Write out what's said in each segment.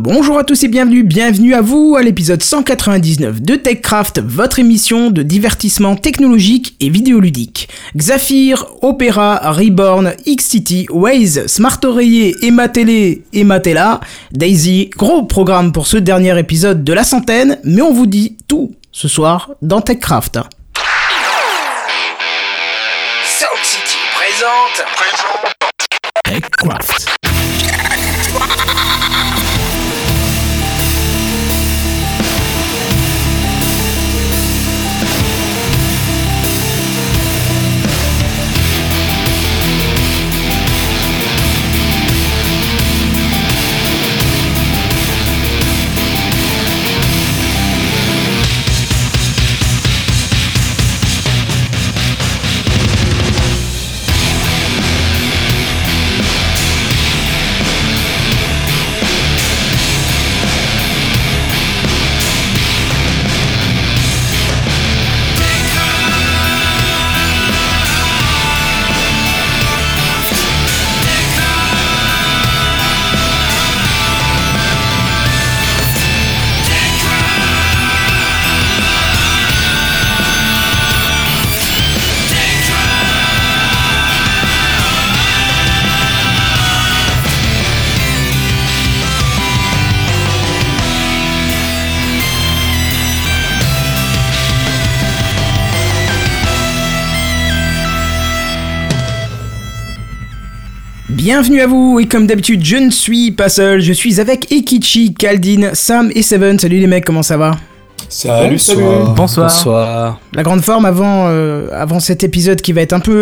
Bonjour à tous et bienvenue, bienvenue à vous à l'épisode 199 de TechCraft, votre émission de divertissement technologique et vidéoludique. Xafir, Opera, Reborn, XCT, Waze, Smart Oreiller, Emma Télé, Emma Tella, Daisy, gros programme pour ce dernier épisode de la centaine, mais on vous dit tout ce soir dans TechCraft. South City présente. TechCraft. Bienvenue à vous, et comme d'habitude, je ne suis pas seul, je suis avec Ekichi, Kaldin, Sam et Seven. Salut les mecs, comment ça va? Salut, salut. Bonsoir. Bonsoir. La grande forme avant, euh, avant cet épisode qui va être un peu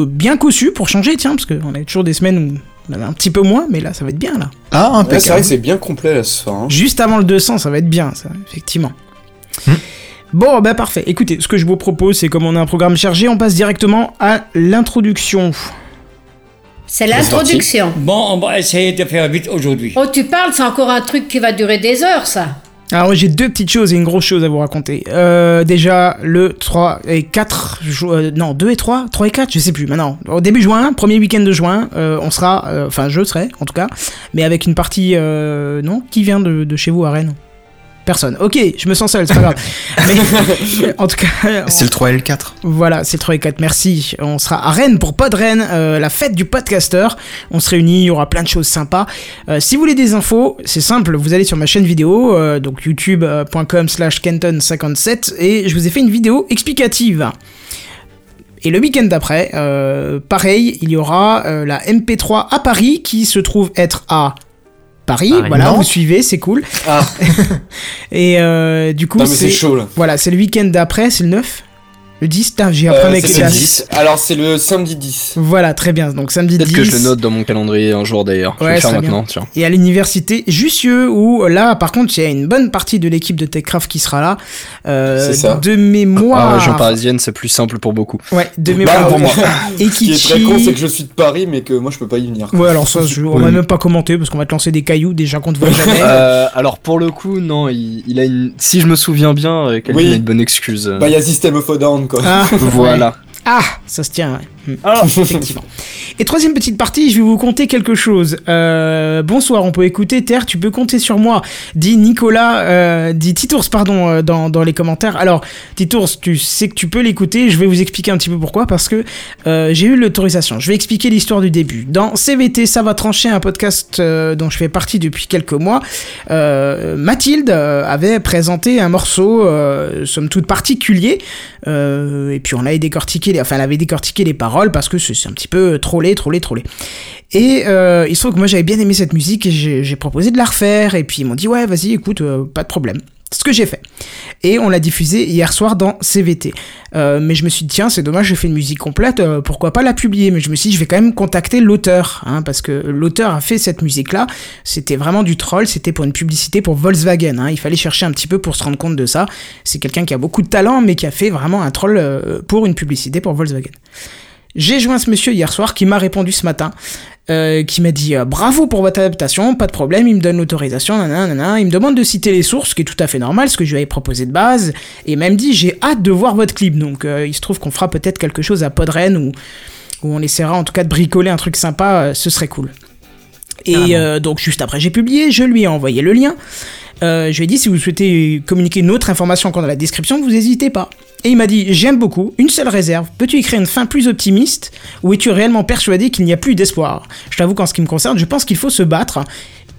euh, bien cousu pour changer, tiens, parce qu'on a toujours des semaines où on avait un petit peu moins, mais là ça va être bien là. Ah, Ouais, impeccable. c'est vrai que c'est bien complet là ce soir. hein. Juste avant le 200, ça va être bien, ça, effectivement. Bon, bah parfait. Écoutez, ce que je vous propose, c'est comme on a un programme chargé, on passe directement à l'introduction. C'est l'introduction. Bon, on va essayer de faire vite aujourd'hui. Oh, tu parles, c'est encore un truc qui va durer des heures, ça. Alors j'ai deux petites choses et une grosse chose à vous raconter. Euh, déjà le 3 et 4 ju- euh, non 2 et 3, 3 et 4, je sais plus maintenant. Au début juin, premier week-end de juin, euh, on sera euh, enfin je serai en tout cas, mais avec une partie euh, non, qui vient de, de chez vous à Rennes Personne. OK, je me sens seul, c'est pas grave. Mais en tout cas, C'est le 3 et le 4. voilà, c'est le 3 et 4, merci. On sera à Rennes pour Pod Rennes, euh, la fête du podcaster. On se réunit, il y aura plein de choses sympas. Euh, si vous voulez des infos, c'est simple, vous allez sur ma chaîne vidéo, euh, donc youtube.com slash kenton57, et je vous ai fait une vidéo explicative. Et le week-end d'après, pareil, il y aura la MP3 à Paris qui se trouve être à Paris. Paris. voilà, Non. vous suivez, c'est cool. Ah. et euh, du coup, c'est chaud là. voilà, c'est le week-end d'après, c'est le 9 Le 10 Putain, J'ai appris Euh, avec c'est les le dates. 10. Alors, c'est le samedi 10. Voilà, très bien. Donc samedi Peut-être 10. que je le note dans mon calendrier un jour d'ailleurs. Je Ouais, vais le faire ça serait maintenant, tiens. Et à l'université Jussieu, où là, par contre, il y a une bonne partie de l'équipe de TechCraft qui sera là. Euh, C'est ça. De mémoire. En région parisienne, c'est plus simple pour beaucoup. Ouais, de Bah, mémoire. pour moi. Et Ce qui est très con, c'est que je suis de Paris, mais que moi je peux pas y venir. Ouais, alors ça, je- on Oui. va même pas commenter parce qu'on va te lancer des cailloux déjà qu'on te voit jamais. Euh, alors pour le coup, non, il, il a une. Si je me souviens bien, euh, quelqu'un Oui. a une bonne excuse. Bah, il y a System of a Down quoi. Ah, Voilà. Ah, ça se tient, ouais. Effectivement. Et troisième petite partie, je vais vous conter quelque chose. Euh, bonsoir, on peut écouter Terre, tu peux compter sur moi, dit Nicolas, euh, dit Titours, pardon, euh, dans, dans les commentaires. Alors, Titours, tu sais que tu peux l'écouter, je vais vous expliquer un petit peu pourquoi, parce que j'ai eu l'autorisation. Je vais expliquer l'histoire du début. Dans CVT, ça va trancher, un podcast dont je fais partie depuis quelques mois, Mathilde avait présenté un morceau, somme toute particulier, et puis on avait décortiqué, enfin elle avait décortiqué les paroles parce que c'est un petit peu trollé, trollé, trollé. Et euh, il se trouve que moi j'avais bien aimé cette musique et j'ai proposé de la refaire et puis ils m'ont dit ouais vas-y écoute euh, pas de problème. C'est ce que j'ai fait. Et on l'a diffusé hier soir dans CVT. Euh, mais je me suis dit tiens c'est dommage j'ai fait une musique complète pourquoi pas la publier? Mais je me suis dit je vais quand même contacter l'auteur hein, parce que l'auteur a fait cette musique là c'était vraiment du troll c'était pour une publicité pour Volkswagen hein. il fallait chercher un petit peu pour se rendre compte de ça c'est quelqu'un qui a beaucoup de talent mais qui a fait vraiment un troll pour une publicité pour Volkswagen j'ai joint ce monsieur hier soir qui m'a répondu ce matin, euh, qui m'a dit euh, bravo pour votre adaptation, pas de problème, il me donne l'autorisation, nanana, il me demande de citer les sources, ce qui est tout à fait normal, ce que je lui avais proposé de base, et même dit j'ai hâte de voir votre clip, donc euh, il se trouve qu'on fera peut-être quelque chose à Podren ou où on essaiera en tout cas de bricoler un truc sympa, ce serait cool. Et donc juste après j'ai publié, je lui ai envoyé le lien. Euh, je lui ai dit si vous souhaitez communiquer une autre information qu'on a dans la description, vous n'hésitez pas. Et il m'a dit j'aime beaucoup, une seule réserve, peux-tu écrire une fin plus optimiste ou es-tu réellement persuadé qu'il n'y a plus d'espoir? Je t'avoue qu'en ce qui me concerne, je pense qu'il faut se battre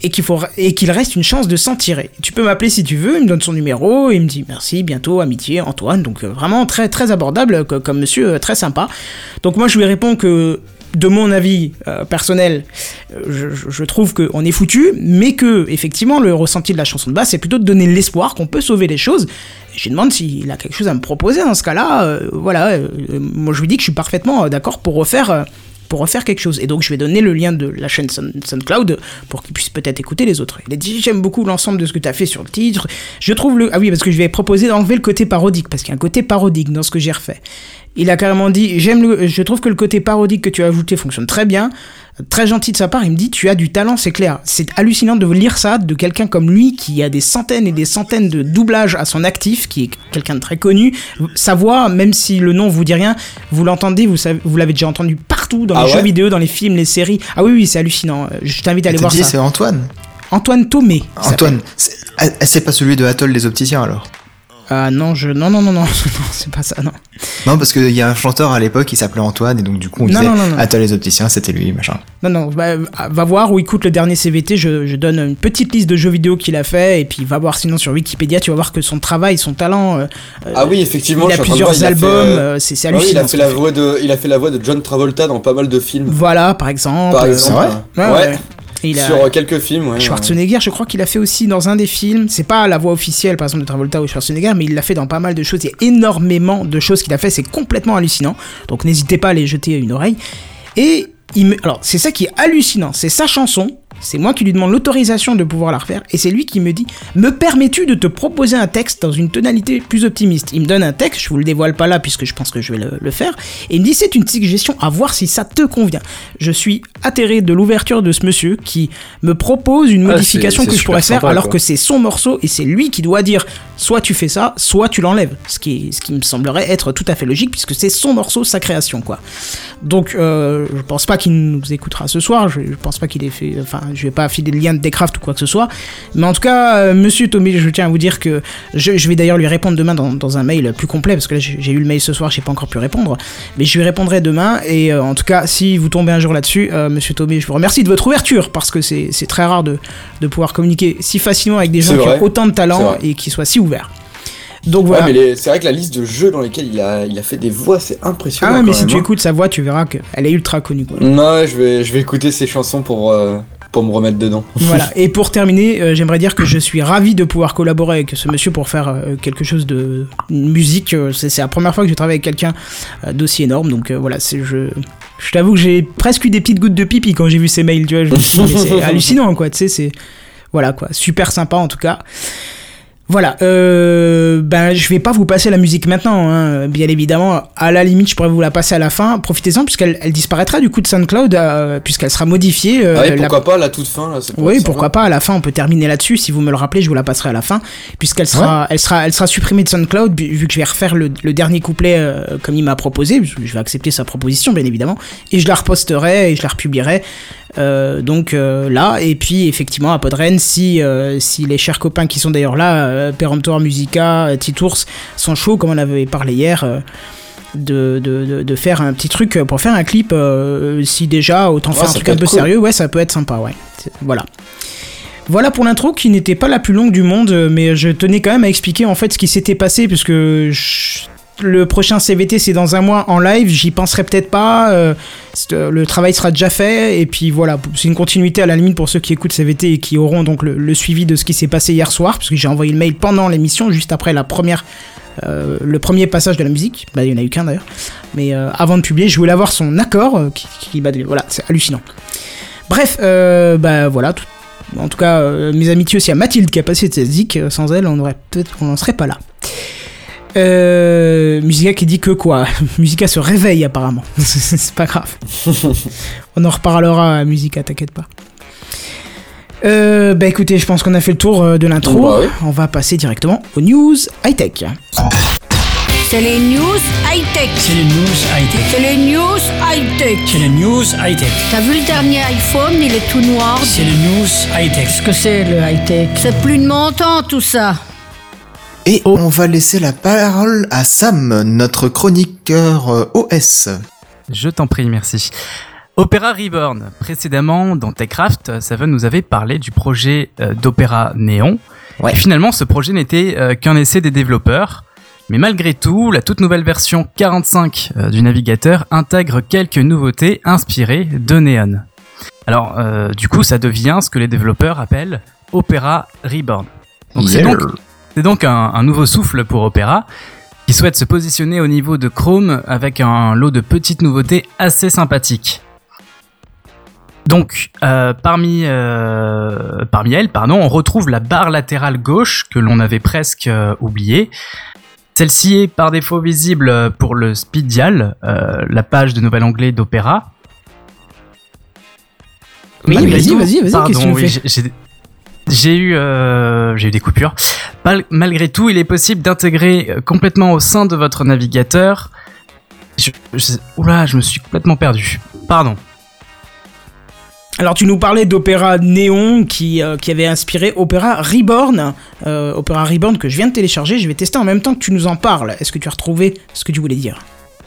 et qu'il faut reste une chance de s'en tirer. Tu peux m'appeler si tu veux, il me donne son numéro, il me dit merci, bientôt, amitié, Antoine. Donc euh, vraiment très très abordable co- comme monsieur, euh, très sympa. Donc moi je lui réponds que de mon avis euh, personnel, euh, je, trouve qu'on est foutu, mais que effectivement le ressenti de la chanson de base, c'est plutôt de donner l'espoir qu'on peut sauver les choses. Je lui demande s'il a quelque chose à me proposer dans ce cas-là. euh, voilà, moi je lui dis que je suis parfaitement d'accord pour refaire. pour refaire quelque chose. Et donc je vais donner le lien de la chaîne SoundCloud pour qu'il puisse peut-être écouter les autres. Il j'aime beaucoup l'ensemble de ce que tu as fait sur le titre. Je trouve le... Ah oui, parce que je vais proposer d'enlever le côté parodique, parce qu'il y a un côté parodique dans ce que j'ai refait. Il a carrément dit j'aime le... je trouve que le côté parodique que tu as ajouté fonctionne très bien. Très gentil de sa part, il me dit tu as du talent, c'est clair. C'est hallucinant de lire ça de quelqu'un comme lui qui a des centaines et des centaines de doublages à son actif, qui est quelqu'un de très connu. Sa voix, même si le nom vous dit rien, vous l'entendez, vous, savez- vous l'avez déjà entendu partout dans Ah les jeux vidéo, dans les films, les séries. Ah oui, oui, c'est hallucinant. Je t'invite à aller voir dit, ça. c'est Antoine. Antoine Thomé. Antoine. C'est c'est pas celui de Atoll les opticiens alors? Ah non, je... non, non, non, non, non, c'est pas ça, non. Non, parce qu'il y a un chanteur à l'époque qui s'appelait Antoine et donc du coup on Non, disait non, non, non. Atoll les opticiens, c'était lui, machin. Non, non, bah, va voir ou écoute le dernier CVT, je, je donne une petite liste de jeux vidéo qu'il a fait, et puis va voir sinon sur Wikipédia, tu vas voir que son travail, son talent, euh, Ah oui, effectivement, il a plusieurs voir, il a albums, euh, c'est c'est ah oui, il hallucinant. a fait la voix de, il a fait la voix de John Travolta dans pas mal de films. Voilà, par exemple. Par euh, exemple. ouais, Ouais. ouais. Et il a- Sur euh, quelques films, ouais. Schwarzenegger, je crois qu'il a fait aussi dans un des films. C'est pas la voix officielle, par exemple, de Travolta ou Schwarzenegger, mais il l'a fait dans pas mal de choses. Il y a énormément de choses qu'il a fait. C'est complètement hallucinant. Donc n'hésitez pas à les jeter une oreille. Et il me... alors c'est ça qui est hallucinant. C'est sa chanson. C'est moi qui lui demande l'autorisation de pouvoir la refaire. Et c'est lui qui me dit Me permets-tu de te proposer un texte dans une tonalité plus optimiste? Il me donne un texte, je vous le dévoile pas là puisque je pense que je vais le, le faire. Et il me dit C'est une suggestion à voir si ça te convient. Je suis atterré de l'ouverture de ce monsieur qui me propose une Ah, modification que je pourrais faire alors que c'est son morceau et c'est lui qui doit dire soit tu fais ça, soit tu l'enlèves. Ce qui, ce qui me semblerait être tout à fait logique puisque c'est son morceau, sa création quoi. Donc euh, je pense pas qu'il nous écoutera ce soir, je, je pense pas qu'il ait fait, enfin je vais pas filer de lien de Decraft ou quoi que ce soit. Mais en tout cas, euh, monsieur Tommy, je tiens à vous dire que je, je vais d'ailleurs lui répondre demain dans, dans un mail plus complet parce que là j'ai eu le mail ce soir, j'ai pas encore pu répondre. Mais je lui répondrai demain et euh, en tout cas, si vous tombez un jour là-dessus, euh, monsieur Tommy, je vous remercie de votre ouverture parce que c'est très rare de, de pouvoir communiquer si facilement avec des gens qui ont autant de talent et qui soient si ouverts. Donc voilà. c'est vrai que la liste de jeux dans lesquels il a, il a fait des voix, c'est impressionnant. Ah ouais, mais quand si même, tu hein. écoutes sa voix, tu verras qu'elle est ultra connue. Quoi. Non, je vais, je vais écouter ses chansons pour, euh, pour me remettre dedans. voilà. Et pour terminer, euh, j'aimerais dire que je suis ravi de pouvoir collaborer avec ce monsieur pour faire euh, quelque chose de musique. euh, c'est la première fois que je travaille avec quelqu'un euh, d'aussi énorme. Donc voilà, c'est je. Je t'avoue que j'ai presque eu des petites gouttes de pipi quand j'ai vu ces mails, tu vois. Je c'est hallucinant, quoi. Tu sais, c'est voilà quoi, super sympa en tout cas. Voilà, euh, ben je vais pas vous passer la musique maintenant, hein, bien évidemment. À la limite, je pourrais vous la passer à la fin. Profitez-en puisqu'elle elle disparaîtra du coup de SoundCloud euh, puisqu'elle sera modifiée. euh, Ah oui, la- pourquoi pas la toute fin là oui, pourquoi pas. À la fin, on peut terminer là-dessus. Si vous me le rappelez, je vous la passerai à la fin, puisqu'elle sera, elle sera, elle sera supprimée de SoundCloud vu que je vais refaire le, le dernier couplet euh, comme il m'a proposé. Je je vais accepter sa proposition, bien évidemment, et je la reposterai et je la republierai. Euh, donc euh, là, et puis effectivement à Podren, si, euh, si les chers copains qui sont d'ailleurs là, Péremptoire, Musica, Titours, sont chauds, comme on avait parlé hier, de, de, de, faire un petit truc pour faire un clip, si déjà, autant Ouais, faire un truc un peu cool. sérieux, ouais, ça peut être sympa, ouais. Voilà. Voilà pour l'intro qui n'était pas la plus longue du monde, mais je tenais quand même à expliquer en fait ce qui s'était passé puisque je- le prochain CVT c'est dans un mois en live, j'y penserai peut-être pas, euh, euh, le travail sera déjà fait et puis voilà, c'est une continuité à la limite pour ceux qui écoutent CVT et qui auront donc le, suivi de ce qui s'est passé hier soir puisque j'ai envoyé le mail pendant l'émission juste après la première euh, le premier passage de la musique, bah, il y en a eu qu'un d'ailleurs, mais avant de publier, je voulais avoir son accord, qui, qui- voilà, c'est hallucinant. Bref, bah voilà, en tout cas, mes amitiés aussi à Mathilde qui a passé cette zik, sans elle, on n'en serait pas là. Euh, Musica qui dit que quoi Musica se réveille apparemment. c'est pas grave. on en reparlera à Musica, t'inquiète pas. Euh, bah écoutez, je pense qu'on a fait le tour euh, de l'intro. Bah oui. On va passer directement aux news high-tech. C'est les news high-tech. C'est les news high-tech. C'est les news high-tech. C'est les news high-tech. T'as vu le dernier iPhone, il est tout noir. C'est les news high-tech. Qu'est-ce que c'est le high-tech? C'est plus de mon temps tout ça. Et on va laisser la parole à Sam, notre chroniqueur euh, OS. Je t'en prie, merci. Opera Reborn. Précédemment, dans TechCraft, Seven nous avait parlé du projet euh, d'Opera Néon. Ouais. Et finalement, ce projet n'était euh, qu'un essai des développeurs. Mais malgré tout, la toute nouvelle version 45 euh, du navigateur intègre quelques nouveautés inspirées de Neon. Alors, euh, du coup, ça devient ce que les développeurs appellent Opera Reborn. Donc, c'est donc, c'est donc un, un nouveau souffle pour Opera, qui souhaite se positionner au niveau de Chrome avec un lot de petites nouveautés assez sympathiques. Donc, euh, parmi, euh, parmi elles, pardon, on retrouve la barre latérale gauche que l'on avait presque euh, oubliée. Celle-ci est par défaut visible pour le Speed Dial, euh, la page de nouvel anglais d'Opéra. Oui, vas-y, vas-y, vas-y, qu'est-ce que Pardon, tu nous oui, fais euh, j'ai eu des coupures. Mal- malgré tout, il est possible d'intégrer euh, complètement au sein de votre navigateur. Je, oula, je me suis complètement perdu. Pardon. Alors tu nous parlais d'Opéra Néon qui, euh, qui avait inspiré Opéra Reborn. Opéra Reborn que je viens de télécharger, je vais tester en même temps que tu nous en parles. Est-ce que tu as retrouvé ce que tu voulais dire?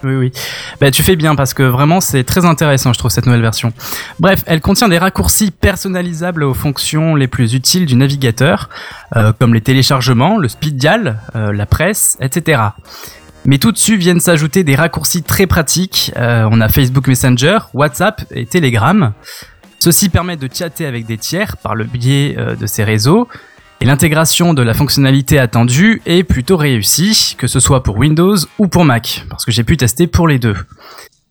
Oui, oui. Bah, tu fais bien parce que vraiment c'est très intéressant, je trouve, cette nouvelle version. Bref, elle contient des raccourcis personnalisables aux fonctions les plus utiles du navigateur, euh, comme les téléchargements, le speed dial, euh, la presse, etc. Mais tout dessus viennent s'ajouter des raccourcis très pratiques. Euh, on a Facebook Messenger, WhatsApp et Telegram. Ceci permet de chatter avec des tiers par le biais euh, de ces réseaux. Et l'intégration de la fonctionnalité attendue est plutôt réussie, que ce soit pour Windows ou pour Mac, parce que j'ai pu tester pour les deux.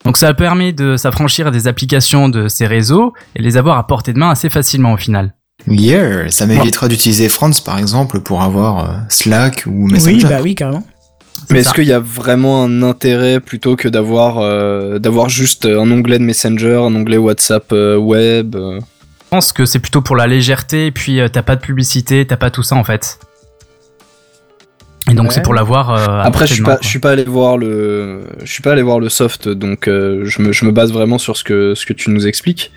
Donc ça permet de s'affranchir des applications de ces réseaux et les avoir à portée de main assez facilement au final. Yeah, ça m'évitera d'utiliser France par exemple pour avoir euh, Slack ou Messenger. Oui, bah oui, carrément. Mais est-ce qu'il y a vraiment un intérêt plutôt que d'avoir euh, d'avoir juste un onglet de Messenger, un onglet WhatsApp euh, web euh, Je pense que c'est plutôt pour la légèreté, et puis euh, t'as pas de publicité, t'as pas tout ça en fait. Et donc Ouais. c'est pour l'avoir. euh, à Après, je suis pas, je suis pas allé voir le, je suis pas allé voir le soft, donc euh, je me, je me base vraiment sur ce que, ce que tu nous expliques.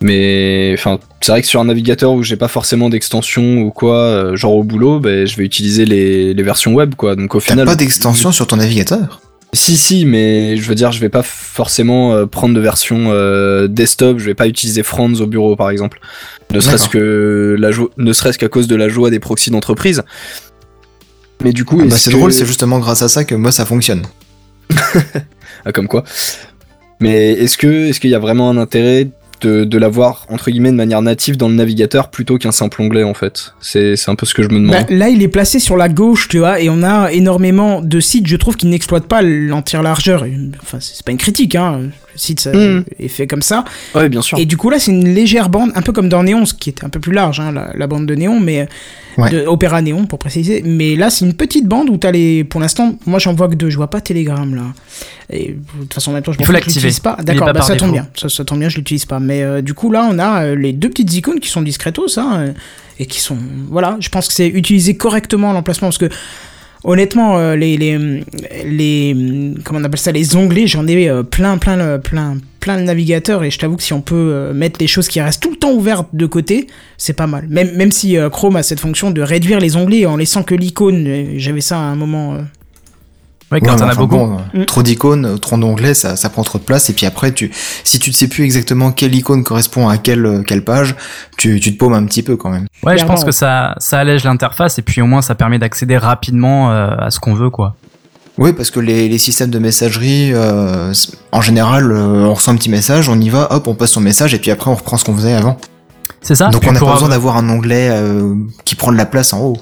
Mais enfin, c'est vrai que sur un navigateur où j'ai pas forcément d'extension ou quoi, euh, genre au boulot, ben je vais utiliser les, les versions web, quoi. Donc au T'as final, pas d'extension sur ton navigateur? Si si, mais je veux dire, je vais pas forcément euh, prendre de version euh, desktop. Je vais pas utiliser Franz au bureau, par exemple. Ne serait-ce que la jo- ne serait-ce qu'à cause de la joie des proxys d'entreprise. Mais du coup, Ah bah, C'est que- drôle, c'est justement grâce à ça que moi ça fonctionne. Ah, comme quoi. Mais est-ce que est-ce qu'il y a vraiment un intérêt de, l'avoir entre guillemets de manière native dans le navigateur plutôt qu'un simple onglet en fait C'est un peu ce que je me demande. Bah, là, il est placé sur la gauche, tu vois, et on a énormément de sites, je trouve, qui n'exploitent pas l'entière largeur. Enfin, c'est pas une critique, hein. Site ça, Mhm. est fait comme ça. ouais, bien sûr. Et du coup, là, c'est une légère bande, un peu comme dans Néon, ce qui était un peu plus large, hein, la, la bande de Néon, mais. Ouais. De Opéra Néon, pour préciser. Mais là, c'est une petite bande où t'as les. Pour l'instant, moi, j'en vois que deux. Je vois pas Telegram, là. Et de toute façon, temps, je l'activer. l'utilise pas. Est D'accord, bah, ça tombe bien. Ça, ça tombe bien, je l'utilise pas. Mais euh, du coup, là, on a euh, les deux petites icônes qui sont discretos, hein, euh, et qui sont. Voilà, je pense que c'est utiliser correctement l'emplacement, parce que. Honnêtement, euh, les, les, les, comment on appelle ça, les onglets, j'en ai euh, plein, plein, le- plein, plein de navigateurs et je t'avoue que si on peut euh, mettre les choses qui restent tout le temps ouvertes de côté, c'est pas mal. Même, même si Chrome a cette fonction de réduire les onglets en laissant que l'icône, j'avais ça à un moment. Ouais, quand Ouais, enfin, beaucoup. bon, Mm. Trop d'icônes, trop d'onglets, ça, ça prend trop de place. Et puis après, tu, si tu ne sais plus exactement quelle icône correspond à quelle, euh, quelle page, tu, tu te paumes un petit peu quand même. Ouais, je pense que ça, ça allège l'interface et puis au moins ça permet d'accéder rapidement euh, à ce qu'on veut, quoi. Oui, parce que les, les systèmes de messagerie, euh, en général, euh, on reçoit un petit message, on y va, hop, on passe son message, et puis après on reprend ce qu'on faisait avant. C'est ça. Donc on n'a pas besoin avoir- d'avoir un onglet euh, qui prend de la place en haut.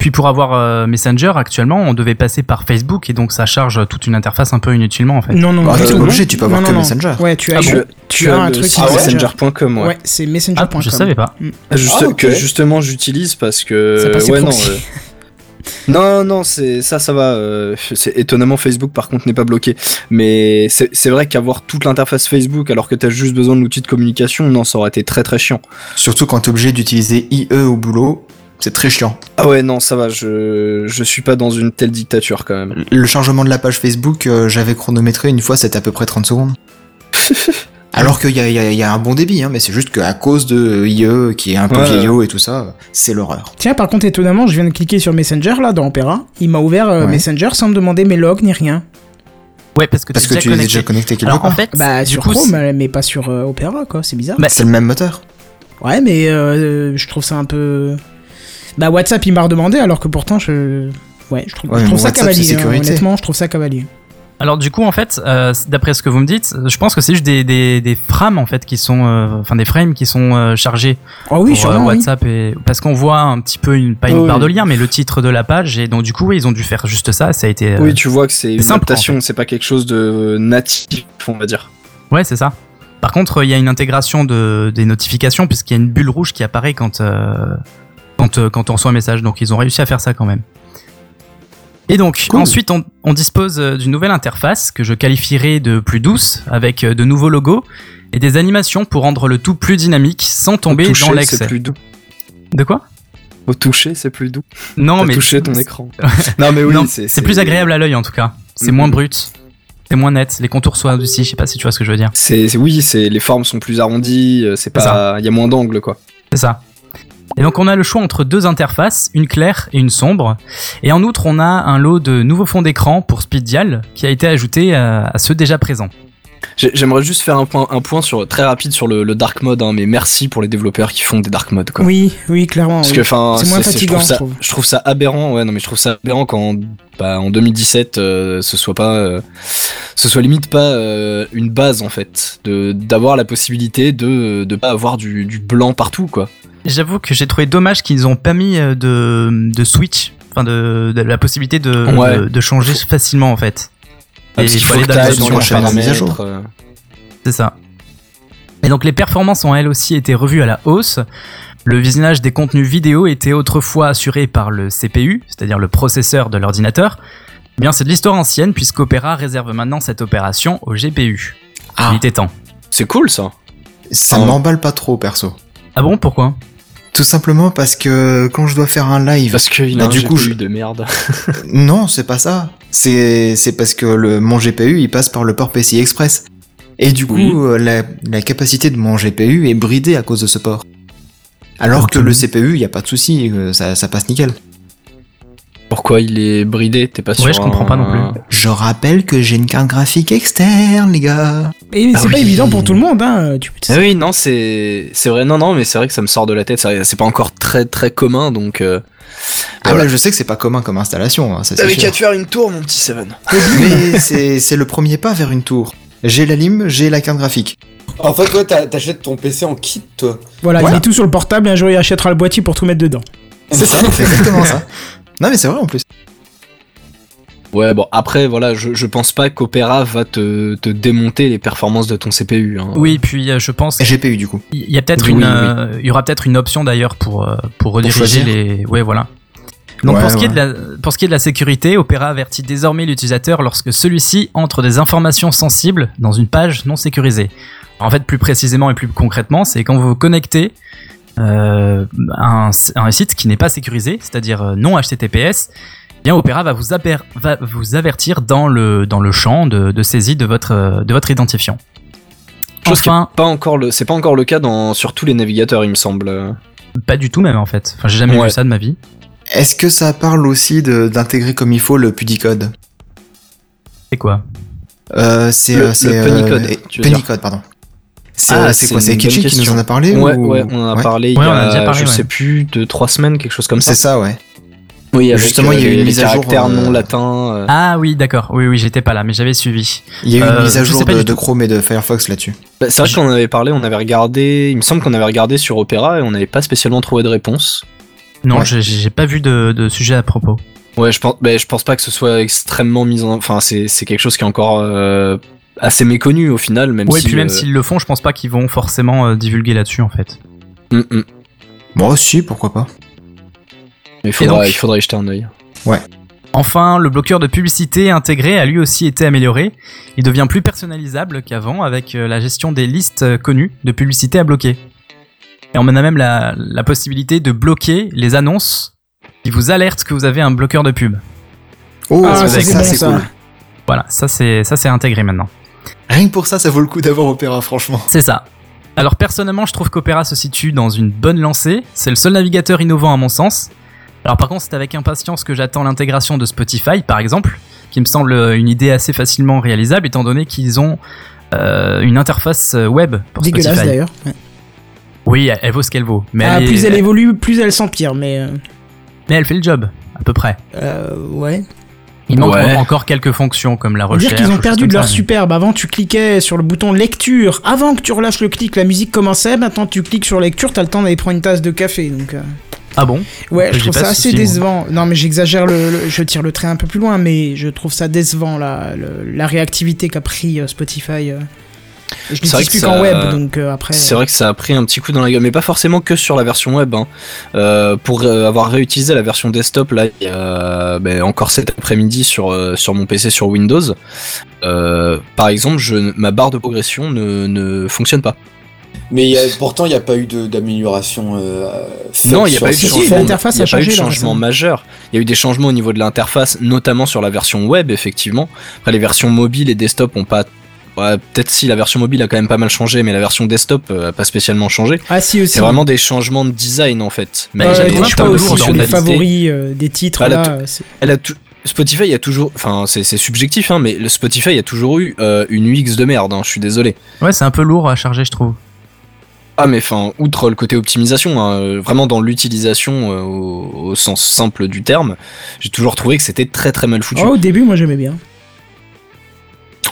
Puis pour avoir euh, Messenger actuellement, on devait passer par Facebook et donc ça charge toute une interface un peu inutilement en fait. Non, non, Bah, non. tout. obligé, tu peux avoir Non, que non, non. Messenger. Ouais, tu as, Ah, tu, tu, tu as un truc qui messenger.com, ouais. Ouais, c'est messenger.com. Ah, je savais pas. Juste- Ah, ok. Que justement j'utilise parce que. C'est pas ses ouais, non, euh, non, non, c'est ça, ça va. euh, c'est étonnamment Facebook par contre n'est pas bloqué. Mais c'est c'est vrai qu'avoir toute l'interface Facebook alors que t'as juste besoin de l'outil de communication, non, ça aurait été très très chiant. Surtout quand t'es obligé d'utiliser IE au boulot, C'est très chiant. Ah ouais, non, ça va, je, je suis pas dans une telle dictature quand même. Le chargement de la page Facebook, euh, j'avais chronométré une fois, c'était à peu près 30 secondes. Alors qu'il y a, il y a- il y a un bon débit, hein, mais c'est juste qu'à cause de IE qui est un peu Ouais. vieillot et tout ça, c'est l'horreur. Tiens, par contre, étonnamment, je viens de cliquer sur Messenger là dans Opera. Il m'a ouvert euh, Ouais. Messenger sans me demander mes logs ni rien. Ouais, parce que, Parce que tu es déjà connecté quelque en part. fait, Bah, du sur coup, Chrome, mais pas sur euh, Opera, quoi. C'est bizarre. Bah, C'est le même moteur. Ouais, mais euh, je trouve ça un peu. Bah, WhatsApp, il m'a redemandé, alors que pourtant, je. Ouais, je trouve, Ouais, je trouve ça WhatsApp, cavalier. hein, honnêtement, je trouve ça cavalier. Alors du coup en fait, euh, d'après ce que vous me dites, je pense que c'est juste des, des, des frames en fait qui sont, euh, enfin des frames qui sont euh, chargés Oh oui, pour euh, oui. WhatsApp et parce qu'on voit un petit peu une pas une Oui. barre de lien mais le titre de la page et donc du coup oui, ils ont dû faire juste ça, ça a été. euh, Oui, tu vois que c'est une simple, adaptation, en fait. c'est pas quelque chose de natif, on va dire. Ouais, c'est ça. Par contre, il y a une intégration de des notifications puisqu'il y a une bulle rouge qui apparaît quand euh, quand euh, quand on reçoit un message. Donc ils ont réussi à faire ça quand même. Et donc Cool. ensuite on, on dispose euh, d'une nouvelle interface que je qualifierais de plus douce avec euh, de nouveaux logos et des animations pour rendre le tout plus dynamique sans tomber toucher, dans c'est l'excès. plus doux. De quoi? Au toucher, c'est plus doux. Non mais touché ton écran. non mais oui, c'est plus agréable à l'œil en tout cas. C'est Mhm. moins brut. C'est moins net. Les contours sont adoucis. Je sais pas si tu vois ce que je veux dire. C'est oui, c'est les formes sont plus arrondies, c'est pas il y a moins d'angles quoi. C'est ça. Et donc on a le choix entre deux interfaces, une claire et une sombre. Et en outre, on a un lot de nouveaux fonds d'écran pour Speeddial qui a été ajouté à, à ceux déjà présents. J'ai- J'aimerais juste faire un point un point sur très rapide sur le, le dark mode hein, mais merci pour les développeurs qui font des dark modes quoi. Oui, oui, clairement. Parce oui. que enfin, C'est moins je fatigant, trouve ça, je trouve. je trouve ça aberrant. Ouais, non, mais je trouve ça aberrant quand, bah, en 2017, euh, ce soit pas, euh, ce soit limite pas euh, une base en fait, de d'avoir la possibilité de de pas avoir du, du blanc partout quoi. J'avoue que j'ai trouvé dommage qu'ils ont pas mis euh, de, de switch, enfin de, de la possibilité de, Ouais. de, de changer facilement en fait. Ah, Et parce il qu'il faut que mise à jour. euh, C'est ça. Et donc les performances ont elles aussi été revues à la hausse. Le visionnage des contenus vidéo était autrefois assuré par le CPU, c'est-à-dire le processeur de l'ordinateur. Eh bien, c'est de l'histoire ancienne puisqu'Opera réserve maintenant cette opération au GPU. Ah. Il était temps. C'est cool ça. Ça Ah. m'emballe pas trop, perso. Ah bon, pourquoi? Tout simplement parce que quand je dois faire un live, Parce qu'il Bah, a un du coup, GPU je- de merde. non, c'est pas ça. C'est c'est parce que le mon GPU il passe par le port PCI Express. Et du coup, euh, la, la capacité de mon GPU est bridée à cause de ce port. Alors que le CPU, il y a pas de souci, euh, ça, ça passe nickel. Pourquoi il est bridé T'es pas sûr Ouais, je comprends pas non plus. Je rappelle que j'ai une carte graphique externe, les gars. Et c'est Ah pas oui. évident pour tout le monde, hein. Tu peux Ah oui, non, c'est c'est vrai. Non, non, mais c'est vrai que ça me sort de la tête. ça- C'est pas encore très très commun, donc. Euh... Ah Voilà. je sais que c'est pas commun comme installation, hein, T'avais qu'à te faire une tour, mon petit Seven. Mais c'est c'est le premier pas vers une tour. J'ai la lime, j'ai la carte graphique. En fait, toi, t'achètes ton PC en kit, toi. Voilà, Voilà. il met tout sur le portable et un jour il achètera le boîtier pour tout mettre dedans. C'est ça, c'est exactement ça. Non mais c'est vrai en plus. Ouais, bon, après, voilà, je, je pense pas qu'Opera va te, te démonter les performances de ton CPU. Hein. Oui, puis euh, je pense Et GPU du coup. Il y a peut-être Oui, une, oui. euh, il y aura peut-être une option d'ailleurs pour euh, pour rediriger les, ouais voilà. Donc Ouais, pour ce qui est de la pour ce qui est de la sécurité, Opera avertit désormais l'utilisateur lorsque celui-ci entre des informations sensibles dans une page non sécurisée. En fait, plus précisément et plus concrètement, c'est quand vous vous connectez un, à un site qui n'est pas sécurisé, c'est-à-dire euh, non HTTPS. eh Bien, Opera va vous, aper- va vous avertir dans le dans le champ de, de saisie de votre euh, de votre identifiant. Chose qui est Enfin, pas encore le, c'est pas encore le cas dans, sur tous les navigateurs, il me semble. pas du tout même en fait. Enfin, j'ai jamais Ouais. vu ça de ma vie. Est-ce que ça parle aussi de- d'intégrer comme il faut le Pudicode C'est quoi? Euh, C'est Le- euh, c'est, le euh, pardon. C'est Ah, c'est quoi C'est Kitchi qui nous en a parlé Ouais, ou- ouais, on en a Ouais. parlé il y a, a déjà parlé, je ouais. sais plus, de trois semaines, quelque chose comme ça. C'est ça, ouais. Oui, avec, Justement, il y a eu une mise à jour, euh, non latins. euh. Ah oui, d'accord. Oui, oui, j'étais pas là, mais j'avais suivi. Il y a eu une Euh, mise à jour de. Chrome et de Firefox là-dessus. Bah, c'est vrai qu'on en avait parlé, on avait regardé, il me semble qu'on avait regardé sur Opera et on n'avait pas spécialement trouvé de réponse. Non, Ouais. j'ai- pas vu de, de sujet à propos. Ouais, je pense, bah, je pense pas que ce soit extrêmement mis en, enfin, c'est, c'est quelque chose qui est encore euh, assez méconnu au final, même Ouais, si. puis même euh, s'ils le font, je pense pas qu'ils vont forcément euh, divulguer là-dessus en fait. hum, hum. Bon, si, pourquoi pas. Il faudra, donc- il faudra y jeter un œil. Enfin, le bloqueur de publicité intégré a lui aussi été amélioré. Il devient plus personnalisable qu'avant avec euh, la gestion des listes connues de publicité à bloquer. Et on a même la, la possibilité de bloquer les annonces qui vous alertent que vous avez un bloqueur de pub. Oh, Ah, ça, c'est c'est ça, bon, c'est ça. cool. Voilà, ça c'est ça c'est intégré maintenant. Rien que pour ça, ça vaut le coup d'avoir Opera, franchement. C'est ça. Alors personnellement, je trouve qu'Opera se situe dans une bonne lancée. C'est le seul navigateur innovant à mon sens. Alors par contre, c'est avec impatience que j'attends l'intégration de Spotify, par exemple, qui me semble une idée assez facilement réalisable, étant donné qu'ils ont euh, une interface web pour Dégueulasse Spotify. d'ailleurs. Ouais. Oui, elle, elle vaut ce qu'elle vaut, mais, Ah, elle, est- plus elle évolue, plus elle s'empire, mais euh, mais elle fait le job, à peu près. euh, ouais. Il manque Ouais. encore quelques fonctions comme la On dire recherche. qu'ils ont perdu de leur ça, superbe. Avant, tu cliquais sur le bouton lecture. Avant que tu relâches le clic, la musique commençait. Maintenant, tu cliques sur lecture, t'as le temps d'aller prendre une tasse de café. Donc, euh, Ah bon? Ouais, je trouve ça assez moi. décevant. Non, mais j'exagère, le, le- je tire le trait un peu plus loin, mais je trouve ça décevant la, le- la réactivité qu'a pris euh, Spotify. Je C'est vrai n'utilise que plus ça- qu'en web, donc euh, après. C'est vrai que ça a pris un petit coup dans la gueule, mais pas forcément que sur la version web. hein. Euh, pour euh, avoir réutilisé la version desktop là, il y a ben, encore cet après-midi sur euh, sur mon PC sur Windows. euh, par exemple, je, ma barre de progression ne, ne fonctionne pas. Mais il y a- pourtant, il n'y a pas eu de- d'amélioration. Euh, Non, il n'y a pas eu de changement. l'interface a pas eu de changement majeur. Il y a eu des changements au niveau de l'interface, notamment sur la version web, effectivement. Après, les versions mobiles et desktop ont pas. Ouais, Peut-être si la version mobile a quand même pas mal changé, mais la version desktop euh, a pas spécialement changé. Ah, si aussi. C'est vraiment des changements de design en fait. Mais elle peu pas aussi sur dans les favoris euh, des titres. Elle a là, c'est- Elle a tout- Spotify a toujours, enfin c'est c'est subjectif hein, mais le Spotify a toujours eu euh, une UX de merde. hein, je suis désolé. Ouais, c'est un peu lourd à charger, je trouve. Ah mais enfin outre le côté optimisation, hein, euh, vraiment dans l'utilisation euh, au, au sens simple du terme, j'ai toujours trouvé que c'était très très mal foutu. Oh, au début, moi j'aimais bien.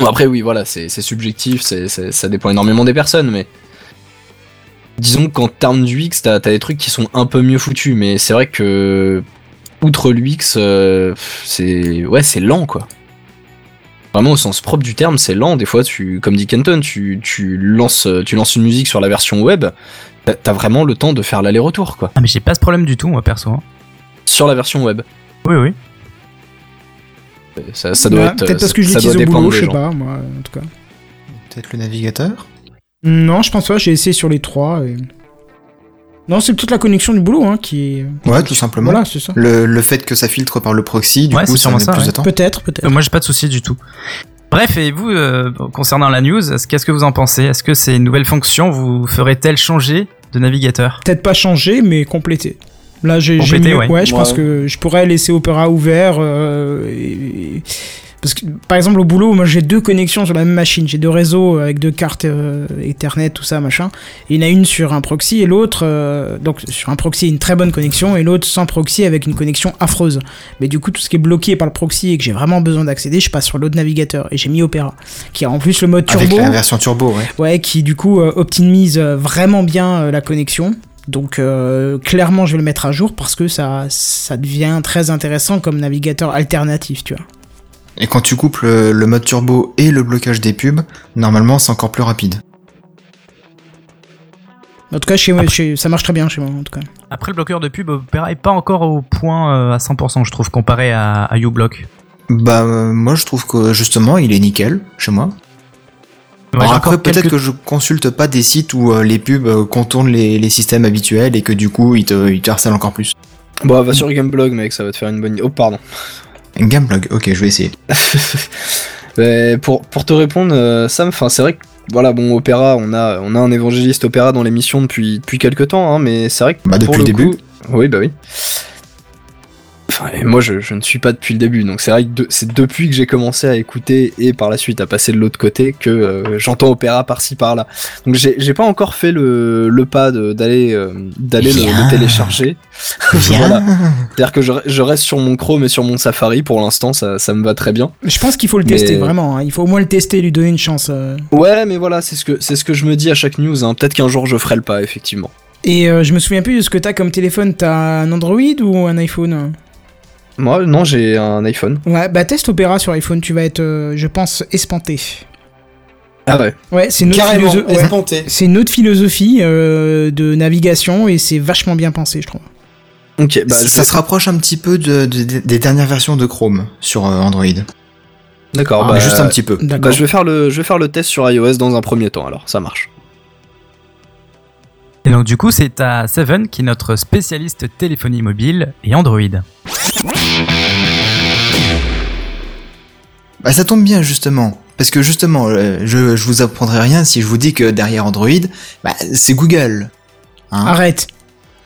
Après oui voilà c'est subjectif, ça dépend énormément des personnes mais disons qu'en termes d'UX t'as t'as des trucs qui sont un peu mieux foutus mais c'est vrai que outre l'UX euh, c'est ouais c'est lent quoi. Vraiment au sens propre du terme, c'est lent. Des fois, tu, comme dit Kenton, tu, tu lances, tu lances une musique sur la version web, t'as- t'as vraiment le temps de faire l'aller-retour, quoi. Ah mais j'ai pas ce problème du tout, moi perso. hein. Sur la version web, Oui, oui. Ça, ça doit Ouais, être. Peut-être parce que je l'utilise au boulot, je sais gens. pas, moi, en tout cas. Peut-être le navigateur Non, je pense pas, j'ai essayé sur les trois. et- Non, c'est toute la connexion du boulot hein, qui est. Ouais, tout simplement. Voilà, c'est ça. Le, le fait que ça filtre par le proxy, du Ouais, coup, ça sûrement met ça, plus ouais. de temps. Peut-être, peut-être. Euh, moi, j'ai pas de souci du tout. Bref, et vous, euh, concernant la news, est-ce- qu'est-ce que vous en pensez? Est-ce que ces nouvelles fonctions vous feraient-elles changer de navigateur? Peut-être pas changer, mais compléter. Là, j'ai mis- ouais. ouais, je Ouais. pense que je pourrais laisser Opera ouvert. euh, et- Parce que, par exemple, au boulot, moi j'ai deux connexions sur la même machine. J'ai deux réseaux avec deux cartes euh, Ethernet, tout ça, machin. Et il y en a une sur un proxy et l'autre, euh, donc sur un proxy, une très bonne connexion, et l'autre sans proxy avec une connexion affreuse. Mais du coup, tout ce qui est bloqué par le proxy et que j'ai vraiment besoin d'accéder, je passe sur l'autre navigateur. Et j'ai mis Opera, qui a en plus le mode Avec turbo. la version turbo, ouais. Ouais, qui du coup optimise vraiment bien euh, la connexion. Donc euh, clairement, je vais le mettre à jour parce que ça, ça devient très intéressant comme navigateur alternatif, tu vois. Et quand tu coupes le, mode turbo et le blocage des pubs, normalement c'est encore plus rapide. En tout cas, chez moi, chez- ça marche très bien chez moi, en tout cas. Après, le bloqueur de pub, Opera est pas encore au point euh, à 100%, je trouve, comparé à, à uBlock. Bah euh, moi je trouve que justement il est nickel chez moi. Ouais, Alors j'ai après peut-être quelques- que je consulte pas des sites où euh, les pubs euh, contournent les, les systèmes habituels et que du coup ils te, ils te harcèlent encore plus. Bon, va sur Gameblog, mec, ça va te faire une bonne. Oh, pardon. Gameblog, ok je vais essayer. Mais pour, pour te répondre, euh, Sam, enfin, c'est vrai que voilà, bon, Opéra, on a, on a un évangéliste Opéra dans l'émission depuis, depuis quelques temps, hein, mais c'est vrai que. Bah, pour depuis le début. coup- Oui, bah oui. Enfin, et moi, je, je ne suis pas depuis le début, donc c'est vrai que de- c'est depuis que j'ai commencé à écouter et par la suite à passer de l'autre côté que euh, j'entends Opéra par-ci par-là. Donc j'ai j'ai pas encore fait le, le pas de- d'aller euh, d'aller le, télécharger. voilà. C'est-à-dire que je, je reste sur mon Chrome et sur mon Safari pour l'instant, ça, ça me va très bien. Je pense qu'il faut le Mais- tester, vraiment. hein. Il faut au moins le tester, lui donner une chance. euh. Ouais, mais voilà, c'est ce que c'est ce que je me dis à chaque news. hein. Peut-être qu'un jour je ferai le pas, effectivement. Et euh, je me souviens plus de ce que t'as comme téléphone. T'as un Android ou un iPhone? Moi, non, j'ai un iPhone. Ouais, bah teste Opera sur iPhone, tu vas être, euh, je pense, espanté. Ah ouais. Ouais, c'est une ouais. autre philosophie euh, de navigation et c'est vachement bien pensé, je trouve. Ok, bah ça je ça vais- se rapproche un petit peu de, de- des dernières versions de Chrome sur euh, Android. D'accord. Mais bah, juste un petit peu. D'accord. Bah, je vais faire le je vais faire le test sur iOS dans un premier temps. Alors, ça marche. Et donc du coup, c'est à Seven qui est notre spécialiste téléphonie mobile et Android. Bah ça tombe bien justement. Parce que justement, euh, je, je vous apprendrai rien si je vous dis que derrière Android, bah, c'est Google. Hein Arrête.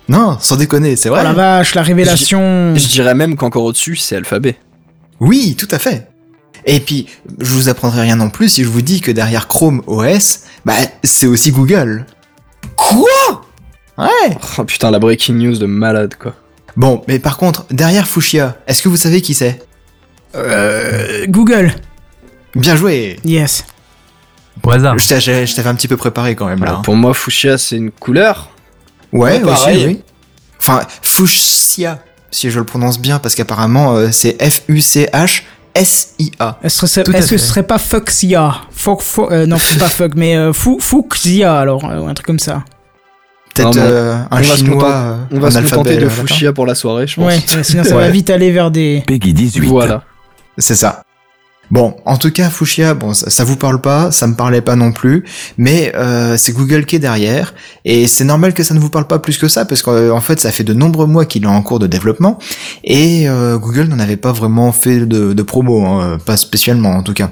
Non, sans déconner, c'est Oh vrai. la vache, la révélation. Je dirais même qu'encore au-dessus, c'est Alphabet. Oui, tout à fait. Et puis, je vous apprendrai rien non plus si je vous dis que derrière Chrome OS, bah, c'est aussi Google. Quoi? Ouais. Oh putain, la breaking news de malade quoi. Bon, mais par contre, derrière Fuchsia, est-ce que vous savez qui c'est? Euh, Google. Bien joué. Yes. Au hasard. Je t'avais un petit peu préparé quand même là. Alors, hein. pour moi, Fuchsia, c'est une couleur. Ouais, Ouais, aussi, pareil. oui. Enfin, Fuchsia, si je le prononce bien, parce qu'apparemment euh, c'est F-U-C-H-S-I-A. Est-ce que, ce- Tout à est-ce que ce fait. serait pas Fuxia Fuck, fuck, euh, non, pas fuck, mais euh, Fu- Fuxia alors, euh, un truc comme ça. Peut-être euh, un on va se chinois. contenter- euh, On va se contenter de euh. Fuchsia pour la soirée, je pense. Ouais, sinon ça Ouais. va vite aller vers des. Peggy 18. Voilà. C'est ça. Bon, en tout cas, Fuchsia, bon, ça, ça vous parle pas, ça me parlait pas non plus, mais euh, c'est Google qui est derrière, et c'est normal que ça ne vous parle pas plus que ça, parce qu'en fait, ça fait de nombreux mois qu'il est en cours de développement, et euh, Google n'en avait pas vraiment fait de, de promo, hein, pas spécialement en tout cas.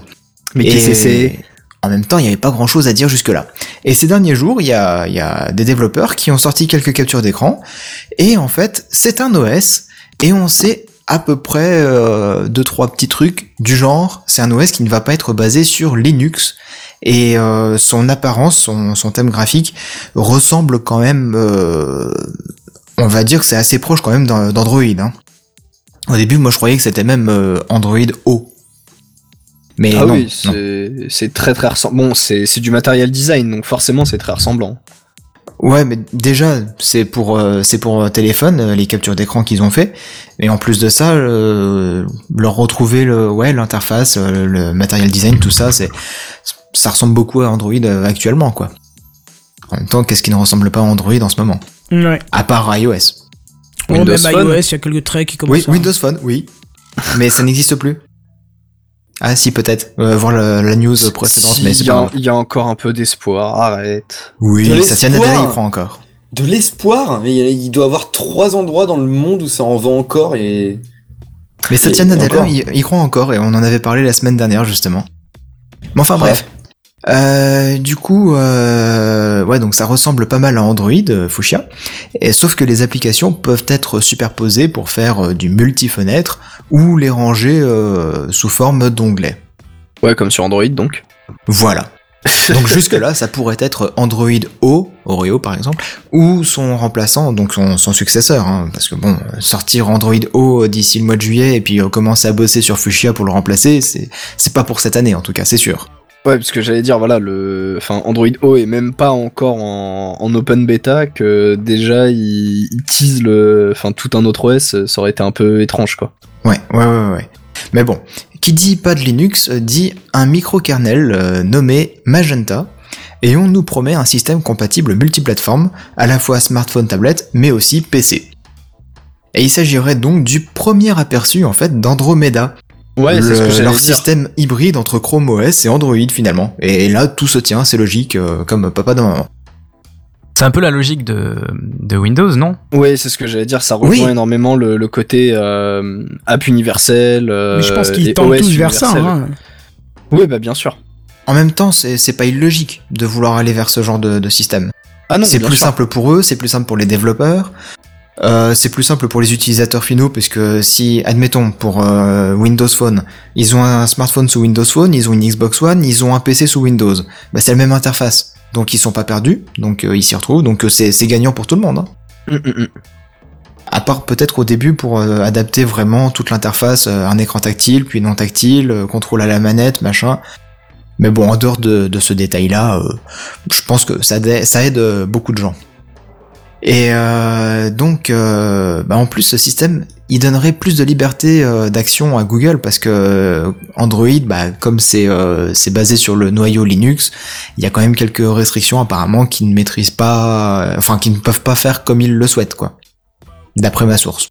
Mais Et qu'est-ce que c'est En même temps, il n'y avait pas grand chose à dire jusque-là. Et ces derniers jours, il y a, des développeurs qui ont sorti quelques captures d'écran. Et en fait, c'est un OS. Et on sait à peu près euh, deux, trois petits trucs du genre. C'est un OS qui ne va pas être basé sur Linux. Et euh, son apparence, son, thème graphique ressemble quand même... euh, on va dire que c'est assez proche quand même d'An- d'Android. hein. Au début, moi je croyais que c'était même euh, Android O. Mais Ah non, oui, c'est très très ressemblant. Bon, c'est c'est du matériel design, donc forcément c'est très ressemblant. Ouais, mais déjà, c'est pour euh, c'est pour euh, téléphone euh, les captures d'écran qu'ils ont fait. Et en plus de ça, euh, leur retrouver le ouais l'interface, euh, le matériel design, tout ça, c'est ça ressemble beaucoup à Android actuellement quoi. En même temps, qu'est-ce qui ne ressemble pas à Android en ce moment? Ouais. À part iOS. Windows même Phone. iOS, il y a quelques traits qui commencent Oui, à- Windows Phone, oui. mais ça n'existe plus. Ah si, peut-être. Euh, voir la, la news précédente, Si, mais c'est il y, pas a- grave. il y a encore un peu d'espoir, arrête. Oui, De Satya l'espoir. Nadella y croit encore. De l'espoir Mais il il doit y avoir trois endroits dans le monde où ça en vend encore et... Mais Satya Nadella, il, il croit encore, et on en avait parlé la semaine dernière, justement. Mais enfin, bref. Euh, du coup, euh, ouais, donc ça ressemble pas mal à Android, euh, Fuchsia, et, sauf que les applications peuvent être superposées pour faire euh, du multi-fenêtre ou les ranger euh, sous forme d'onglets. Ouais, comme sur Android donc. Voilà. Donc jusque-là, ça pourrait être Android O, Oreo par exemple, ou son remplaçant, donc son, son successeur, hein, parce que bon, sortir Android O d'ici le mois de juillet et puis commencer à bosser sur Fuchsia pour le remplacer, c'est pas pour cette année en tout cas, c'est sûr. Ouais, parce que j'allais dire, voilà, le, enfin, Android O est même pas encore en, en open beta, que déjà il, il tease le, enfin, tout un autre OS, ça aurait été un peu étrange, quoi. Ouais, ouais, ouais, ouais. Mais bon, qui dit pas de Linux euh, dit un microkernel euh, nommé Magenta, et on nous promet un système compatible multiplateforme, à la fois smartphone, tablette, mais aussi PC. Et il s'agirait donc du premier aperçu en fait d'Andromeda, Ouais, c'est ce que leur dire. système hybride entre Chrome OS et Android finalement. Et là, tout se tient, c'est logique, euh, comme papa dans maman. C'est un peu la logique de, de Windows, non? Ouais, c'est ce que j'allais dire, ça rejoint Oui. énormément le, le côté euh, app universel. euh, Mais je pense qu'ils tendent tous vers ça. universel. hein. Oui, bah bien sûr. En même temps, c'est c'est pas illogique de vouloir aller vers ce genre de, de système. Ah non, c'est plus sûr. simple pour eux, c'est plus simple pour les développeurs. Euh, c'est plus simple pour les utilisateurs finaux parce que si, admettons, pour euh, Windows Phone, ils ont un smartphone sous Windows Phone, ils ont une Xbox One, ils ont un PC sous Windows, bah c'est la même interface. Donc ils sont pas perdus, donc euh, ils s'y retrouvent, donc c'est gagnant pour tout le monde. hein. Hum, hum, hum. À part peut-être au début pour adapter vraiment toute l'interface, un écran tactile, puis non tactile, contrôle à la manette, machin. Mais bon, en dehors de, de ce détail-là, je pense que ça, aide beaucoup de gens. Et euh, donc, euh, bah en plus, ce système, il donnerait plus de liberté euh, d'action à Google parce que euh, Android, bah, comme c'est euh, c'est basé sur le noyau Linux, il y a quand même quelques restrictions apparemment qui ne maîtrisent pas, euh, enfin qui ne peuvent pas faire comme ils le souhaitent, quoi. D'après ma source.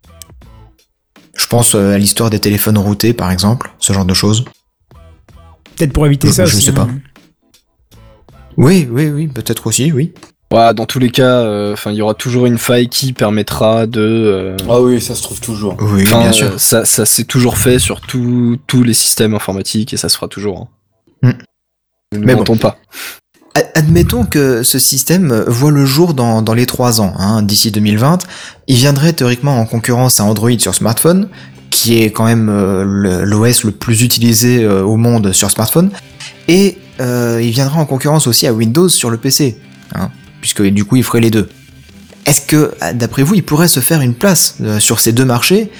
Je pense à l'histoire des téléphones routés, par exemple, ce genre de choses. Peut-être pour éviter ça je aussi, sais pas. hein. Oui, oui, oui, peut-être aussi, oui. Ouais, dans tous les cas, euh, il y aura toujours une faille qui permettra de. euh, Ah oui, ça se trouve toujours. Oui, bien sûr. euh, ça, ça s'est toujours fait sur tous tous les systèmes informatiques et ça se fera toujours. Hein. Ne Mais bon. pas. Ad- Admettons que ce système voit le jour dans, dans les trois ans, hein, d'ici 2020. Il viendrait théoriquement en concurrence à Android sur smartphone, qui est quand même euh, le- l'OS le plus utilisé euh, au monde sur smartphone. Et euh, il viendra en concurrence aussi à Windows sur le PC, hein, puisque du coup il ferait les deux. Est-ce que, d'après vous, il pourrait se faire une place euh, sur ces deux marchés?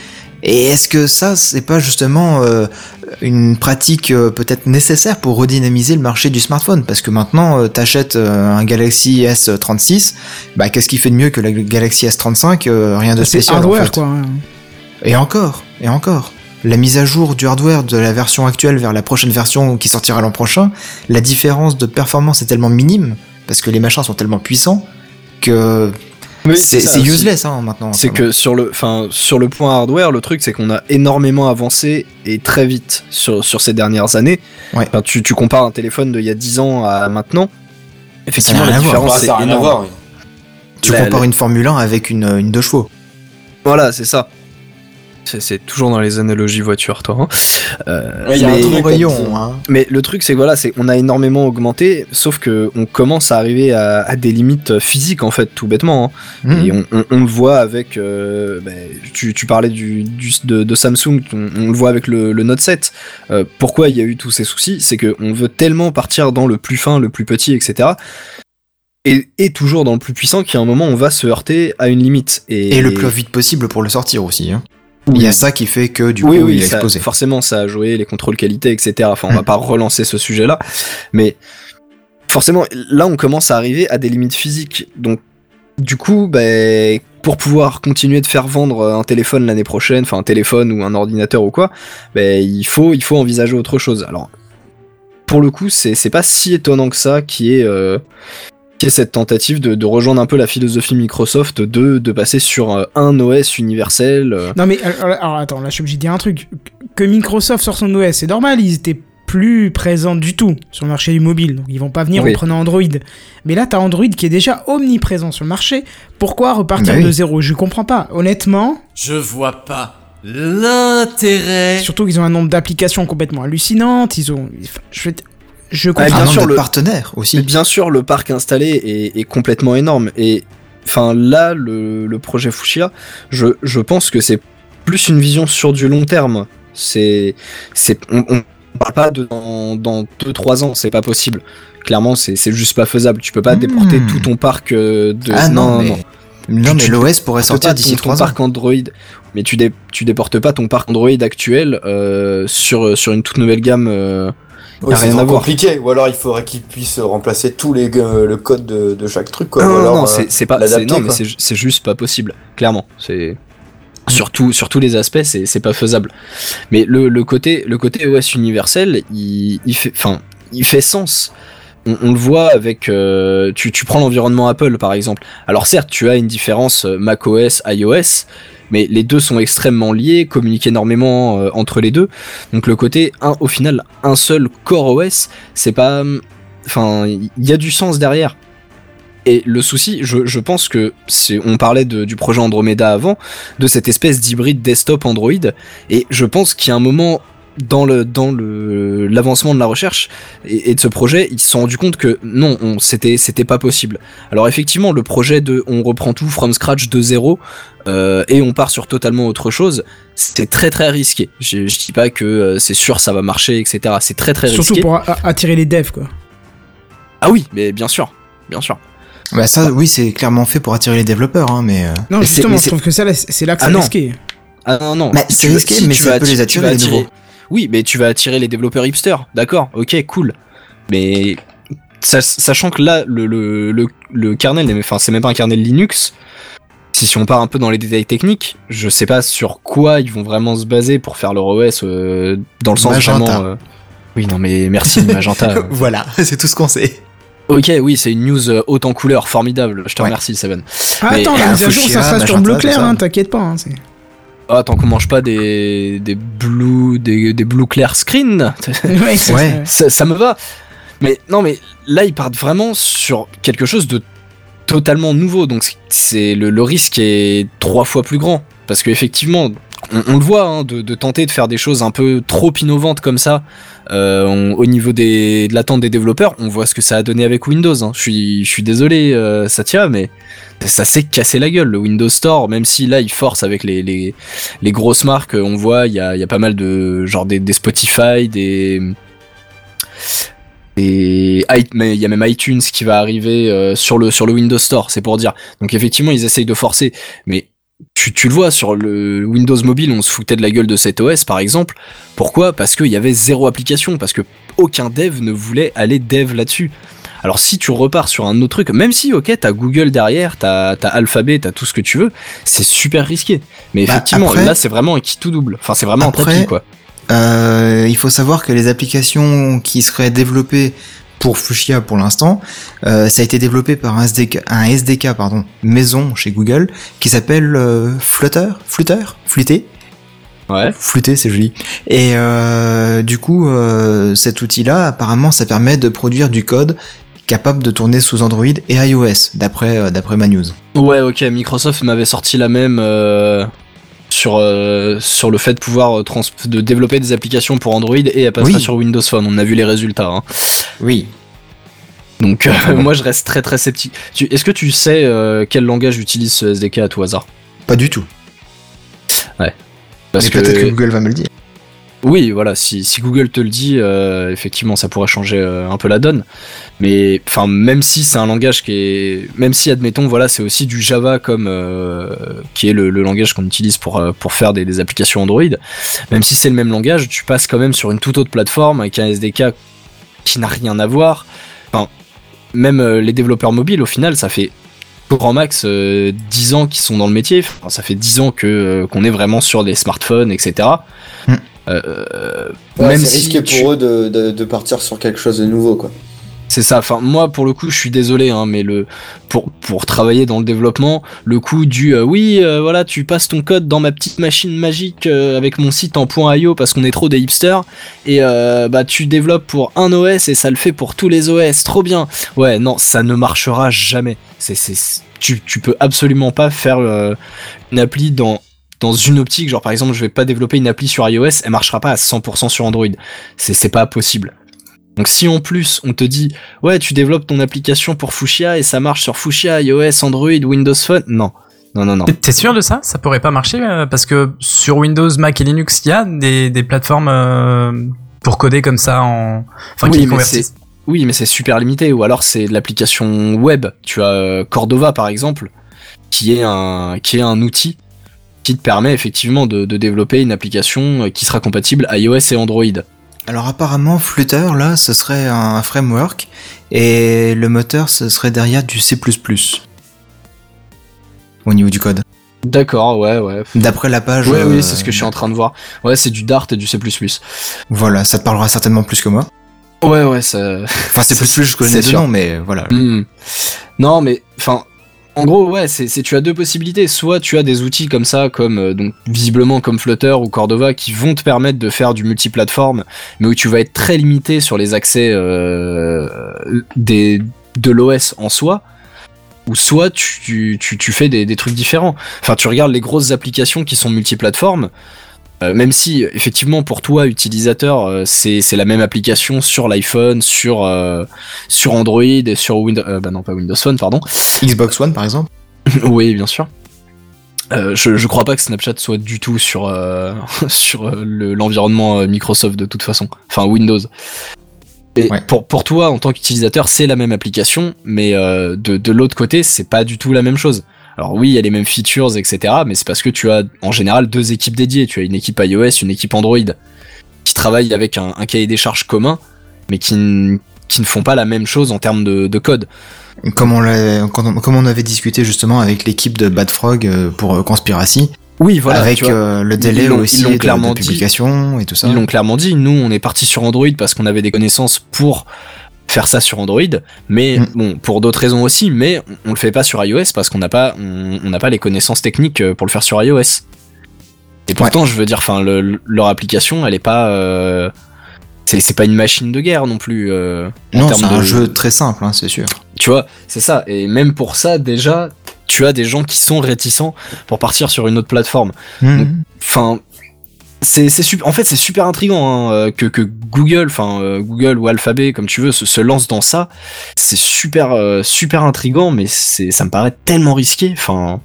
Et est-ce que ça, c'est pas justement euh, une pratique euh, peut-être nécessaire pour redynamiser le marché du smartphone? Parce que maintenant, euh, t'achètes un Galaxy S36, bah qu'est-ce qui fait de mieux que la Galaxy S35 Euh, Rien de C'est spécial. en hardware, fait. quoi. Et encore, et encore. La mise à jour du hardware de la version actuelle vers la prochaine version qui sortira l'an prochain, la différence de performance est tellement minime, parce que les machins sont tellement puissants, que Oui, c'est useless hein, maintenant. C'est que sur le, enfin, sur le point hardware, le truc c'est qu'on a énormément avancé et très vite sur, sur ces dernières années. Ouais. Enfin, tu, tu compares un téléphone d'il y a 10 ans à maintenant. Effectivement, la différence est rien à énorme. voir. oui. tu la- compares la- une Formule 1 avec une, une deux chevaux. Voilà, c'est ça. C'est- toujours dans les analogies voiture, toi. hein. Euh, Ouais, il y a un mais- truc Voyons, là-dessus. hein. Mais le truc, c'est que voilà, c'est on a énormément augmenté, sauf que on commence à arriver à, à des limites physiques en fait, tout bêtement. hein. Mhm. Et on, on- on le voit avec, euh, ben, tu, tu parlais du, du- de, de Samsung, on, on le voit avec le, le Note 7. Euh, pourquoi il y a eu tous ces soucis? C'est que on veut tellement partir dans le plus fin, le plus petit, etc. Et, et toujours dans le plus puissant qu'à un moment on va se heurter à une limite. Et, Et le plus vite possible pour le sortir aussi. hein. Il y a ça qui fait que du coup oui, oui, il a ça- explosé. forcément, ça a joué, les contrôles qualité, etc. Enfin, on va Mm. pas relancer ce sujet-là, mais forcément, là, on commence à arriver à des limites physiques. Donc, du coup, ben, pour pouvoir continuer de faire vendre un téléphone l'année prochaine, enfin un téléphone ou un ordinateur ou quoi, ben, il faut, il faut envisager autre chose. Alors, pour le coup, c'est c'est pas si étonnant que ça qui est euh, qui est cette tentative de, de rejoindre un peu la philosophie Microsoft de, de passer sur euh, un OS universel. euh, Non mais alors, alors, attends, là je suis obligé de dire un truc. Que Microsoft sort son OS, c'est normal, ils étaient plus présents du tout sur le marché du mobile. Donc ils vont pas venir Oui. en prenant Android. Mais là t'as Android qui est déjà omniprésent sur le marché. Pourquoi repartir Bah oui. de zéro? Je comprends pas. Honnêtement, Je vois pas l'intérêt. surtout qu'ils ont un nombre d'applications complètement hallucinantes. Ils ont, enfin, je, je Ah, comprends. bien sûr, le- partenaires Mais aussi. bien sûr, le parc installé est, est complètement énorme. Et enfin, là, le, le projet Fuchsia, je, je pense que c'est plus une vision sur du long terme. C'est, c'est, on, on parle pas de dans, dans 2-3 ans, c'est pas possible. Clairement, c'est, c'est juste pas faisable. Tu peux pas Hmm. déporter tout ton parc euh, de. Ah non, mais, non, Tu- mais l'OS pourrait sortir d'ici ton, ton 3 ans. parc Android, mais tu, dé, tu déportes pas ton parc Android actuel euh, sur, sur une toute nouvelle gamme. euh, Oui, c'est trop compliqué. Ou alors il faudrait qu'ils puissent remplacer tous les euh, le code de, de chaque truc quoi. Non, Ou non, alors, non, euh, c'est pas, non, mais c'est juste pas possible, clairement. C'est surtout sur tous les aspects, c'est pas faisable. Mais le, le côté le côté OS universel, il, il fait, enfin, il fait sens. On, on le voit avec, euh, tu, tu prends l'environnement Apple par exemple. Alors certes, tu as une différence macOS, iOS, mais les deux sont extrêmement liés, communiquent énormément euh, entre les deux. Donc le côté, un, au final, un seul core OS, c'est pas, hum, enfin, il y a du sens derrière. Et le souci, je, pense que c'est, on parlait du projet Andromeda avant, de cette espèce d'hybride desktop Android, et je pense qu'il y a un moment dans le dans le l'avancement de la recherche et, et de ce projet, ils se sont rendus compte que non, on, c'était c'était pas possible. Alors effectivement, le projet de on reprend tout from scratch de zéro euh, et on part sur totalement autre chose, c'était très très risqué. Je, je dis pas que euh, c'est sûr ça va marcher, etc. C'est très très Surtout risqué. pour a- attirer les devs quoi. Ah oui, mais bien sûr, bien sûr. Bah ça, oui, c'est clairement fait pour attirer les développeurs, hein, mais... euh, Non Mais c'est- justement, mais je c'est- trouve que ça c'est là que Ah c'est non. risqué. Ah non, non. Bah, c'est veux- risqué, si mais tu ça peut atti- les tu attirer, les attirer- nouveaux. Oui, mais tu vas attirer les développeurs hipsters, d'accord, ok, cool. Mais sa- sachant que là, le, le, le, le kernel, n'est- enfin, c'est même pas un kernel Linux. Si, si on part un peu dans les détails techniques, je sais pas sur quoi ils vont vraiment se baser pour faire leur OS euh, dans le sens Magenta. vraiment. euh, Oui, non, mais merci Magenta. euh. voilà, c'est tout ce qu'on sait. ok, oui, c'est une news euh, haute en couleur, formidable. Je te Ouais. remercie, Seven. Ah, Mais- attends, la un mise à jour, ça sera sur magenta, bleu clair, hein, t'inquiète pas. hein, Ah, tant qu'on mange pas des, des blue, des, des blue clear screen. ouais, c'est Ouais. ça. me va. Mais non, mais là, ils partent vraiment sur quelque chose de totalement nouveau, donc c'est le, le risque est trois fois plus grand. Parce qu'effectivement, on, le voit, hein, de, tenter de faire des choses un peu trop innovantes comme ça, euh, au niveau des, de l'attente des développeurs, on voit ce que ça a donné avec Windows. hein. Je suis, désolé, euh, Satya, mais ça s'est cassé la gueule. Le Windows Store, même si là il force avec les, grosses marques, on voit, il y a, pas mal de genre des, Spotify, des il y a même iTunes qui va arriver euh, sur le sur le Windows Store, c'est pour dire. Donc effectivement, ils essayent de forcer, mais tu, tu le vois sur le Windows mobile, on se foutait de la gueule de cet OS par exemple. Pourquoi? Parce qu'il y avait zéro application, parce que aucun dev ne voulait aller dev là-dessus. Alors si tu repars sur un autre truc, même si ok t'as Google derrière, t'as Alphabet, t'as tout ce que tu veux, c'est super risqué. Mais Bah, effectivement après- là c'est vraiment un qui tout double. Enfin c'est vraiment un Après- tapis quoi. Euh, il faut savoir que les applications qui seraient développées pour Fuchsia pour l'instant, euh, ça a été développé par un SDK, un SDK pardon, maison chez Google qui s'appelle euh, Flutter, Flutter, Flutter. Ouais. Flutter, c'est joli. Et euh, du coup, euh, cet outil-là, apparemment, ça permet de produire du code capable de tourner sous Android et iOS, d'après euh, d'après ma news. Ouais, ok, Microsoft m'avait sorti la même euh, sur, euh, sur le fait de pouvoir euh, trans de développer des applications pour Android et elle passera Oui. sur Windows Phone. On a vu les résultats. hein. Oui. Donc euh, moi je reste très très sceptique. Est-ce que tu sais euh, quel langage utilise ce SDK à tout hasard? Pas du tout. Parce Mais peut-être que Google va me le dire. Oui, voilà, si, Google te le dit, euh, effectivement, ça pourrait changer euh, un peu la donne. Mais enfin, même si c'est un langage qui est, même si admettons, voilà, c'est aussi du Java comme euh, qui est le, langage qu'on utilise pour pour faire des, applications Android. Même si c'est le même langage, tu passes quand même sur une toute autre plateforme avec un SDK qui n'a rien à voir. Enfin, même les développeurs mobiles, au final, ça fait grand max euh, 10 ans qu'ils sont dans le métier. Ça fait 10 ans que qu'on est vraiment sur des smartphones, etc. Euh, Ouais, même c'est si risqué tu- pour eux de, de, de partir sur quelque chose de nouveau, quoi. c'est ça. Enfin, moi, pour le coup, je suis désolé, hein, mais le pour pour travailler dans le développement, le coup du euh, oui, euh, voilà, tu passes ton code dans ma petite machine magique euh, avec mon site en .io parce qu'on est trop des hipsters et bah tu développes pour un OS et ça le fait pour tous les OS, trop bien. Ouais, non, ça ne marchera jamais. C'est c'est tu tu peux absolument pas faire une appli dans dans une optique, genre par exemple, je vais pas développer une appli sur iOS, elle marchera pas à 100% sur Android. C'est pas possible. Donc si en plus on te dit ouais tu développes ton application pour Fuchsia et ça marche sur Fuchsia, iOS, Android, Windows Phone, non. Non, non, non. T'es- sûr de ça? Ça pourrait pas marcher euh, parce que sur Windows, Mac et Linux, il y a des, des plateformes euh, pour coder comme ça en. Enfin, qui Oui, mais convertissent. Oui, mais c'est super limité. Ou alors c'est de l'application web. Tu as euh, Cordova par exemple, qui est un, qui est un outil qui te permet effectivement de, de développer une application euh, qui sera compatible iOS et Android. Alors apparemment, Flutter, là, ce serait un framework, et le moteur, ce serait derrière du C++. Au niveau du code. D'accord, ouais, ouais. D'après la page... Ouais, euh, oui, c'est ce que je suis en train de voir. Ouais, c'est du Dart et du C++. Voilà, ça te parlera certainement plus que moi. Ouais, ouais, ça. Enfin, C++, C'est- je connais c'est deux sûr. noms, mais voilà. Hmm. Non, mais enfin, en gros, ouais, c'est tu as deux possibilités. Soit tu as des outils comme ça, comme euh, donc visiblement comme Flutter ou Cordova, qui vont te permettre de faire du multiplateforme, mais où tu vas être très limité sur les accès euh, des de l'OS en soi. Ou soit tu, tu, fais des, des trucs différents. Enfin, tu regardes les grosses applications qui sont multiplateformes. Euh, même si effectivement pour toi utilisateur euh, c'est c'est la même application sur l'iPhone sur euh, sur Android et sur Windows bah non pas Windows Phone pardon. Xbox One, par exemple. Oui bien sûr. Je, je crois pas que Snapchat soit du tout sur sur le- l'environnement Microsoft de toute façon. Enfin Windows. Et Ouais. pour pour toi en tant qu'utilisateur c'est la même application mais de de l'autre côté c'est pas du tout la même chose alors oui, il y a les mêmes features, etc. Mais c'est parce que tu as en général deux équipes dédiées. Tu as une équipe iOS, une équipe Android, qui travaillent avec un, un cahier des charges commun, mais qui, ne font pas la même chose en termes de, de code. Comme on, l'a- quand on- comme on avait discuté justement avec l'équipe de Bad Frog euh, pour euh, Conspiracy, Oui, voilà. avec euh, le délai aussi de, clairement de dit. publication et tout ça. Ils l'ont clairement dit. Nous, on est parti sur Android parce qu'on avait des connaissances pour faire ça sur Android, mais Mm. bon, pour d'autres raisons aussi. Mais on, on le fait pas sur iOS parce qu'on n'a pas, on on pas les connaissances techniques euh, pour le faire sur iOS. Et pourtant, je veux dire, enfin, le- leur application, elle est pas, euh, c'est pas une machine de guerre non plus. euh, Non, c'est un de- jeu très simple, hein, c'est sûr. Tu vois, c'est ça. Et même pour ça, déjà, tu as des gens qui sont réticents pour partir sur une autre plateforme. Mhm. Enfin, c'est super. En fait, c'est super intriguant hein, euh, que que Google, enfin euh, Google ou Alphabet, comme tu veux, se, se lance dans ça. C'est super euh, super intrigant, mais c'est ça me paraît tellement risqué. Enfin.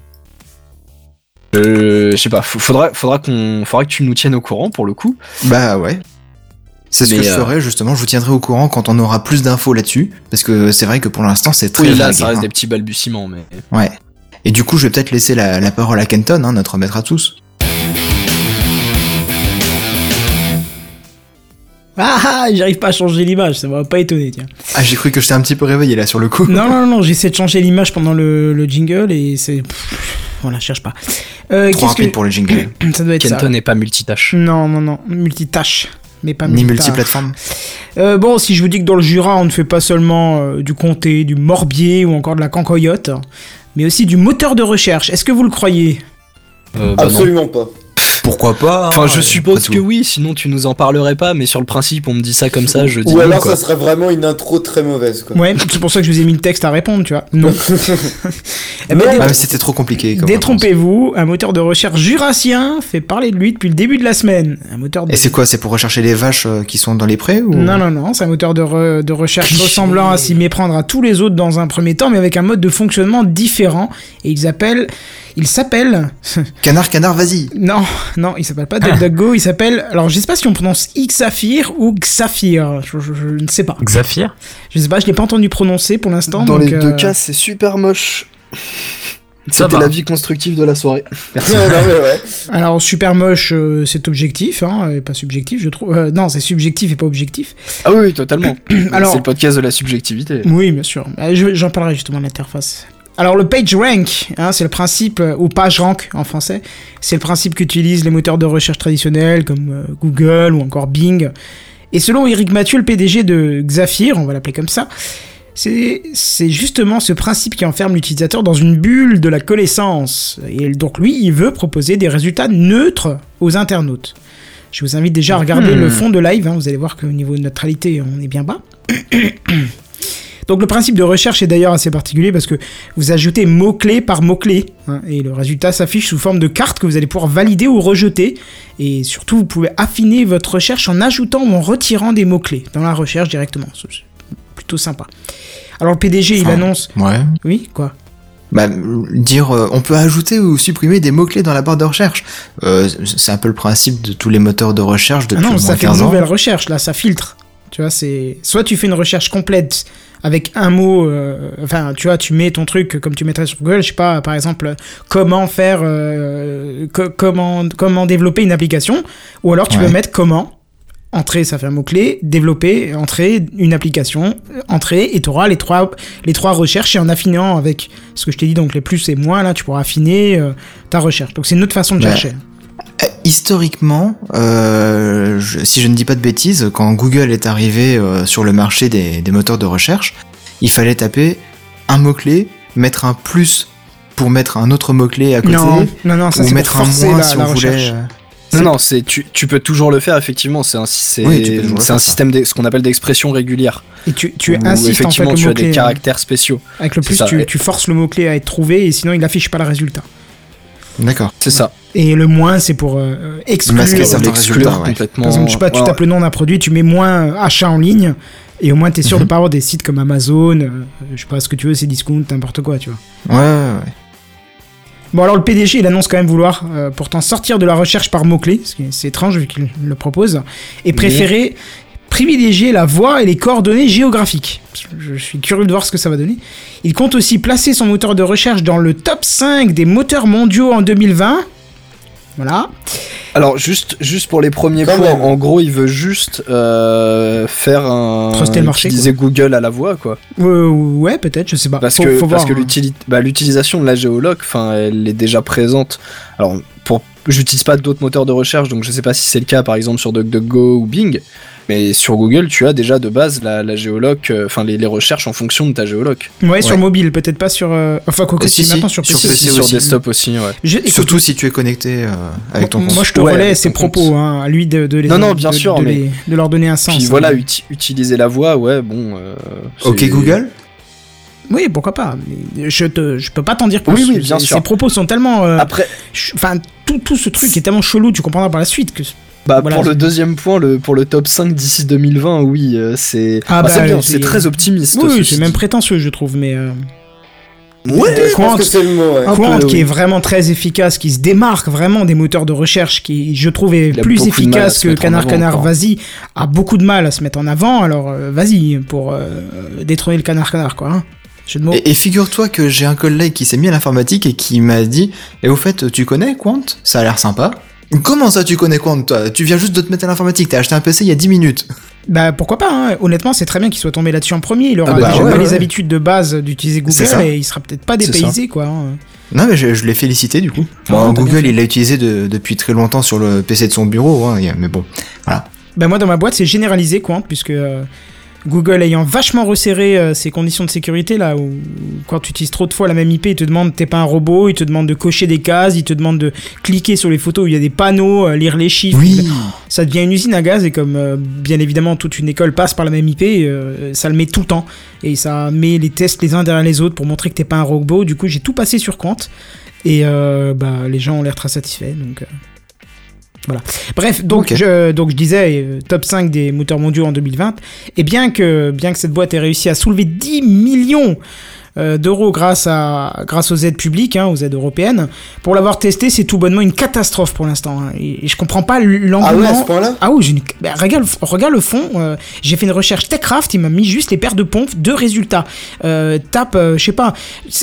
Euh, je sais pas, faudra, faudra qu'on, faudra que tu nous tiennes au courant pour le coup. Bah ouais. C'est ce Mais, que je ferai justement, je vous tiendrai au courant quand on aura plus d'infos là-dessus, parce que c'est vrai que pour l'instant c'est très Oui, là, vague, ça reste hein. des petits balbutiements, mais. Ouais. Et du coup, je vais peut-être laisser la, la parole à Kenton, hein, notre maître à tous. Ah ah, j'arrive pas à changer l'image, ça va pas étonner, tiens. Ah, j'ai cru que j'étais un petit peu réveillé là sur le coup. Non, non, non, j'essaie de changer l'image pendant le, le jingle et c'est. pff, Voilà, cherche pas. Euh, Trop rapide que- pour les jingles. Ça doit être. Kenton n'est pas multitâche. Non, non, non, multitâche. Mais pas Ni multiplateforme. Euh, bon, si je vous dis que dans le Jura, on ne fait pas seulement euh, du comté, du morbier ou encore de la cancoyote, mais aussi du moteur de recherche. Est-ce que vous le croyez? Euh, bah non. Absolument pas. Pourquoi pas Enfin, je suppose que oui, sinon tu nous en parlerais pas, mais sur le principe, on me dit ça comme ça, je dis Ou non, alors quoi. ça serait vraiment une intro très mauvaise quoi. Ouais, c'est pour ça que je vous ai mis le texte à répondre, tu vois. Non. Eh ben, Non, Ah, mais c'était trop compliqué. Détrompez-vous, un moteur de recherche jurassien fait parler de lui depuis le début de la semaine. Un moteur de... Et c'est quoi C'est pour rechercher les vaches euh, qui sont dans les prés ou... Non, non, non, c'est un moteur de, re- de recherche ressemblant à s'y méprendre à tous les autres dans un premier temps, mais avec un mode de fonctionnement différent. Et ils appellent... Il s'appelle... Canard, canard, vas-y. Non, non, il s'appelle pas DuckDuckGo, il s'appelle... Alors, je sais pas si on prononce Xafir ou Xafir, je, je- je ne sais pas. Xafir Je sais pas, je l'ai pas entendu prononcer pour l'instant. Dans donc, les euh, deux cas, c'est super moche. C'était la vie constructive de la soirée. ouais. Alors, super moche, euh, c'est objectif, hein, et pas subjectif, je trouve. Euh, non, c'est subjectif et pas objectif. Ah oui, oui, totalement. Alors- c'est le podcast de la subjectivité. Oui, bien sûr. Euh, je- J'en parlerai justement de l'interface. Alors le page rank, hein, c'est le principe, euh, ou page rank en français, c'est le principe qu'utilisent les moteurs de recherche traditionnels comme euh, Google ou encore Bing. Et selon Eric Mathieu, le PDG de Xafir, on va l'appeler comme ça, c'est c'est justement ce principe qui enferme l'utilisateur dans une bulle de la connaissance. Et donc lui, il veut proposer des résultats neutres aux internautes. Je vous invite déjà à regarder Hmm. le fond de live, hein, vous allez voir qu'au niveau de neutralité, on est bien bas. Donc le principe de recherche est d'ailleurs assez particulier parce que vous ajoutez mot-clé par mot-clé hein, et le résultat s'affiche sous forme de carte que vous allez pouvoir valider ou rejeter et surtout vous pouvez affiner votre recherche en ajoutant ou en retirant des mots-clés dans la recherche directement. C'est plutôt sympa. Alors le PDG il Enfin, annonce... Ouais. Oui, quoi? Bah, dire euh, on peut ajouter ou supprimer des mots-clés dans la barre de recherche. Euh, c'est un peu le principe de tous les moteurs de recherche Ah depuis non, au ça fait une 15 ans. nouvelle recherche, là, ça filtre. Tu vois, c'est. Soit tu fais une recherche complète avec un mot. euh, Enfin, tu vois, tu mets ton truc comme tu mettrais sur Google, je sais pas, par exemple, comment faire. euh, co- comment, comment développer une application. Ou alors tu Ouais. peux mettre comment. Entrée, ça fait un mot-clé. Développer, entrée, une application. Entrée, et tu auras les trois, les trois recherches. Et en affinant avec ce que je t'ai dit, donc les plus et moins, là, tu pourras affiner euh, ta recherche. Donc c'est une autre façon de Ouais. chercher. Euh, Historiquement, euh, je- si je ne dis pas de bêtises, quand Google est arrivé euh, sur le marché des, des moteurs de recherche, il fallait taper un mot-clé, mettre un plus pour mettre un autre mot-clé à côté, Non, non, non, ça ou mettre un moins la, si la on voulait. recherche. Non, non, c'est tu, tu peux toujours le faire effectivement. C'est un c'est Oui, système de, ce qu'on appelle d'expression régulière. Et tu, tu où insistes en fait effectivement le tu as des caractères spéciaux. Avec le plus, tu, tu forces le mot-clé à être trouvé et sinon il affiche pas le résultat. D'accord. C'est ça. Et le moins, c'est pour euh, exclure. Masquer Par certains résultats, ouais. complètement. exemple, je sais pas, tu tapes le nom d'un produit, tu mets moins euh, achat en ligne et au moins tu es sûr de Mhm. pas avoir des sites comme Amazon, euh, je sais pas ce que tu veux, c'est discount, n'importe quoi, tu vois. Ouais, ouais, ouais. Bon, alors le PDG, il annonce quand même vouloir euh, pourtant sortir de la recherche par mots-clés, ce qui est- c'est étrange vu qu'il le propose, et préférer privilégier la voie et les coordonnées géographiques. Je suis curieux de voir ce que ça va donner. Il compte aussi placer son moteur de recherche dans le top 5 des moteurs mondiaux en 2020. Voilà. Alors juste juste pour les premiers Quand points, même. en gros, il veut juste euh, faire un Truster le marché, utiliser Google à la voix quoi. Euh, ouais, peut-être, je sais pas. Parce Faut- que faut parce voir, que hein. bah, l'utilisation de la géologue, enfin, elle est déjà présente. Alors pour j'utilise pas d'autres moteurs de recherche, donc je sais pas si c'est le cas par exemple sur DuckDuckGo ou Bing. Mais sur Google, tu as déjà de base la, la géoloc, euh, enfin les, les recherches en fonction de ta géoloc. Ouais, sur mobile, peut-être pas sur. euh, Enfin, quoi que si, si, maintenant sur sur PC. Aussi. sur desktop aussi, ouais. Je- écoute, Surtout si tu es connecté euh, avec ton compte. Moi, je te Ouais, relais ses propos, hein, à lui de, de les Non, non, bien de- sûr, de, mais- les- de leur donner un sens. Puis hein. voilà, uti- utiliser la voix, ouais, bon. euh, Ok Google Oui, pourquoi pas. Je te, je peux pas t'en dire plus. Oui, oui, bien Ses- sûr. Ses propos sont tellement. euh, Après, Enfin, tout, tout ce truc est tellement chelou, tu comprendras par la suite que. Bah, Voilà. pour le deuxième point, le, pour le top 5 d'ici 2020, oui, euh, c'est Ah, bah, bah, c'est bien, c'est- très optimiste. Oui, c'est même prétentieux, je trouve, mais. euh, Ouais, je Quant- pense que c'est le mot, ouais. Un Quant, peu, qui oui. est vraiment très efficace, qui se démarque vraiment des moteurs de recherche, qui je trouve est plus efficace que Canard avant Canard. Vas-y, a beaucoup de mal à se mettre en avant, alors euh, vas-y pour euh, détrôner le Canard Canard quoi. Hein. Et figure-toi que j'ai un collègue qui s'est mis à l'informatique et qui m'a dit Et au fait, tu connais Quant? Ça a l'air sympa. Comment ça, tu connais Quant toi? Tu viens juste de te mettre à l'informatique, t'as acheté un PC il y a 10 minutes. Bah pourquoi pas, hein. honnêtement c'est très bien qu'il soit tombé là-dessus en premier, il aura Ah bah déjà ouais, pas ouais, les ouais. habitudes de base d'utiliser Google et il sera peut-être pas dépaysé quoi. hein. Non, mais je, je l'ai félicité du coup. Ah, Bon, Google, il l'a utilisé de- depuis très longtemps sur le PC de son bureau, hein, mais bon. Bah moi dans ma boîte c'est généralisé quoi, puisque euh, Google ayant vachement resserré euh, ses conditions de sécurité là, où quand tu utilises trop de fois la même IP, il te demande t'es pas un robot, il te demande de cocher des cases, il te demande de cliquer sur les photos où il y a des panneaux, euh, lire les chiffres. Oui. Ça devient une usine à gaz et comme euh, bien évidemment toute une école passe par la même IP, euh, ça le met tout le temps et ça met les tests les uns derrière les autres pour montrer que t'es pas un robot. Du coup j'ai tout passé sur compte et euh, bah les gens ont l'air très satisfaits donc. Voilà. Bref, donc, je, donc je disais euh, top 5 des moteurs mondiaux en 2020. Et bien que, bien que cette boîte ait réussi à soulever 10 millions d'euros grâce, à, grâce aux aides publiques, hein, aux aides européennes, pour l'avoir testé, c'est tout bonnement une catastrophe pour l'instant. hein. Et, et je comprends pas Ah ouais, à l'engouement. ce point-là? Ah oui, une... bah, regarde, regarde le fond. euh, j'ai fait une recherche Techcraft, il m'a mis juste les paires de pompes, deux résultats. Euh, tape, euh, je sais pas.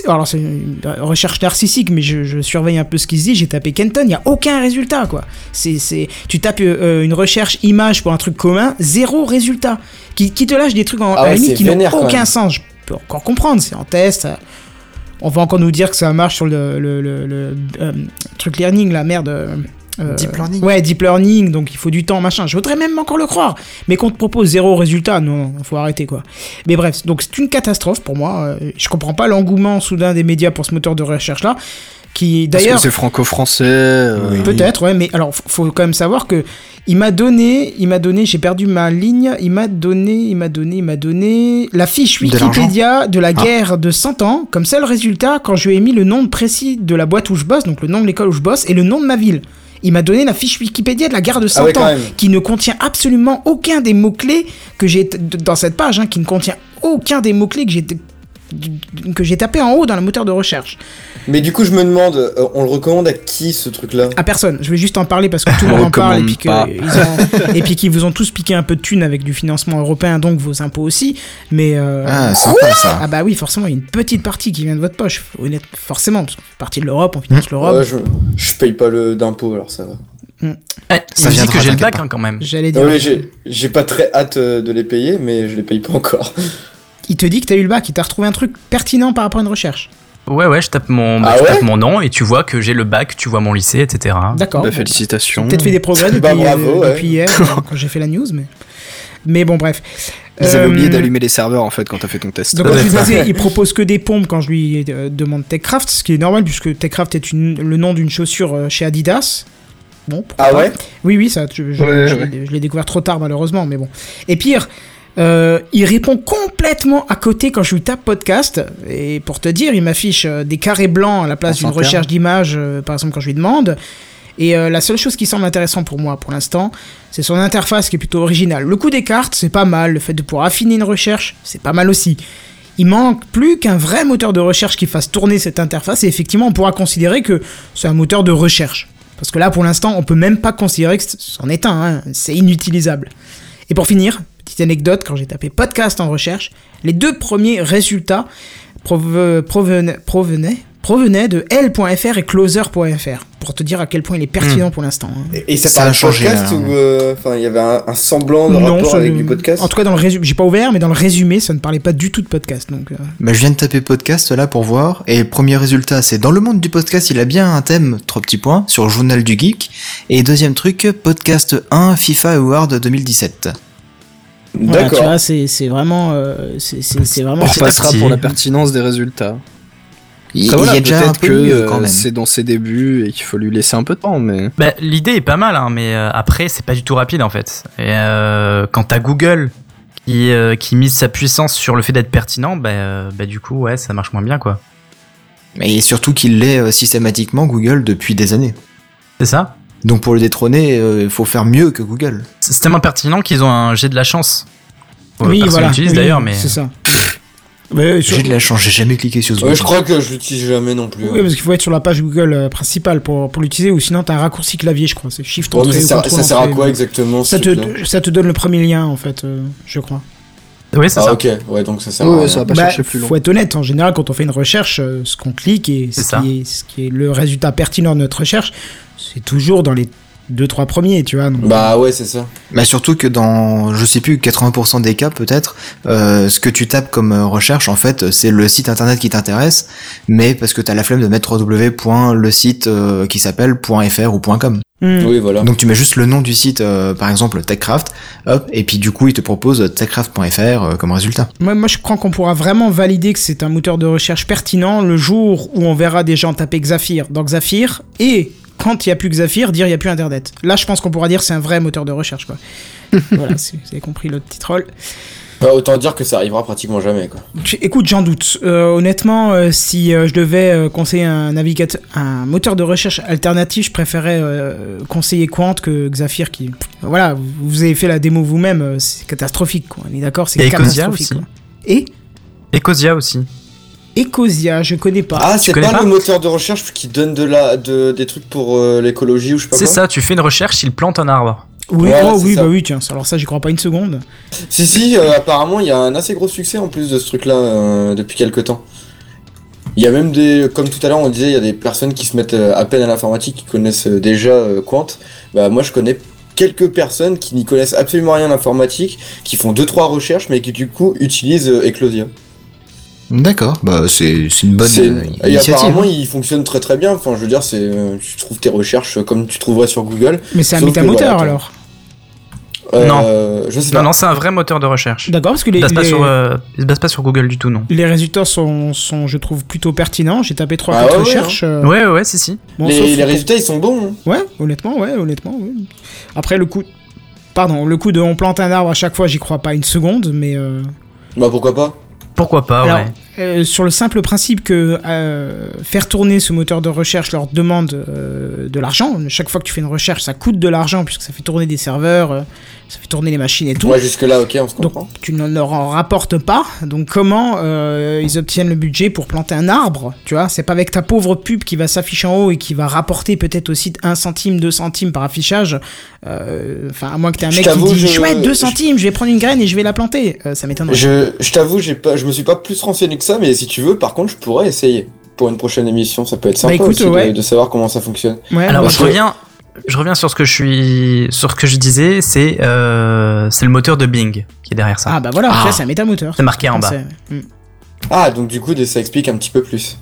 Alors c'est une recherche narcissique, mais je, je surveille un peu ce qui se dit. J'ai tapé Kenton, il y a aucun résultat quoi. C'est, c'est, tu tapes euh, une recherche image pour un truc commun, zéro résultat. Qui, qui te lâche des trucs en, Ah à la ouais, limite c'est qui n'ont aucun sens. Peux encore comprendre, c'est en test. On va encore nous dire que ça marche sur le, le, le- le, euh, truc learning, la merde. euh, euh, Deep learning. Ouais, deep learning, donc il faut du temps, machin. Je voudrais même encore le croire. Mais qu'on te propose zéro résultat, non, faut arrêter quoi. Mais bref, donc c'est une catastrophe pour moi. Je comprends pas l'engouement soudain des médias pour ce moteur de recherche là. Qui d'ailleurs. c'est franco-français. euh, Peut-être, ouais, mais alors faut quand même savoir que il m'a donné, il m'a donné, j'ai perdu ma ligne, il m'a donné, il m'a donné, il m'a donné la fiche Wikipédia de la guerre de 100 ans, comme seul résultat quand je lui ai mis le nom précis de la boîte où je bosse, donc le nom de l'école où je bosse et le nom de ma ville. Il m'a donné la fiche Wikipédia de la guerre de 100 Ah ouais, ans, qui ne contient absolument aucun des mots-clés que j'ai dans cette page, hein, qui ne contient aucun des mots-clés que j'ai que j'ai tapé en haut dans le moteur de recherche. Mais du coup, je me demande, euh, on le recommande à qui ce truc-là? À personne. Je vais juste en parler parce que tout le On monde en parle et puis, que qu'ils vous ont tous piqué un peu de thunes avec du financement européen, donc vos impôts aussi. Mais euh, Ah, sympa ça. ah bah oui, forcément, il y a une petite partie qui vient de votre poche. Honnête, forcément, parce qu'on fait partie de l'Europe, on finance l'Europe. Ouais, je, je paye pas le d'impôt, alors ça va. Eh, Ça me dit viendra, que j'ai le bac hein, quand même. J'allais Ah dire. j'ai j'ai pas très hâte euh, de les payer, mais je les paye pas encore. Il te dit que t'as eu le bac, il t'a retrouvé un truc pertinent par rapport à une recherche. Ouais, ouais, je tape mon, bah, Ah je ouais tape mon nom et tu vois que j'ai le bac, tu vois mon lycée, etc. D'accord. bah, félicitations. Peut-être fait des progrès depuis, Bah, bravo, euh, ouais. depuis hier, euh, quand j'ai fait la news, mais. Mais bon, bref. Ils avaient Euh, oublié d'allumer les serveurs en fait quand t'as fait ton test. Donc, comme je disais, il propose que des pompes quand je lui euh, demande Techcraft, ce qui est normal puisque Techcraft est une- le nom d'une chaussure euh, chez Adidas. Bon, pourquoi Ah pas. ouais Oui, oui, ça, je, je- Ouais, je ouais. l'ai- je l'ai découvert trop tard malheureusement, mais bon. Et pire, euh, il répond complètement à côté quand je lui tape podcast. Et pour te dire, il m'affiche euh, des carrés blancs à la place d'une recherche d'image, euh, par exemple quand je lui demande. Et euh, la seule chose qui semble intéressante pour moi pour l'instant, c'est son interface qui est plutôt originale. Le coup des cartes, c'est pas mal. Le fait de pouvoir affiner une recherche, c'est pas mal aussi. Il manque plus qu'un vrai moteur de recherche qui fasse tourner cette interface et effectivement on pourra considérer que c'est un moteur de recherche. Parce que là pour l'instant on peut même pas considérer que c'en est un, hein. c'est inutilisable. Et pour finir, petite anecdote, quand j'ai tapé podcast en recherche, les deux premiers résultats prove- provenaient, provenaient, provenaient de L.fr et Closer.fr, pour te dire à quel point il est pertinent pour l'instant. hein. Et, et ça, a de changé, podcast ou euh, enfin il y avait un, un semblant de rapport ça avec ne- du podcast En tout cas, dans le résumé, j'ai pas ouvert, mais dans le résumé, ça ne parlait pas du tout de podcast. Donc, euh, Bah, je viens de taper podcast là pour voir, et premier résultat, c'est dans le monde du podcast, il a bien un thème, trois petits points, sur Journal du Geek, et deuxième truc, podcast 1 FIFA Award 2017. Voilà, tu D'accord. vois, c'est c'est vraiment, euh, c'est c'est- c'est vraiment. On à repassera pour la pertinence des résultats. Il, Après, voilà, il y a déjà un peut-être peu que mieux euh, quand même. c'est dans ses débuts et qu'il faut lui laisser un peu de temps, mais Bah, l'idée est pas mal, hein, mais euh, après, c'est pas du tout rapide en fait. Et euh, quand t'as Google qui, euh, qui mise sa puissance sur le fait d'être pertinent, bah, euh, bah, du coup, ouais, ça marche moins bien quoi. Et surtout qu'il l'est euh, systématiquement Google depuis des années. C'est ça? Donc pour le détrôner, euh, il faut faire mieux que Google. C'est tellement pertinent qu'ils ont un jet de la chance. Ouais, oui, voilà. l'utilise oui, d'ailleurs, mais. C'est ça. Ouais, sur- J'ai de la chance, j'ai jamais cliqué sur ce Ouais, bouton. je crois que je l'utilise jamais non plus. Oui, parce qu'il faut être sur la page Google euh, principale pour, pour l'utiliser, ou sinon t'as un raccourci clavier, je crois. C'est Shift Ouais, entrée ça, ou sert, contrôle ça sert à quoi exactement ça te, ça te donne le premier lien, en fait, euh, je crois. Oui, c'est Ah ça. ok, ouais, donc ça sert Ouais, à rien. ça va pas Bah, chercher plus long. faut être honnête, en général, quand on fait une recherche, euh, ce qu'on clique et C'est ce ça. qui, est, ce qui est le résultat pertinent de notre recherche, c'est toujours dans les deux trois premiers, tu vois. donc- Bah ouais, c'est ça. Bah surtout que dans, je sais plus, 80% des cas peut-être, euh, ce que tu tapes comme euh, recherche, en fait, c'est le site internet qui t'intéresse, mais parce que t'as la flemme de mettre www. site euh, qui s'appelle .fr ou .com. Hmm. Oui, voilà. Donc tu mets juste le nom du site, euh, par exemple TechCraft, hop, et puis du coup il te propose techcraft.fr euh, comme résultat. Moi, moi, je crois qu'on pourra vraiment valider que c'est un moteur de recherche pertinent le jour où on verra des gens taper Xafir dans Xafir et quand il n'y a plus Xafir, dire il n'y a plus Internet. Là, je pense qu'on pourra dire c'est un vrai moteur de recherche. Quoi. voilà, si vous avez compris le petit troll. Bah, autant dire que ça arrivera pratiquement jamais, quoi. Écoute, j'en doute. Euh, honnêtement, euh, si euh, je devais euh, conseiller un navigateur, un moteur de recherche alternatif, je préférais euh, conseiller Quant que Xafir qui. Voilà, vous- avez fait la démo vous-même, c'est catastrophique. Quoi. On est d'accord, c'est catastrophique. aussi. quoi. Et? Ecosia aussi. Ecosia, je connais pas. Ah, c'est pas, pas le moteur de recherche qui donne de la, de, des trucs pour euh, l'écologie ou je sais pas C'est ça, tu fais une recherche, il plante un arbre. Oui, Ouais, oh, oui, ça. bah oui, tiens, alors ça, j'y crois pas une seconde. Si, si, euh, apparemment, il y a un assez gros succès en plus de ce truc-là euh, depuis quelques temps. Il y a même des, comme tout à l'heure on disait, il y a des personnes qui se mettent à peine à l'informatique, qui connaissent déjà euh, Quant. Bah, moi, je connais quelques personnes qui n'y connaissent absolument rien à l'informatique, qui font deux trois recherches, mais qui du coup utilisent euh, Eclosia. D'accord, bah c'est c'est une bonne euh, et initiative. apparemment, il fonctionne très très bien. Enfin, je veux dire, c'est, euh, tu trouves tes recherches comme tu trouverais sur Google. Mais c'est un métamoteur voilà, alors. Euh, Je sais pas. Non, non, c'est un vrai moteur de recherche. D'accord, parce que Il les, se base pas les- sur, euh, il se base pas sur Google du tout, non. les résultats sont, sont, je trouve, plutôt pertinents. J'ai tapé 3 Ah 4 ouais, ouais, recherches. euh, Ouais, ouais, ouais, si, si. bon, les, sauf les résultats, ils sont bons. hein. Ouais, honnêtement, ouais, honnêtement. Après, le coup. Pardon, le coup de on plante un arbre à chaque fois, j'y crois pas une seconde, mais. euh, Bah pourquoi pas Pourquoi pas, Alors, ouais. Euh, sur le simple principe que euh, faire tourner ce moteur de recherche leur demande euh, de l'argent, chaque fois que tu fais une recherche, ça coûte de l'argent puisque ça fait tourner des serveurs, ça fait tourner les machines et tout. Ouais, jusque là, ok, on se Donc comprend. tu ne leur en rapportes pas. Donc comment euh, ils obtiennent le budget pour planter un arbre Tu vois, c'est pas avec ta pauvre pub qui va s'afficher en haut et qui va rapporter peut-être aussi 1 centime, 2 centimes par affichage. Euh, Enfin, à moins que t'aies un Je mec qui dit je- chouette 2 je- centimes, je vais prendre une graine et je vais la planter. Euh, ça m'étonnerait. Je, je t'avoue, j'ai pas, je me suis pas plus renseigné que ça, mais si tu veux, par contre, je pourrais essayer pour une prochaine émission. Ça peut être sympa Bah, écoute, aussi de- ouais. de, savoir comment ça fonctionne. Ouais, Alors, bah, parce je que- reviens, je reviens sur ce que je suis, sur ce que je disais, c'est, euh, c'est le moteur de Bing qui est derrière ça. Ah bah voilà, Ah. ça c'est un métamoteur. C'est marqué en bas. Mm. Ah, donc du coup, ça explique un petit peu plus.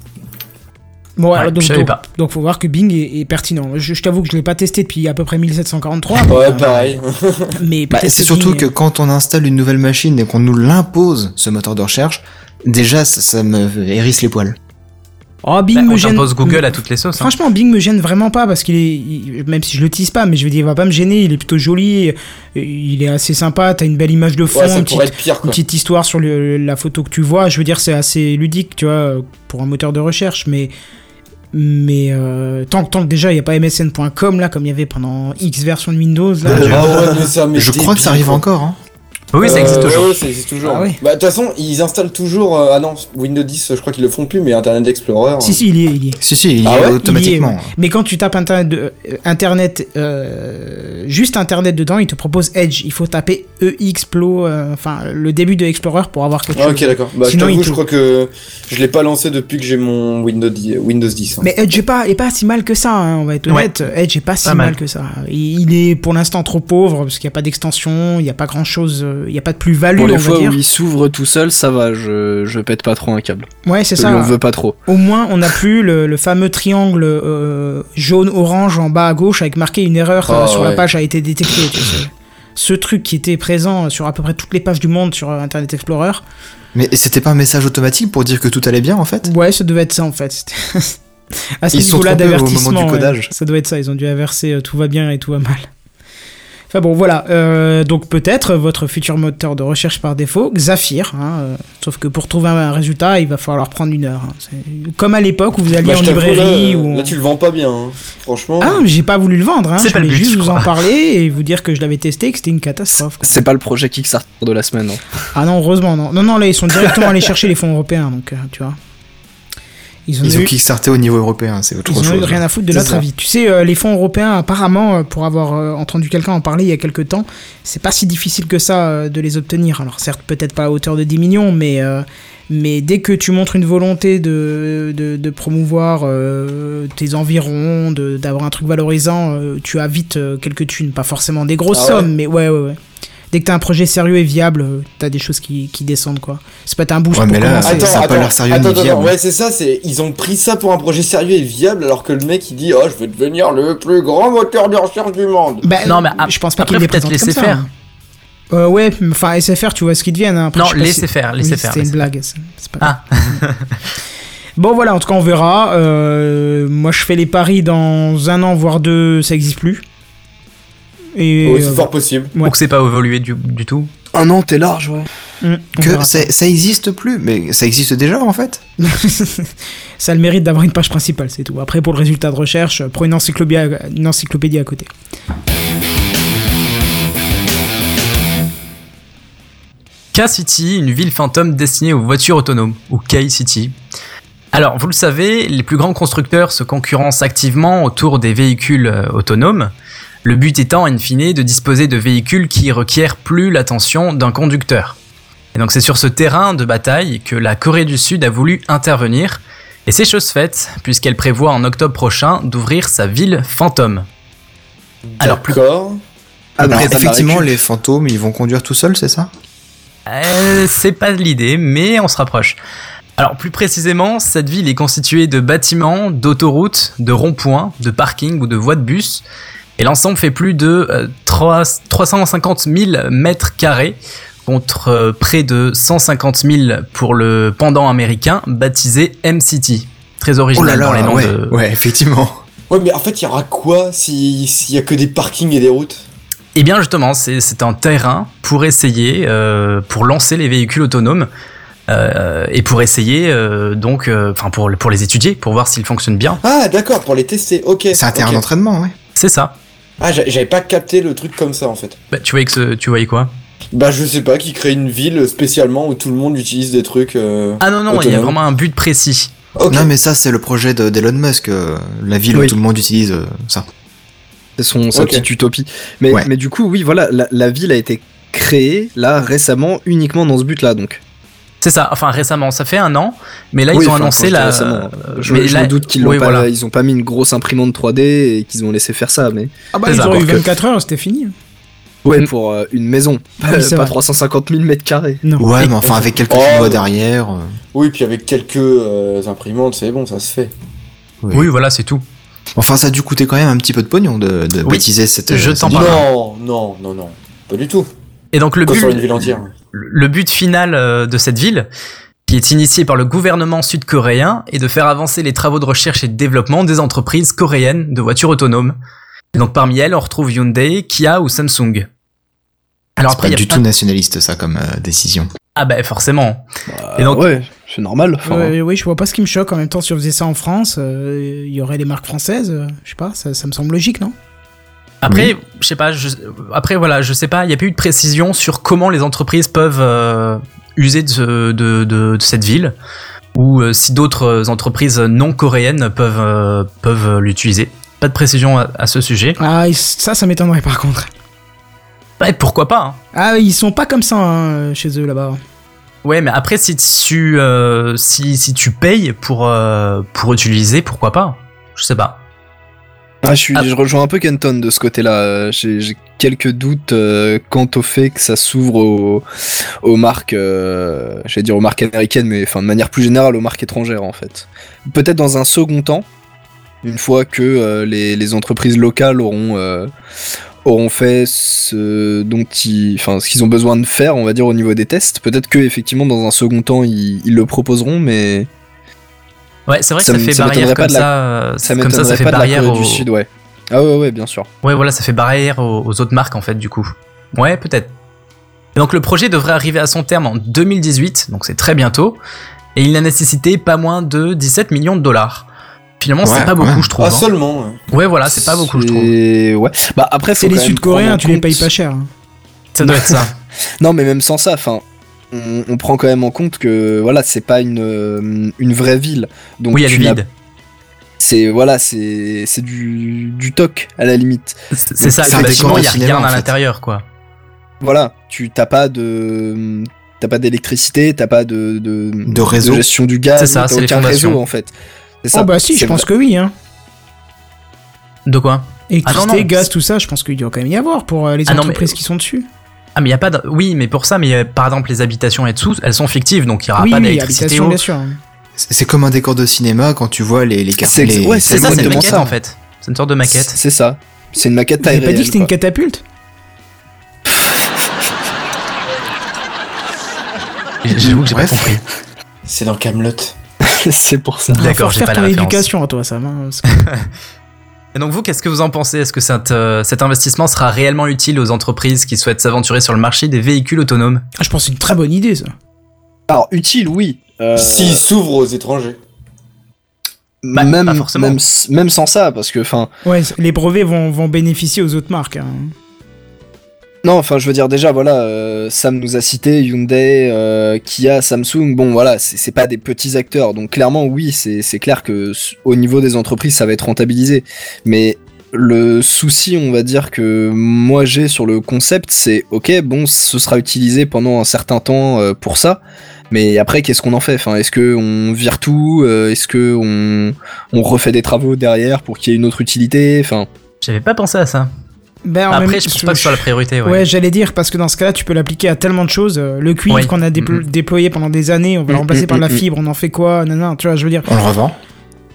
Bon, Ouais, alors, donc, donc, pas. donc faut voir que Bing est, est pertinent. Je, je t'avoue que je l'ai pas testé depuis à peu près 1743. mais, Ouais, euh, pareil. Mais Bah, c'est surtout Bing que quand on installe une nouvelle machine et qu'on nous l'impose, ce moteur de recherche, déjà ça, ça me hérisse les poils. Oh, Bing Bah, me on gêne. t'impose Google à toutes les sauces. hein. Franchement, Bing me gêne vraiment pas parce qu'il est, il- même si je l'utilise pas, mais je veux dire, il va pas me gêner. Il est plutôt joli, il est assez sympa. T'as une belle image de fond, Ouais, ça une, petite, être pire, une quoi. petite histoire sur le- la photo que tu vois. Je veux dire, c'est assez ludique, tu vois, pour un moteur de recherche, mais. Mais euh, tant, que- tant que déjà il n'y a pas msn.com là comme il y avait pendant X version de Windows là. Ah ouais, mais ça m'est Je crois que ça arrive encore. Hein. Oui, ça Euh, existe ouais, toujours. ouais, ça existe toujours. Ah. Bah, de toute façon, ils installent toujours. euh, ah non, Windows 10, je crois qu'ils le font plus, mais Internet Explorer. Si si il y est, il y est. Si si, il y Ah est ouais, automatiquement. Il y est, ouais. Mais quand tu tapes internet, de- euh, internet euh, juste internet dedans, il te propose Edge. Il faut taper explo, euh, enfin le début de Explorer pour avoir quelque Ah, chose. ok, d'accord. Bah, je Sinon, il t'avoue, te- je crois que je l'ai pas lancé depuis que j'ai mon Windows 10. Windows 10 hein. Mais Edge est pas, est pas si mal que ça, hein, on va être Ouais. honnête. Edge est pas si Pas mal. mal. que ça. Il il est pour l'instant trop pauvre parce qu'il n'y a pas d'extension, il n'y a pas grand chose, il n'y a pas de plus-value, Pour on les va fois dire. où il s'ouvre tout seul, ça va, je, je pète pas trop un câble. Ouais, c'est ça. en veux pas trop. Au moins, on n'a plus le, le fameux triangle euh, jaune-orange en bas à gauche avec marqué une erreur euh, Ah, sur la page a été détectée. tu sais. ce truc qui était présent sur à peu près toutes les pages du monde sur euh, Internet Explorer. Mais c'était pas un message automatique pour dire que tout allait bien en fait? Ouais, ça devait être ça en fait. C'était- à ce Ils se sont niveau-là trompés au moment du d'avertissement, ouais. codage. ça doit être ça. Ils ont dû inverser euh, tout va bien et tout va mal. Enfin bon, voilà. euh, donc peut-être votre futur moteur de recherche par défaut, Zafir. hein, euh, sauf que pour trouver un résultat, il va falloir prendre une heure. hein. Comme à l'époque où vous alliez Bah, en librairie là, ou. là, tu le vends pas bien, hein. franchement. Ah non, mais j'ai pas voulu le vendre. Hein. C'est Je pas le voulais but, juste je vous en parler et vous dire que je l'avais testé et que c'était une catastrophe. C'est pas le projet Kickstarter de la semaine. hein. Ah non, heureusement non. Non non, là ils sont directement allés chercher les fonds européens, donc euh, tu vois. Ils ont, Ils ont eu- kickstarté au niveau européen, c'est autre ils ont eu chose. rien à foutre de notre ça. avis. Tu sais, euh, les fonds européens, apparemment, euh, pour avoir euh, entendu quelqu'un en parler il y a quelques temps, c'est pas si difficile que ça euh, de les obtenir. Alors certes, peut-être pas à hauteur de 10 millions, mais, euh, mais dès que tu montres une volonté de, de, de promouvoir euh, tes environs, de- d'avoir un truc valorisant, euh, tu as vite euh, quelques thunes. Pas forcément des grosses Ah ouais sommes, mais ouais, ouais, ouais. Dès que t'as un projet sérieux et viable, euh, t'as des choses qui, qui descendent, quoi. C'est pas un boost Ouais, pour mais là, commencer. Attends, ça a pas l'air sérieux attends, ni viable. ouais, c'est ça, c'est ils ont pris ça pour un projet sérieux et viable alors que le mec il dit oh je vais devenir le plus grand moteur de recherche du monde. Bah, Non, mais je pense pas qu'il les peut-être laisser faire. hein. Euh, ouais, enfin SFR, tu vois ce qu'ils deviennent. hein. Après, Non, laissez si- faire, Oui, laissez faire. C'était une blague. c'est- c'est pas Ah. Bon voilà, en tout cas on verra. Euh, moi je fais les paris dans un an voire deux, ça existe plus. Et Oui, c'est euh, fort possible. Ouais. Ou que c'est pas évolué du, du tout. Un an, t'es large, ouais. on Que ça existe plus, mais ça existe déjà en fait. ça a le mérite d'avoir une page principale, c'est tout. Après pour le résultat de recherche, prends une encyclopédie, à- une encyclopédie à côté. K-City, une ville fantôme destinée aux voitures autonomes, ou K-City. Alors, vous le savez, les plus grands constructeurs se concurrencent activement autour des véhicules euh, autonomes, le but étant, in fine, de disposer de véhicules qui requièrent plus l'attention d'un conducteur. Et donc c'est sur ce terrain de bataille que la Corée du Sud a voulu intervenir, et c'est chose faite, puisqu'elle prévoit en octobre prochain d'ouvrir sa ville fantôme. Alors, plus D'accord. Alors, effectivement, les fantômes, ils vont conduire tout seuls, c'est ça? Euh, c'est pas l'idée, mais on se rapproche. Alors plus précisément, cette ville est constituée de bâtiments, d'autoroutes, de ronds-points, de parkings ou de voies de bus. Et l'ensemble fait plus de euh, 3 350 000 mètres carrés contre euh, près de 150 000 pour le pendant américain baptisé M-City. Très original dans les noms Oh ouais, de... ouais, effectivement. Ouais, mais en fait, il y aura quoi si- s'il y a que des parkings et des routes? Eh bien justement, c'est c'est un terrain pour essayer, euh, pour lancer les véhicules autonomes euh, et pour essayer euh, donc, euh, enfin pour pour les étudier, pour voir s'ils fonctionnent bien. Ah, d'accord, pour les tester. Ok. C'est un terrain d'entraînement, ouais. C'est ça. Ah, j'a- j'avais pas capté le truc comme ça en fait. Bah, tu voyais que ce- tu voyais quoi? Bah, je sais pas, qui crée une ville spécialement où tout le monde utilise des trucs. euh, Ah non non, il y a vraiment un but précis. Non, mais ça, c'est le projet de- d'Elon Musk, euh, la ville Oui. où tout le monde utilise euh, ça. C'est son, sa petite utopie. Mais, Ouais. mais du coup, oui, voilà, la, la ville a été créée là récemment uniquement dans ce but-là, donc. C'est ça. Enfin récemment, ça fait un an, mais là Oui, ils ont enfin, annoncé la. euh, je, mais je là- me doute qu'ils oui, l'ont pas, voilà. ils ont pas mis une grosse imprimante 3D et qu'ils ont laissé faire ça, mais Ah bah ils auraient eu encore que- 24 heures, c'était fini. ouais Mm. pour euh, une maison, Ah pas vrai. 350 000 mètres carrés. Non. Ouais, mais enfin, avec quelques Oh. chinois derrière. euh, Oui, puis avec quelques euh, imprimantes, c'est bon, ça se fait. Oui, voilà, c'est tout. Enfin, ça a dû coûter quand même un petit peu de pognon de, de Oui. baptiser cette. Je t'en parle. Non, non, non, non. Pas du tout. Et donc le Pas but, sur une ville entière. Le but final euh, de cette ville, qui est initié par le gouvernement sud-coréen, est de faire avancer les travaux de recherche et de développement des entreprises coréennes de voitures autonomes. Et donc parmi elles, on retrouve Hyundai, Kia ou Samsung. Alors après, pas il y a du tout nationaliste, ça, comme euh, décision. Ah bah forcément. Et Et donc- donc, ouais, c'est normal. enfin, oui, je vois pas ce qui me choque. En même temps, si on faisait ça en France, euh, il y aurait des marques françaises. euh, je sais pas, ça, ça me semble logique, non? Après, je sais pas. je- après voilà, je sais pas. Il n'y a pas eu de précision sur comment les entreprises peuvent euh, user de, de, de- de cette ville, ou euh, si d'autres entreprises non coréennes peuvent euh, peuvent l'utiliser. Pas de précision à, à ce sujet. Ah, ça, ça m'étonnerait par contre. Ouais, pourquoi pas hein. Ah, ils sont pas comme ça hein, chez eux là-bas. Ouais, mais après si tu euh, si si tu payes pour euh, pour utiliser, pourquoi pas Je sais pas. Ah, je, suis, Ah. je rejoins un peu Kenton de ce côté-là. Euh, J'ai quelques doutes euh, quant au fait que ça s'ouvre aux, aux marques, euh, j'allais dire aux marques américaines, mais enfin de manière plus générale aux marques étrangères en fait. Peut-être dans un second temps, une fois que euh, les, les entreprises locales auront, auront fait ce dont ils, enfin, ce qu'ils ont besoin de faire, on va dire au niveau des tests. Peut-être que effectivement dans un second temps ils, ils le proposeront, mais Ouais, c'est vrai que Ça fait ça barrière pas comme la- ça. ça comme ça, ça fait pas de la barrière Corée au... du Sud, ouais. Ah ouais, ouais, bien sûr. Ouais, voilà, ça fait barrière aux, aux autres marques en fait, du coup. Ouais, peut-être. Et Donc le projet devrait arriver à son terme en 2018, donc c'est très bientôt, et il n'a nécessité pas moins de 17 millions de dollars. Finalement, Ouais, c'est pas beaucoup, je trouve. Ah, hein. seulement. ouais. Voilà, c'est pas beaucoup, je trouve. Et ouais. Bah après, C'est les Sud-Coréens, tu les payes pas cher. hein. Ça doit être ça. Non, mais même sans ça, enfin, on, on prend quand même en compte que voilà, c'est pas une euh, une vraie ville. Donc oui, elle est tu n'as- vide. C'est voilà, c'est c'est du du toc à la limite. C'est ça, c'est bâtiment, il y a rien en à fait. l'intérieur, quoi. Voilà, tu t'as pas de t'as pas d'électricité, t'as pas de de, De réseau. gestion du gaz, C'est ça, t'as c'est aucun réseau en fait. C'est ça. Oh bah si, je pense que oui. Hein. De quoi? Électricité, Ah non, non. gaz, tout ça, je pense qu'il doit quand même y avoir pour euh, les Ah non, entreprises mais- qui sont dessus. Ah, mais il y a pas de... Oui, mais pour ça, mais euh, par exemple, les habitations et dessous, elles sont fictives, donc il y aura oui, pas oui, d'électricité. habitation, eau. bien sûr. C'est comme un décor de cinéma quand tu vois les, les cartes. C'est- les- ouais, C'est ça, c'est une maquette ça. en fait. C'est une sorte de maquette. C'est ça. C'est une maquette taille avez pas dit que c'était une catapulte J'avoue que j'ai pas compris. C'est dans Camelot. c'est pour ça. D'accord, j'ai pas ton la référence. éducation à toi, ça. Et donc vous, qu'est-ce que vous en pensez? Est-ce que cet, euh, cet investissement sera réellement utile aux entreprises qui souhaitent s'aventurer sur le marché des véhicules autonomes? Ah, je pense que c'est une très bonne idée, ça. Alors utile, oui. Euh, S'il s'ouvre aux étrangers. Bah, même, pas forcément. même même sans ça, parce que enfin Ouais, les brevets vont, vont bénéficier aux autres marques. hein. Non, enfin, je veux dire déjà, voilà, euh, Sam nous a cité Hyundai, euh, Kia, Samsung. Bon, voilà, c'est pas des petits acteurs, donc clairement, oui, c'est clair que au niveau des entreprises, ça va être rentabilisé. Mais le souci, on va dire que moi j'ai sur le concept, c'est ok, bon, ce sera utilisé pendant un certain temps euh, pour ça. Mais après, qu'est-ce qu'on en fait? Est-ce que on vire tout? Est-ce que on, on refait des travaux derrière pour qu'il y ait une autre utilité? Enfin, J'avais pas pensé à ça. Ben, en Après, même- je pense pas que ce soit la priorité. Ouais. Ouais, j'allais dire, parce que dans ce cas-là, tu peux l'appliquer à tellement de choses. Euh, Le cuivre Ouais. qu'on a déplo- Mhm. déployé pendant des années, on va le Mhm, remplacer par de la mhm, fibre, on en fait quoi Non, non, tu vois, je veux dire. On le revend.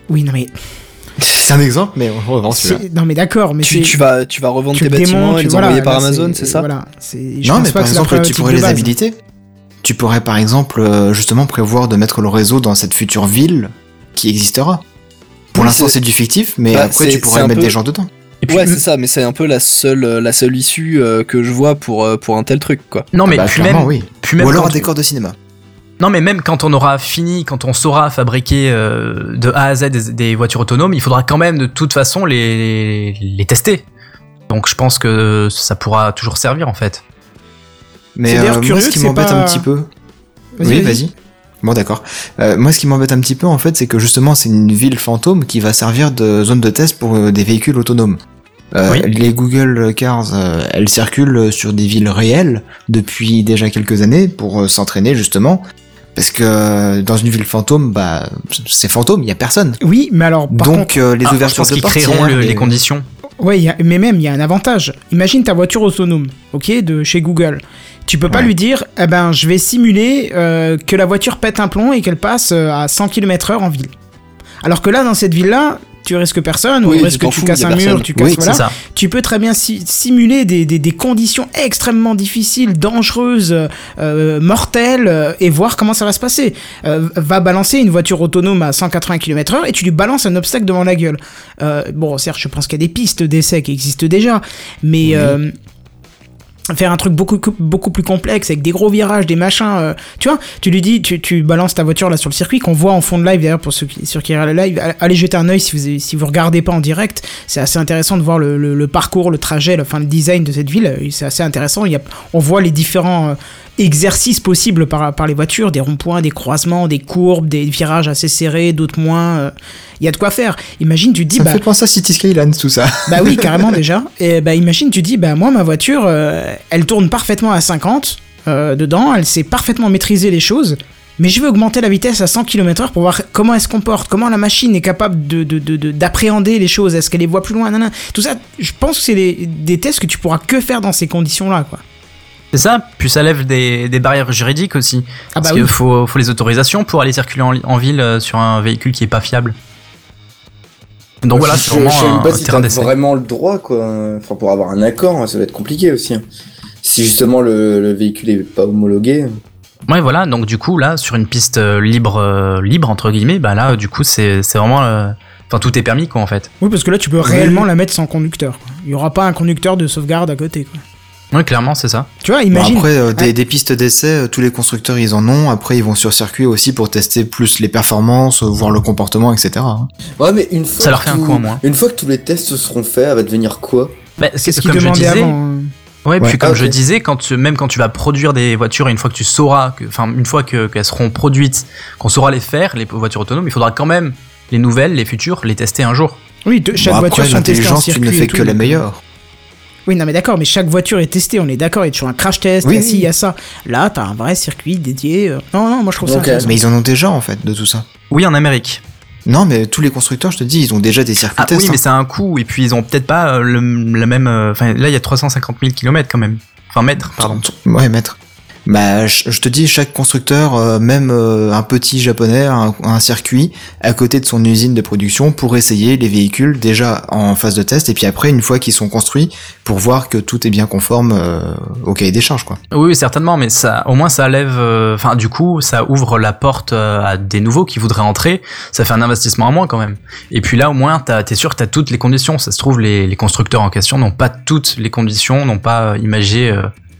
Oui, non, mais. C'est un exemple, mais on le revend celui-là. Non, mais d'accord, mais tu, tu vas tu vas revendre tu tes bâtiments et les voilà, envoyer par là, Amazon, c'est- ça Voilà. je Non, pense mais pas par exemple, tu pourrais les habiliter. Tu pourrais par exemple euh, justement prévoir de mettre le réseau dans cette future ville qui existera. Pour l'instant, c'est- du fictif, mais Bah, après, tu pourrais mettre des gens dedans. Et puis- Ouais, c'est ça, mais c'est un peu la seule, euh, la seule issue euh, que je vois pour, euh, pour un tel truc, quoi. Non, mais Bah, puis même, oui. puis même Ou alors un décor de cinéma. Non, mais même quand on aura fini, quand on saura fabriquer euh, de A à Z des, des voitures autonomes, il faudra quand même de toute façon les, les tester. Donc je pense que ça pourra toujours servir en fait. Mais euh, moi, ce qui m'embête pas- un petit peu. Vas-y, oui, vas-y. Bon, d'accord. Euh, moi, ce qui m'embête un petit peu, en fait, c'est que justement, c'est une ville fantôme qui va servir de zone de test pour euh, des véhicules autonomes. Euh, Oui. Les Google Cars, euh, elles circulent sur des villes réelles depuis déjà quelques années pour euh, s'entraîner justement. Parce que dans une ville fantôme, bah, c'est fantôme, il y a personne. Oui, mais alors, par. Donc les Ah, ouvertures de portières, créeront le- les les- conditions. A- mais même, il y a un avantage. Imagine ta voiture autonome, ok, de chez Google. Tu peux pas lui dire, eh ben, je vais simuler que la voiture pète un plomb et qu'elle passe à 100 km/h en ville. Alors que là, dans cette ville-là, tu risques personne, Oui, ou tu risque que tu fous, casses un mur, tu casses, Oui, voilà. Tu peux très bien si- simuler des, des- des conditions extrêmement difficiles, dangereuses, euh, mortelles, euh, et voir comment ça va se passer. Euh, va balancer une voiture autonome à 180 km/h et tu lui balances un obstacle devant la gueule. Bon, certes, je pense qu'il y a des pistes d'essai qui existent déjà, mais faire un truc beaucoup beaucoup plus complexe avec des gros virages, des machins, euh, tu vois, tu lui dis, tu, tu balances ta voiture là sur le circuit qu'on voit en fond de live d'ailleurs pour ceux qui, sur qui le live, allez- jeter un œil si vous si vous regardez pas en direct, c'est assez intéressant de voir le, le- le parcours, le trajet, le, enfin le design de cette ville, euh, c'est assez intéressant. Il y a, on voit les différents euh, exercices possibles par, par les voitures, des ronds-points, des croisements, des courbes, des virages assez serrés, d'autres moins. euh, Il y a de quoi faire. Imagine, tu dis, Ça me bah, fait penser à City Skylines, tout ça. bah oui, carrément déjà. Et bah imagine, tu dis, bah moi ma voiture, euh, elle tourne parfaitement à 50 euh, dedans, elle sait parfaitement maîtriser les choses, mais je veux augmenter la vitesse à 100 km/h pour voir comment elle se comporte, comment la machine est capable de, de- de- de- d'appréhender les choses, est-ce qu'elle les voit plus loin, nanana. Tout ça, je pense que c'est des, des tests que tu pourras que faire dans ces conditions-là, quoi. C'est ça. Puis ça lève des, des barrières juridiques aussi. Ah Parce bah qu'il oui. faut, faut les autorisations pour aller circuler en, en ville euh, sur un véhicule qui est pas fiable. Donc voilà, je, c'est je vraiment sais même un, pas un si terrain t'as d'essai. vraiment le droit, quoi. Enfin, pour avoir un accord, ça va être compliqué aussi. hein. Si justement le, le véhicule est pas homologué. Ouais, voilà. Donc du coup, là, sur une piste euh, libre, euh, libre entre guillemets, bah là, du coup, c'est vraiment, euh, enfin, tout est permis, quoi, en fait. Oui, parce que là, tu peux réellement la mettre sans conducteur. quoi. Il y aura pas un conducteur de sauvegarde à côté. Quoi. Oui, clairement, c'est ça. Tu vois, Bon, imagine. après, euh, des, Ouais. des pistes d'essai, euh, tous les constructeurs ils en ont. Après, ils vont sur circuit aussi pour tester plus les performances, euh, voir le comportement, etc. hein. Ouais, mais une fois. Ça leur que fait un coup en moins. Une fois que tous les tests seront faits, elle va devenir quoi? Bah, C'est ce comme qu'ils je demandaient disais, avant. Ouais, Ouais. puis comme Ah, je disais, quand tu- même quand tu vas produire des voitures, une fois que tu sauras, que- enfin une fois que qu'elles seront produites, qu'on saura les faire, les voitures autonomes, il faudra quand même les nouvelles, les futures, les tester un jour. Oui, de- chaque Bon, voiture après, en l'intelligence, tu ne fais que la meilleure. Oui, non, mais d'accord, mais chaque voiture est testée, on est d'accord, il y a toujours un crash test, Oui, il y a ci, oui. il y a ça. Là, t'as un vrai circuit dédié. euh, Non, non, moi je trouve ça intéressant. Mais ils en ont déjà en fait de tout ça. Oui, en Amérique. Non, mais tous les constructeurs, je te dis, ils ont déjà des circuits Ah tests. oui, mais hein. c'est un coût, et puis ils ont peut-être pas euh, le, la même. euh, Enfin, là, il y a 350 000 km quand même. Enfin, mètres, pardon. Ouais, maître. Bah, je te dis, chaque constructeur, euh, même euh, un petit japonais, un, un circuit à côté de son usine de production pour essayer les véhicules déjà en phase de test et puis après, une fois qu'ils sont construits, pour voir que tout est bien conforme euh, au cahier des charges, quoi. Oui, certainement, mais ça, au moins, ça lève. euh, Enfin, du coup, ça ouvre la porte à des nouveaux qui voudraient entrer. Ça fait un investissement en moins quand même. Et puis là, au moins, t'es sûr que t'as toutes les conditions. Ça se trouve, les, constructeurs en question n'ont pas toutes les conditions, n'ont pas imagé,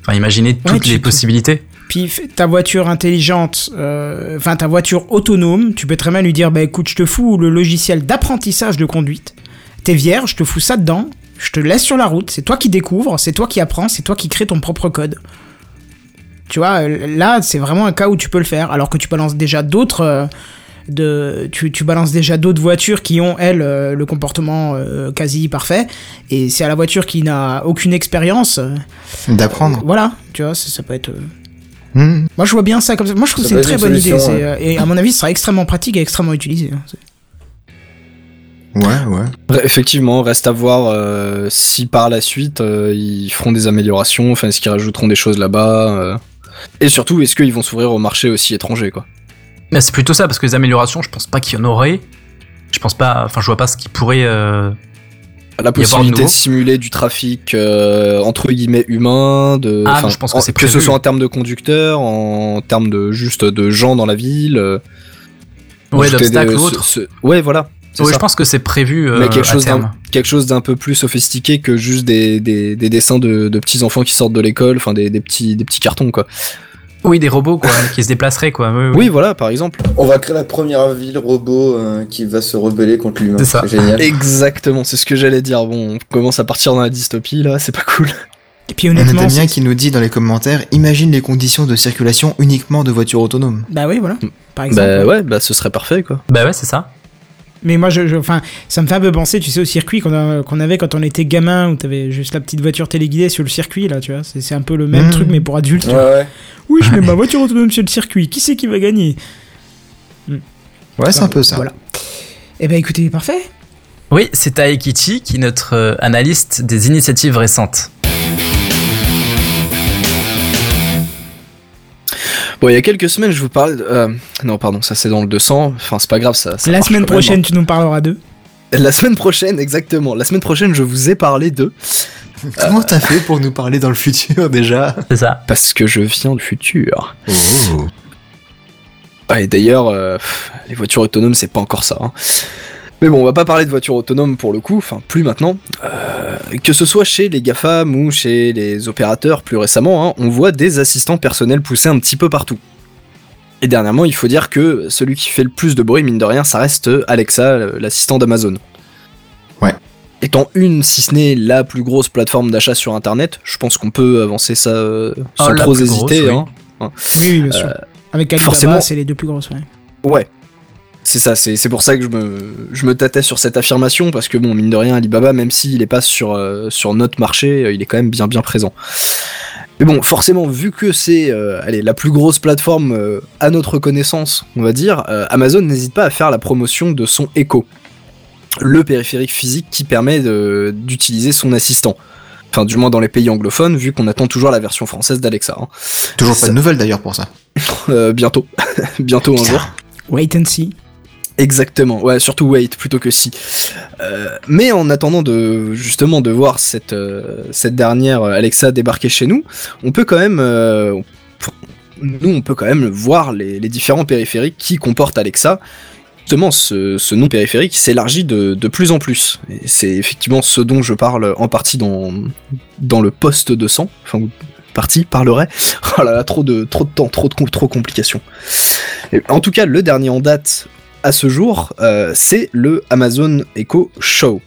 enfin, imaginé toutes tu- les possibilités. Puis ta voiture intelligente, euh, enfin ta voiture autonome, tu peux très bien lui dire bah écoute, je te fous le logiciel d'apprentissage de conduite. T'es vierge, je te fous ça dedans, je te laisse sur la route, c'est toi qui découvres, c'est toi qui apprends, c'est toi qui crée ton propre code. Tu vois, euh, là c'est vraiment un cas où tu peux le faire, alors que tu balances déjà d'autres. euh, de, tu, tu balances déjà d'autres voitures qui ont, elles, euh, le comportement euh, quasi parfait, et c'est à la voiture qui n'a aucune expérience. euh, D'apprendre. voilà, tu vois, ça, ça peut être. euh, Hmm. moi, je vois bien ça comme ça. Moi, je trouve que c'est une très bonne idée. euh, Et à mon avis, ce sera extrêmement pratique et extrêmement utilisé. hein. Ouais, ouais. Effectivement, reste à voir euh, si par la suite euh, ils feront des améliorations, enfin est-ce qu'ils rajouteront des choses là-bas, euh, et surtout est-ce qu'ils vont s'ouvrir au marché aussi étranger quoi. C'est plutôt ça, parce que les améliorations, je pense pas qu'il y en aurait. Je pense pas. Enfin, je vois pas ce qui pourrait. euh, La possibilité de simuler du trafic euh, entre guillemets humain, de, Ah, enfin, je pense que en- c'est que ce soit en termes de conducteurs, en termes de juste de gens dans la ville. euh, Ouais, d'obstacles ou autre. ce- Ouais, voilà. Ouais, je pense que c'est prévu euh, mais quelque à chose d'un terme. quelque chose d'un peu plus sophistiqué que juste des, des, des dessins de, de petits enfants qui sortent de l'école, enfin des, des petits des petits cartons quoi. Oui, des robots quoi, qui se déplaceraient quoi. Oui, oui. Oui, voilà, par exemple. On va créer la première ville robot euh, qui va se rebeller contre l'humain. C'est ça. génial. Exactement, c'est ce que j'allais dire. Bon, on commence à partir dans la dystopie là, c'est pas cool. Et puis On a honnêtement, Damien qui nous dit dans les commentaires, imagine les conditions de circulation uniquement de voitures autonomes. bah oui, voilà. Par exemple. Bah ouais, bah ce serait parfait quoi. Bah ouais, c'est ça. Mais moi, je, je- enfin, ça me fait un peu penser, tu sais, au circuit qu'on avait quand on était gamin, où t'avais juste la petite voiture téléguidée sur le circuit, là, tu vois. C'est un peu le même Mhm. truc, mais pour adultes. Ouais, ouais. Oui, je mets ma voiture autonome sur le circuit. Qui c'est qui va gagner Ouais, c'est un peu ça. Voilà. Eh ben, écoutez, parfait. Oui, c'est Taekichi qui est notre euh, analyste des initiatives récentes. Bon, il y a quelques semaines, je vous parlais. de- euh, non, pardon, ça c'est dans le 200. Enfin, c'est pas grave, ça. ça La semaine même, prochaine, tu nous parleras d'eux. hein. La semaine prochaine, exactement. La semaine prochaine, je vous ai parlé de. Comment t'as fait pour nous parler dans le futur déjà? C'est ça. Parce que je viens du futur. Oh. Ah, et d'ailleurs, euh, les voitures autonomes, c'est pas encore ça. hein. Mais bon, on va pas parler de voitures autonomes pour le coup, enfin plus maintenant. Euh, que ce soit chez les GAFAM ou chez les opérateurs plus récemment, hein, on voit des assistants personnels pousser un petit peu partout. Et dernièrement, il faut dire que celui qui fait le plus de bruit, mine de rien, ça reste Alexa, l'assistant d'Amazon. Ouais. Étant une, si ce n'est la plus grosse plateforme d'achat sur Internet, je pense qu'on peut avancer ça euh, sans Oh, la trop hésiter. grosse, oui. hein. Oui, oui, bien sûr. Avec Alibaba, forcément- c'est les deux plus grosses, ouais. Ouais. C'est ça, c'est c'est pour ça que je me, je me tâtais sur cette affirmation, parce que bon, mine de rien, Alibaba, même s'il est pas sur, euh, sur notre marché, euh, il est quand même bien bien présent. Mais bon, forcément, vu que c'est euh, allez, la plus grosse plateforme euh, à notre connaissance, on va dire, euh, Amazon n'hésite pas à faire la promotion de son Echo, le périphérique physique qui permet d'utiliser son assistant. Enfin, du moins dans les pays anglophones, vu qu'on attend toujours la version française d'Alexa. hein. Toujours pas Ça- de nouvelles d'ailleurs pour ça. Euh, bientôt, bientôt un jour. Wait and see. Exactement, ouais, surtout wait plutôt que si. Euh, mais en attendant de justement de voir cette euh, cette dernière euh, Alexa débarquer chez nous, on peut quand même nous on peut quand même voir les, différents périphériques qui comportent Alexa. Justement, ce, ce nom périphérique s'élargit de, de plus en plus. C'est effectivement ce dont je parle en partie dans dans le poste de sang. Enfin, partie parlerait. Oh là là, trop de trop de temps, trop de trop complications. En tout cas, le dernier en date à ce jour, euh, c'est le Amazon Echo Show.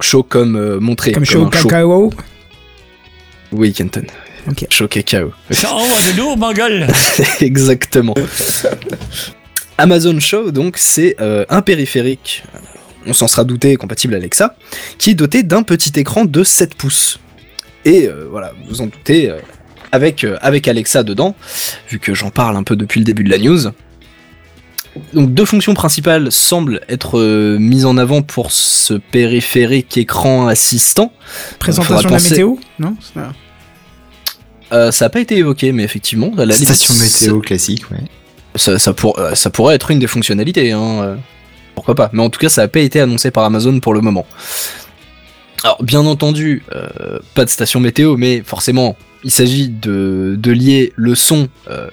Show comme euh, montré. Comme show un show. cacao. Oui, Kenton. Ok. Show cacao. Ça envoie de lourd, ma gueule Exactement. Amazon Show, donc, c'est euh, un périphérique, on s'en sera douté, compatible Alexa, qui est doté d'un petit écran de 7 pouces. Et euh, voilà, vous en doutez, euh, avec, euh, avec Alexa dedans, vu que j'en parle un peu depuis le début de la news. Donc deux fonctions principales semblent être euh, mises en avant pour ce périphérique écran assistant. Présentation de la météo Non Euh, ça n'a pas été évoqué, mais effectivement, à la limite, Station météo classique, ouais. ça, ça, pour- euh, ça pourrait être une des fonctionnalités, hein, pourquoi pas. Mais en tout cas, ça n'a pas été annoncé par Amazon pour le moment. Alors, bien entendu, euh, pas de station météo, mais forcément, il s'agit de, de lier le son, euh,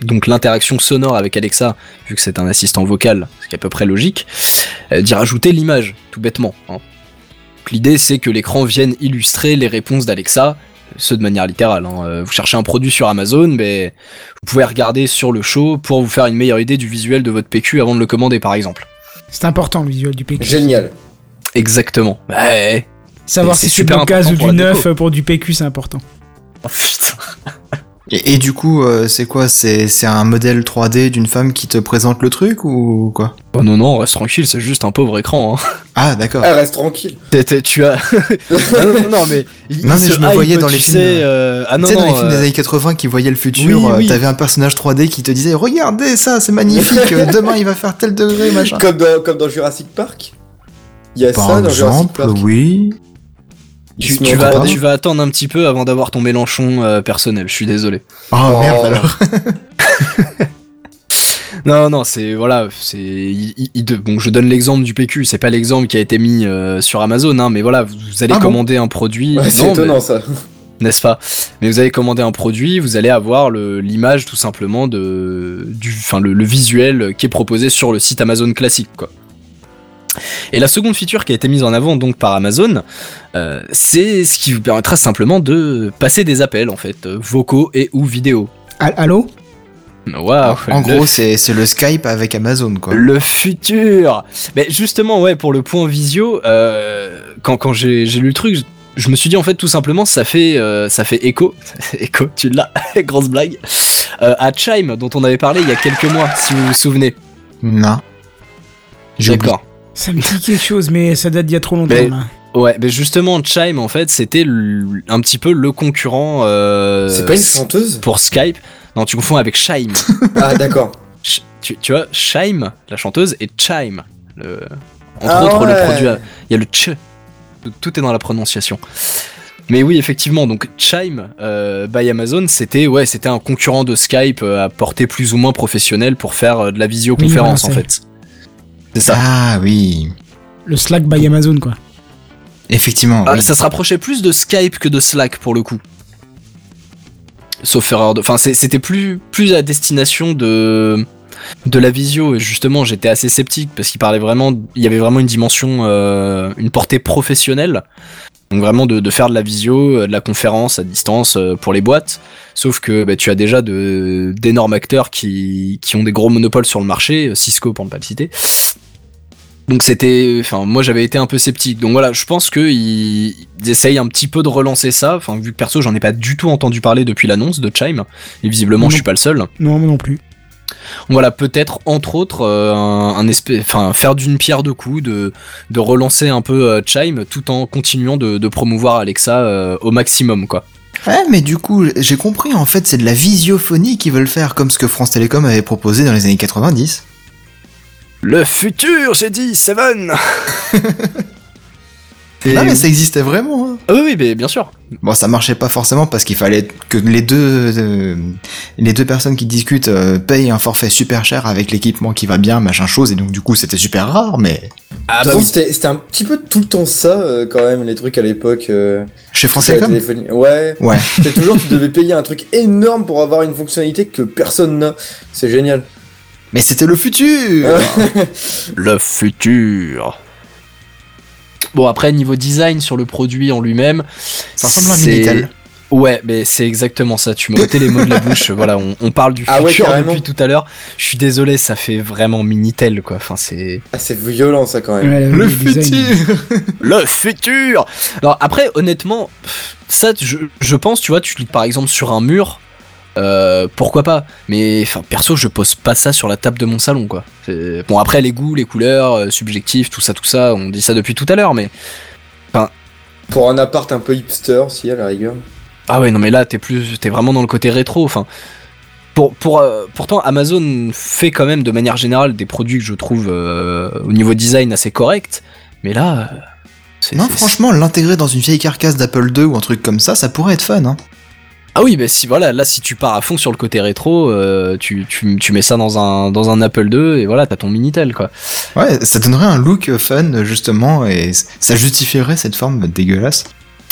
donc l'interaction sonore avec Alexa, vu que c'est un assistant vocal, ce qui est à peu près logique, euh, d'y rajouter l'image, tout bêtement. hein. L'idée, c'est que l'écran vienne illustrer les réponses d'Alexa, ce de manière littérale. hein. Vous cherchez un produit sur Amazon, mais vous pouvez regarder sur le show pour vous faire une meilleure idée du visuel de votre PQ avant de le commander, par exemple. C'est important le visuel du PQ. Génial. Exactement. Ouais. Savoir si c'est du gaz important ou du la neuf déco. euh, pour du PQ, c'est important. Oh, putain. Et, et du coup, euh, c'est quoi? C'est c'est un modèle 3D d'une femme qui te présente le truc ou quoi? Oh non, non, reste tranquille, c'est juste un pauvre écran. Hein. Ah, d'accord. Ah, reste tranquille. T'es- t'es- tu as. Non, non, non, mais. il- Non, mais je me voyais dans les films, sais, euh, Ah non, tu sais, dans les films euh, des années 80 qui voyaient le futur, Oui, euh, oui. t'avais un personnage 3D qui te disait Regardez ça, c'est magnifique, euh, demain il va faire tel degré, machin. Comme dans, comme dans Jurassic Park. Il y a Par ça dans Jurassic exemple, Park. oui. Tu, vas, 3D. tu vas attendre un petit peu avant d'avoir ton Mélenchon euh, personnel, je suis désolé. Oh, Oh. merde alors. Non, non, c'est voilà, c'est il- il- il- bon. Je donne l'exemple du PQ, c'est pas l'exemple qui a été mis euh, sur Amazon, hein, mais voilà, vous, vous allez Ah bon commander un produit, Ouais, c'est étonnant mais- ça. n'est-ce pas? Mais vous allez commander un produit, vous allez avoir l'image tout simplement de du, enfin le, le visuel qui est proposé sur le site Amazon classique, quoi. Et la seconde feature qui a été mise en avant donc par Amazon, euh, c'est ce qui vous permettra simplement de passer des appels en fait, euh, vocaux et ou vidéo. Al- Allô? Waouh, en le gros, c'est c'est le Skype avec Amazon, quoi. Le futur Mais justement, ouais, pour le point visio, euh, quand, quand j'ai j'ai lu le truc, je, je me suis dit en fait tout simplement ça fait euh, ça fait écho, écho, tu l'as, grosse blague, euh, à Chime dont on avait parlé il y a quelques mois, si vous vous souvenez. Non. J'ai oublié. D'accord. Ça me dit quelque chose, mais ça date d'il y a trop longtemps. Mais- là. Ouais, mais justement Chime en fait c'était un petit peu le concurrent euh, C'est pas une chanteuse pour Skype. Non, tu confonds avec Chime. Ah, d'accord. Tu, tu vois, Chime, la chanteuse, et Chime. Le... Entre Ah autres, le produit. Il y a le ch. Tout- est dans la prononciation. Mais oui, effectivement, donc Chime euh, by Amazon, c'était ouais, c'était un concurrent de Skype euh, à portée plus ou moins professionnelle pour faire euh, de la visioconférence Oui, en fait. C'est ça. Ah oui. Le Slack by Amazon, quoi. Effectivement. Ah, oui. Ça se rapprochait plus de Skype que de Slack pour le coup. Sauf erreur de. Enfin, c'était plus, plus à destination de, de la visio. Et justement, j'étais assez sceptique parce qu'il parlait vraiment. Il y avait vraiment une dimension, euh, une portée professionnelle. Donc vraiment de, de faire de la visio, euh, de la conférence à distance euh, pour les boîtes. Sauf que bah, tu as déjà de- d'énormes acteurs qui, qui ont des gros monopoles sur le marché, Cisco pour ne pas le citer. Donc c'était, enfin moi j'avais été un peu sceptique. Donc voilà, je pense que ils, ils essayent un petit peu de relancer ça. Enfin vu que perso j'en ai pas du tout entendu parler depuis l'annonce de Chime et visiblement Non. je suis pas le seul. Non, moi non plus. Voilà peut-être entre autres euh, un, un espèce, enfin faire d'une pierre deux coups, de de relancer un peu euh, Chime tout en continuant de, de promouvoir Alexa euh, au maximum quoi. Ouais, mais du coup, j'ai compris, en fait, c'est de la visiophonie qu'ils veulent faire, comme ce que France Télécom avait proposé dans les années 90. Le futur j'ai dit Seven. Et- Non mais ça existait vraiment. hein. Ah oui, oui, mais bien sûr. Bon, ça marchait pas forcément parce qu'il fallait que les deux euh, les deux personnes qui discutent euh, payent un forfait super cher avec l'équipement qui va bien, machin chose, et donc du coup c'était super rare, mais Ah Bon, c'était c'était un petit peu tout le temps ça, euh, quand même, les trucs à l'époque. euh, chez Français comme. téléphonie. Ouais. Ouais. C'est toujours, tu devais payer un truc énorme pour avoir une fonctionnalité que personne n'a. C'est génial. Mais c'était le futur. Le futur. Bon, après, niveau design sur le produit en lui-même. Ça ressemble à un c'est- Minitel. Ouais, mais c'est exactement ça. Tu m'as ôté les mots de la bouche. Voilà, on, on parle du Ah ouais, futur depuis tout à l'heure. Je suis désolé, ça fait vraiment Minitel, quoi. Enfin, c'est. Ah, c'est violent ça quand même. Ouais, Le design. futur. Le futur Alors après, honnêtement, ça, je, je pense, tu vois, tu lis par exemple sur un mur, euh, pourquoi pas Mais enfin, perso, je pose pas ça sur la table de mon salon, quoi. Bon, après, les goûts, les couleurs, euh, subjectifs, tout ça, tout ça, on dit ça depuis tout à l'heure, mais Pour un appart un peu hipster, si à la rigueur. ah ouais, non, mais là, t'es plus, t'es vraiment dans le côté rétro. Enfin, pour, pour, euh, pourtant, Amazon fait quand même de manière générale des produits que je trouve euh, au niveau design assez corrects, mais là. c'est- Non, franchement, l'intégrer dans une vieille carcasse d'Apple II ou un truc comme ça, ça pourrait être fun. Hein. Ah oui, bah si voilà, là si tu pars à fond sur le côté rétro, euh, tu, tu, tu mets ça dans un, dans un Apple II et voilà, t'as ton Minitel quoi. Ouais, ça donnerait un look fun justement et ça justifierait cette forme dégueulasse.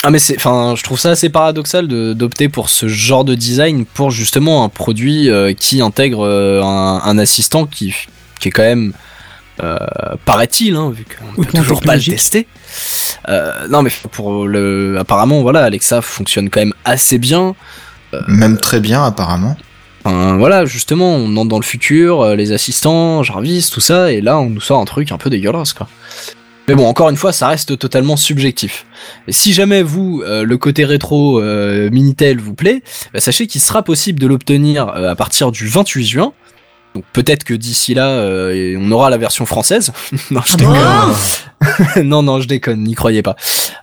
Ah mais c'est, enfin, je trouve ça assez paradoxal de- d'opter pour ce genre de design pour justement un produit euh, qui intègre euh, un, un assistant qui, qui est quand même, euh, paraît-il, hein, vu qu'on peut Hautement toujours pas le tester. Euh, non mais pour le, apparemment voilà, Alexa fonctionne quand même assez bien. Même très bien apparemment. Enfin, voilà, justement, on entre dans le futur, euh, les assistants, Jarvis, tout ça, et là, on nous sort un truc un peu dégueulasse, quoi. Mais bon, encore une fois, ça reste totalement subjectif. Et si jamais vous, euh, le côté rétro euh, Minitel vous plaît, bah, sachez qu'il sera possible de l'obtenir euh, à partir du 28 juin. Donc peut-être que d'ici là, euh, on aura la version française. non, je déconne. non, non, je déconne, n'y croyez pas.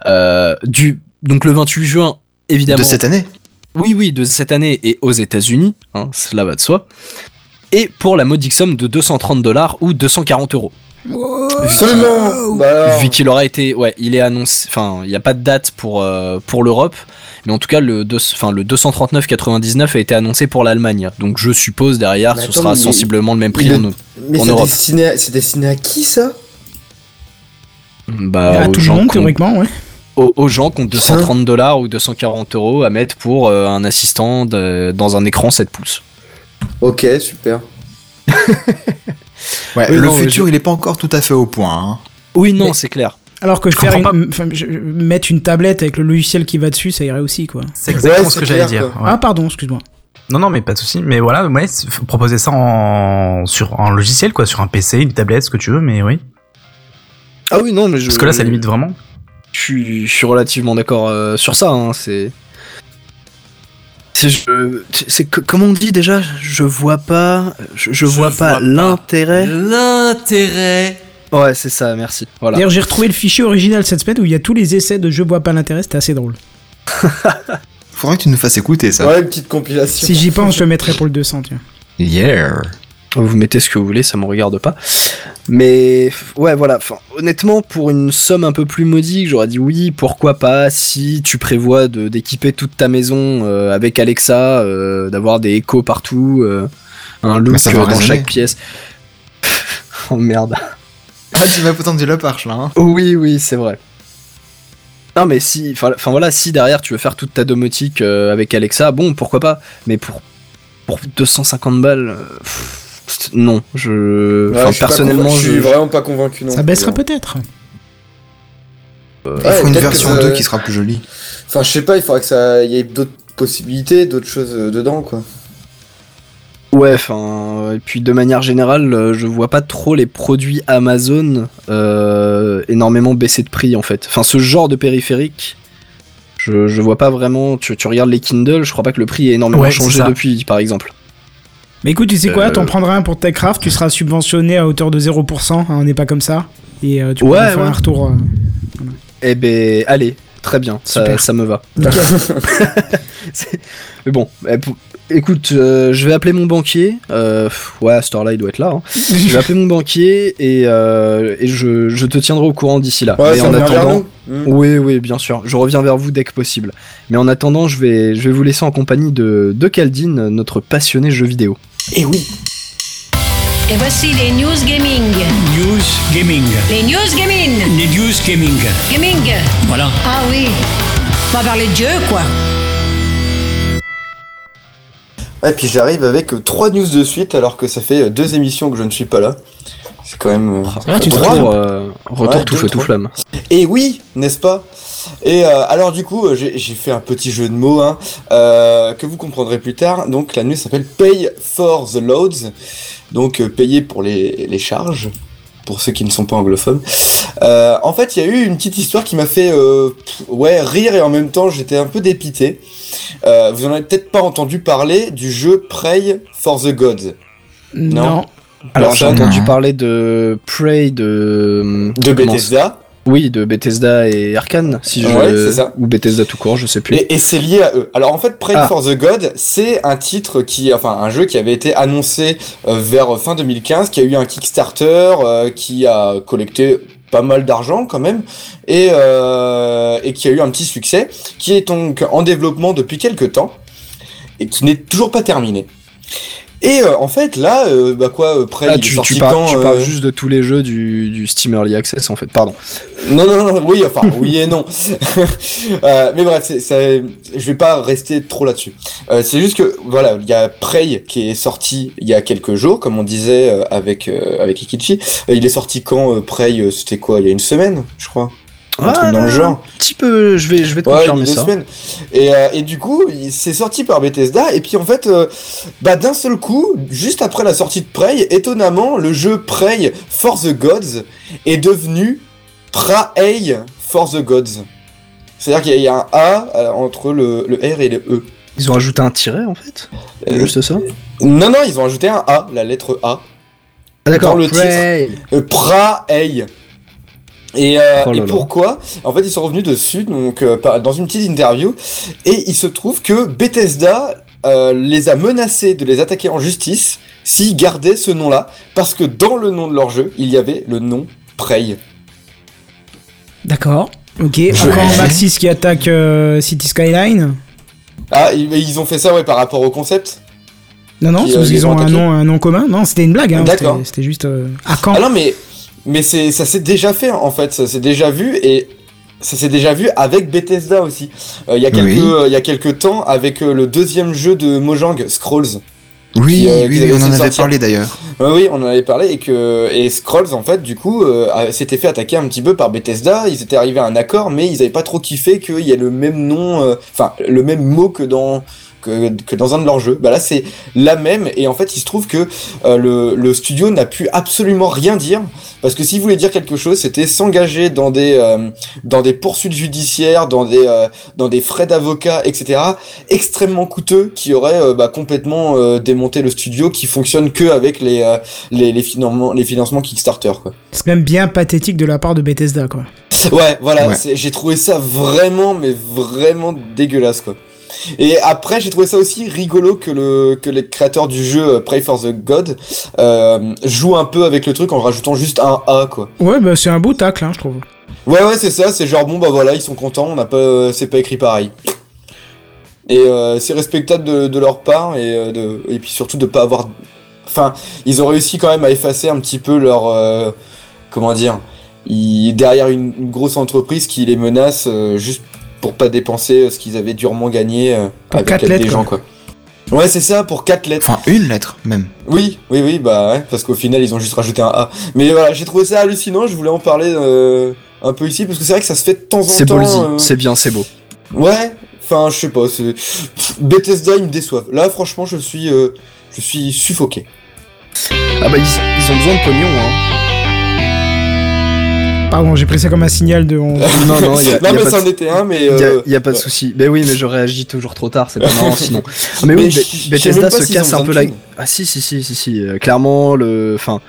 Euh, du, donc le 28 juin, évidemment. De cette année? Oui, oui, de cette année et aux États-Unis, hein, cela va de soi. Et pour la modique somme de 230 dollars ou 240 euros. Seulement Bah. Vu qu'il aura été, ouais, il est annoncé, enfin, il n'y a pas de date pour euh, pour l'Europe, mais en tout cas le deux, enfin le 239,99 a été annoncé pour l'Allemagne. Donc je suppose derrière ce sera mais- sensiblement le même prix il en, Mais Europe. destiné, à- c'est destiné à qui ça? Bah, à tout le gens monde, théoriquement, ouais. aux, aux gens qui ont 230 dollars ou 240 euros à mettre pour euh, un assistant de- dans un écran 7 pouces. Ok, super. Ouais, Oui, le non, futur, je- il est pas encore tout à fait au point. hein. Oui, non, Mais- c'est clair. Alors que Je faire comprends une- enfin, je- mettre une tablette avec le logiciel qui va dessus, ça irait aussi, quoi. C'est exactement Ouais, ce que j'allais dire. ouais. Ah, pardon, excuse-moi. Non, non, mais pas de souci. Mais voilà, ouais, proposer ça en sur un logiciel, quoi, sur un PC, une tablette, ce que tu veux, mais oui. Ah oui, non, mais je... Parce que là, ça limite vraiment. Je suis, je suis relativement d'accord euh, sur ça. Hein, c'est. C'est, comme on dit déjà, je vois pas, je, je vois pas vois pas. l'intérêt. L'intérêt. Ouais, c'est ça, merci. Voilà. D'ailleurs, j'ai retrouvé le fichier original cette semaine où il y a tous les essais de Je vois pas l'intérêt, c'était assez drôle. Faudrait que tu nous fasses écouter ça. Ouais, une petite compilation. Si j'y pense, je le mettrai pour le 200, tiens. Yeah. Vous mettez ce que vous voulez, ça me regarde pas. Mais ouais, voilà. Enfin, honnêtement, pour une somme un peu plus modique, j'aurais dit oui, pourquoi pas. Si tu prévois de d'équiper toute ta maison euh, avec Alexa, euh, d'avoir des échos partout, euh, un look euh, dans chaque pièce. oh merde. Ah, tu m'as tendu la perche là. Hein. Oui, oui, c'est vrai. Non, mais si, enfin voilà, si derrière tu veux faire toute ta domotique euh, avec Alexa, bon, pourquoi pas. Mais pour pour 250 balles, euh, pff, non, je, Ouais, enfin je suis personnellement, je suis vraiment pas convaincu non Ça baissera hein. peut-être. Il Ouais, faut une version que ça- 2 qui sera plus jolie. Enfin, je sais pas, il faudrait que ça y ait d'autres possibilités, d'autres choses euh, dedans, quoi. ouais, enfin, et puis de manière générale, euh, je vois pas trop les produits Amazon euh, énormément baisser de prix en fait. Enfin, ce genre de périphérique. Je, je vois pas vraiment. Tu, tu regardes les Kindle, je crois pas que le prix ait énormément Ouais, changé depuis, par exemple. Mais écoute, tu sais quoi, Euh. t'en prendras un pour Techcraft, tu seras subventionné à hauteur de 0%, hein, on n'est pas comme ça. Et euh, tu Ouais, pourras faire ouais. un retour. euh, Eh ben, allez, très bien, ça, me va. Mais bon, eh, écoute, euh, je vais appeler mon banquier. Euh, ouais, à cette heure-là, il doit être là. hein. Je vais appeler mon banquier et, euh, et je, je te tiendrai au courant d'ici là. Ouais, en attendant, nous. Mm. oui, oui, bien sûr. Je reviens vers vous dès que possible. Mais en attendant, je vais, je vais vous laisser en compagnie de, de Caldine, notre passionné jeu vidéo. Et oui. Et voici les news gaming. News Gaming. Les news gaming. Les News Gaming. Gaming. Voilà. Ah oui. On va parler de jeu, quoi. Ouais, puis j'arrive avec trois news de suite alors que ça fait deux émissions que je ne suis pas là. C'est quand même. euh, Ah, tu te. Retour, euh, retour Ouais, tout deux, feu tout flamme. Et oui, n'est-ce pas? Et euh, alors du coup, euh, j'ai fait un petit jeu de mots hein, euh, que vous comprendrez plus tard. Donc la news s'appelle Pay for the Loads, donc euh, payer pour les, les charges, pour ceux qui ne sont pas anglophones. Euh, en fait, il y a eu une petite histoire qui m'a fait euh, pff, ouais rire et en même temps j'étais un peu dépité. Euh, vous en avez peut-être pas entendu parler du jeu Pray for the Gods. Non. Alors j'ai entendu Non. parler de Prey de de comment- Bethesda. Oui, de Bethesda et Arkane, si je Ouais, c'est ça. ou Bethesda tout court, je sais plus. Et, et c'est lié à eux. Alors en fait, Pray Ah. for the God, c'est un titre qui, enfin un jeu qui avait été annoncé euh, vers fin 2015, qui a eu un Kickstarter, euh, qui a collecté pas mal d'argent quand même, et, euh, et qui a eu un petit succès, qui est donc en développement depuis quelques temps, et qui n'est toujours pas terminé. Et euh, en fait là, euh, bah quoi, euh, Prey Ah, tu, tu parles, quand, tu euh, parles juste de tous les jeux du, du Steam Early Access en fait, pardon. Non, non, non, oui, enfin, oui et non. Euh, mais bref, c'est, c'est- je vais pas rester trop là-dessus. Euh, c'est juste que, voilà, il y a Prey qui est sorti il y a quelques jours, comme on disait euh, avec, euh, avec Ikichi. Euh, il est sorti quand, euh, Prey euh, C'était quoi Il y a une semaine, je crois? Un truc dans le genre. Un petit peu, je vais, je vais te Ouais, confirmer ça. semaines. Et, euh, et du coup, il- c'est sorti par Bethesda. Et puis en fait, euh, bah, d'un seul coup, juste après la sortie de Prey, étonnamment, le jeu Prey for the Gods est devenu Prey for the Gods. C'est-à-dire qu'il y a- il y a un A euh, entre le, le R et le E. Ils ont ajouté un tiret en fait? Euh, Juste ça? Non, non, ils ont ajouté un A, la lettre A. Ah, dans le. Euh, Prey. Et, euh, Oh là et là. pourquoi En fait, ils sont revenus dessus donc euh, dans une petite interview et il se trouve que Bethesda euh, les a menacés de les attaquer en justice s'ils gardaient ce nom-là parce que dans le nom de leur jeu, il y avait le nom Prey. D'accord. Ok. Je- Encore Maxis qui attaque euh, City Skyline. Ah, ils, ils ont fait ça ouais par rapport au concept. Non, non, Qui, c'est parce euh, qu'ils ont ont un nom, un nom commun. Non, c'était une blague. Hein, D'accord. C'était- C'était juste. euh, À quand Ah non mais mais c'est ça s'est déjà fait en fait, ça s'est déjà vu et ça s'est déjà vu avec Bethesda aussi. Euh, Il y a quelques Oui. euh, y a quelques temps avec euh, le deuxième jeu de Mojang Scrolls. Oui, Qui, oui, on en avait sortir. parlé d'ailleurs. Oui, on en avait parlé et que et Scrolls en fait du coup s'était fait attaquer un petit peu par Bethesda. Ils étaient arrivés à un accord, mais ils avaient pas trop kiffé qu'il y ait le même nom, enfin le même mot que dans que, que dans un de leurs jeux. Bah là c'est la même et en fait il se trouve que euh, le, le studio n'a pu absolument rien dire parce que s'il voulait dire quelque chose, c'était s'engager dans des euh, dans des poursuites judiciaires, dans des euh, dans des frais d'avocat, etc. extrêmement coûteux qui auraient euh, bah, complètement euh, démonté le studio qui fonctionne que avec les euh, les, les financements les financements Kickstarter quoi. C'est même bien pathétique de la part de Bethesda, quoi. Ouais, voilà, Ouais. j'ai trouvé ça vraiment mais vraiment dégueulasse quoi. Et après, j'ai trouvé ça aussi rigolo que le que les créateurs du jeu euh, Pray for the God euh, jouent un peu avec le truc en rajoutant juste un A quoi. Ouais, bah c'est un beau tacle, hein, je trouve. Ouais ouais c'est ça, c'est genre bon bah voilà ils sont contents, on n'a pas c'est pas écrit pareil. Et euh, c'est respectable de, de leur part et euh, de et puis surtout de pas avoir, enfin ils ont réussi quand même à effacer un petit peu leur euh, comment dire, ils, derrière une, une grosse entreprise qui les menace euh, juste pour pas dépenser euh, ce qu'ils avaient durement gagné euh, Pour avec quatre l'aide des lettres, gens quoi. Ouais c'est ça pour quatre lettres. Enfin, une lettre même. Oui, oui, oui, bah ouais, parce qu'au final ils ont juste rajouté un A. Mais voilà, j'ai trouvé ça hallucinant, je voulais en parler euh, un peu ici, parce que c'est vrai que ça se fait de temps en C'est temps. ballsy, euh, c'est bien, c'est beau. Ouais, enfin je sais pas, c'est... Bethesda ils me déçoivent. Là franchement je suis, euh, je suis suffoqué. Ah bah ils, ils ont besoin de pognon hein. Pardon, j'ai pris ça comme un signal de. on- Non non, il y a, non y a mais pas c'en de... était un, mais... y a- euh, y a pas de souci. Mais oui, mais je réagis toujours trop tard, c'est pas marrant sinon. Mais, Mais oui, Bethesda se casse un peu la. Ah si si si si si. euh, clairement le, enfin,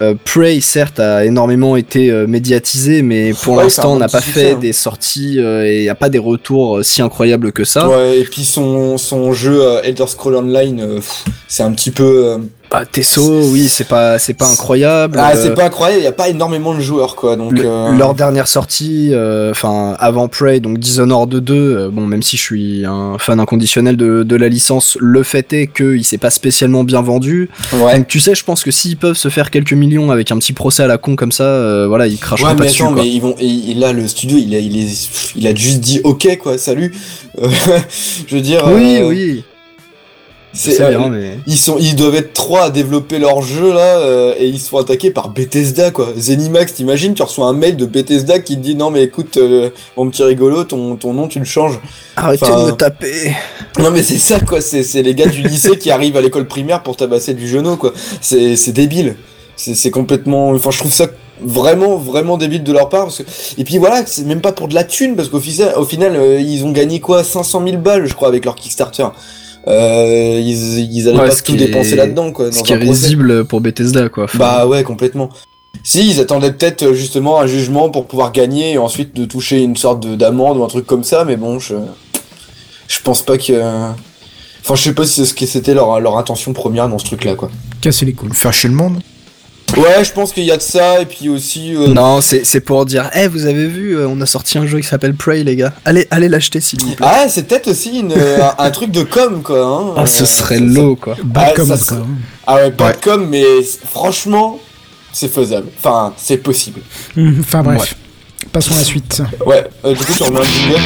euh, Prey, certes, a énormément été euh, médiatisé, mais pour Ouais, l'instant, n'a pas fait succès, hein. des sorties euh, et y a pas des retours euh, si incroyables que ça. Ouais, et puis son, son jeu euh, Elder Scrolls Online, euh, c'est un petit peu. Euh, Bah, Tesso, oui, c'est pas, c'est pas incroyable. Ah, Euh, c'est pas incroyable, il y a pas énormément de joueurs, quoi. Donc, le- euh, Leur dernière sortie, euh, enfin avant Prey, donc Dishonored 2, euh, bon même si je suis un fan inconditionnel de, de la licence, le fait est qu'il s'est pas spécialement bien vendu. ouais. Donc tu sais, je pense que s'ils peuvent se faire quelques millions avec un petit procès à la con comme ça, euh, voilà, ils cracheront Ouais, pas mais dessus. attends, quoi. mais ils vont. Et, et là, le studio, il a, il, est, il a juste dit OK, quoi, salut. Euh, je veux dire. Oui, euh, oui. C'est- euh, mais. Ils, sont, ils doivent être trois à développer leur jeu là euh, et ils se font attaquer par Bethesda quoi. Zenimax, t'imagines, tu reçois un mail de Bethesda qui te dit non mais écoute euh, mon petit rigolo, ton, ton nom tu le changes. Arrêtez Enfin, de me taper. Non mais c'est ça quoi, c'est c'est les gars du lycée qui arrivent à l'école primaire pour tabasser du genou quoi. C'est c'est débile. C'est c'est complètement. Enfin je trouve ça vraiment vraiment débile de leur part parce que et puis voilà c'est même pas pour de la thune parce qu'au final au final euh, ils ont gagné quoi? 500 000 balles je crois avec leur Kickstarter. Euh, ils, ils allaient Ouais, pas ce tout qui est- dépenser là-dedans quoi. Ce qui est risible pour Bethesda, quoi. Enfin, Bah ouais, complètement. Si, ils attendaient peut-être euh, justement un jugement pour pouvoir gagner et ensuite de toucher une sorte de d'amende ou un truc comme ça, mais bon, je je pense pas que enfin je sais pas si c'est ce que c'était leur leur intention première dans ce truc là quoi. Casser les couilles. Faire chier le monde. Ouais, je pense qu'il y a de ça et puis aussi euh, Non, c'est c'est pour dire, eh, vous avez vu, euh, on a sorti un jeu qui s'appelle Prey, les gars. Allez, allez l'acheter, s'il vous plaît. Ah, c'est peut-être aussi une, euh, un, un truc de com quoi hein. Ah, ce Euh, serait low, quoi. Bad Ah, com, ça, quoi. Ah ouais, pas de com mais franchement, c'est faisable. Enfin, c'est possible. Hum, Enfin bref. Passons à la suite. Ouais, euh, du coup, tu remets un jingle.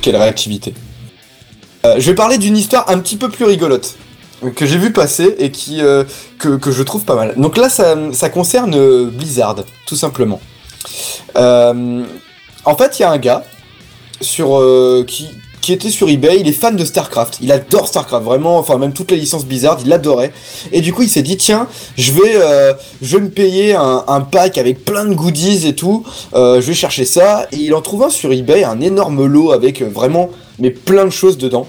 Quelle réactivité. Euh, je vais parler d'une histoire un petit peu plus rigolote que j'ai vu passer et qui euh, que, que je trouve pas mal. Donc là, ça, ça concerne euh, Blizzard, tout simplement. Euh, en fait, il y a un gars sur euh, qui qui était sur eBay, il est fan de StarCraft, il adore StarCraft, vraiment, enfin même toutes les licences Blizzard, il l'adorait. Et du coup, il s'est dit tiens, je vais, euh, je vais me payer un, un pack avec plein de goodies et tout. Euh, je vais chercher ça. Et il en trouve un sur eBay, un énorme lot avec euh, vraiment, mais plein de choses dedans.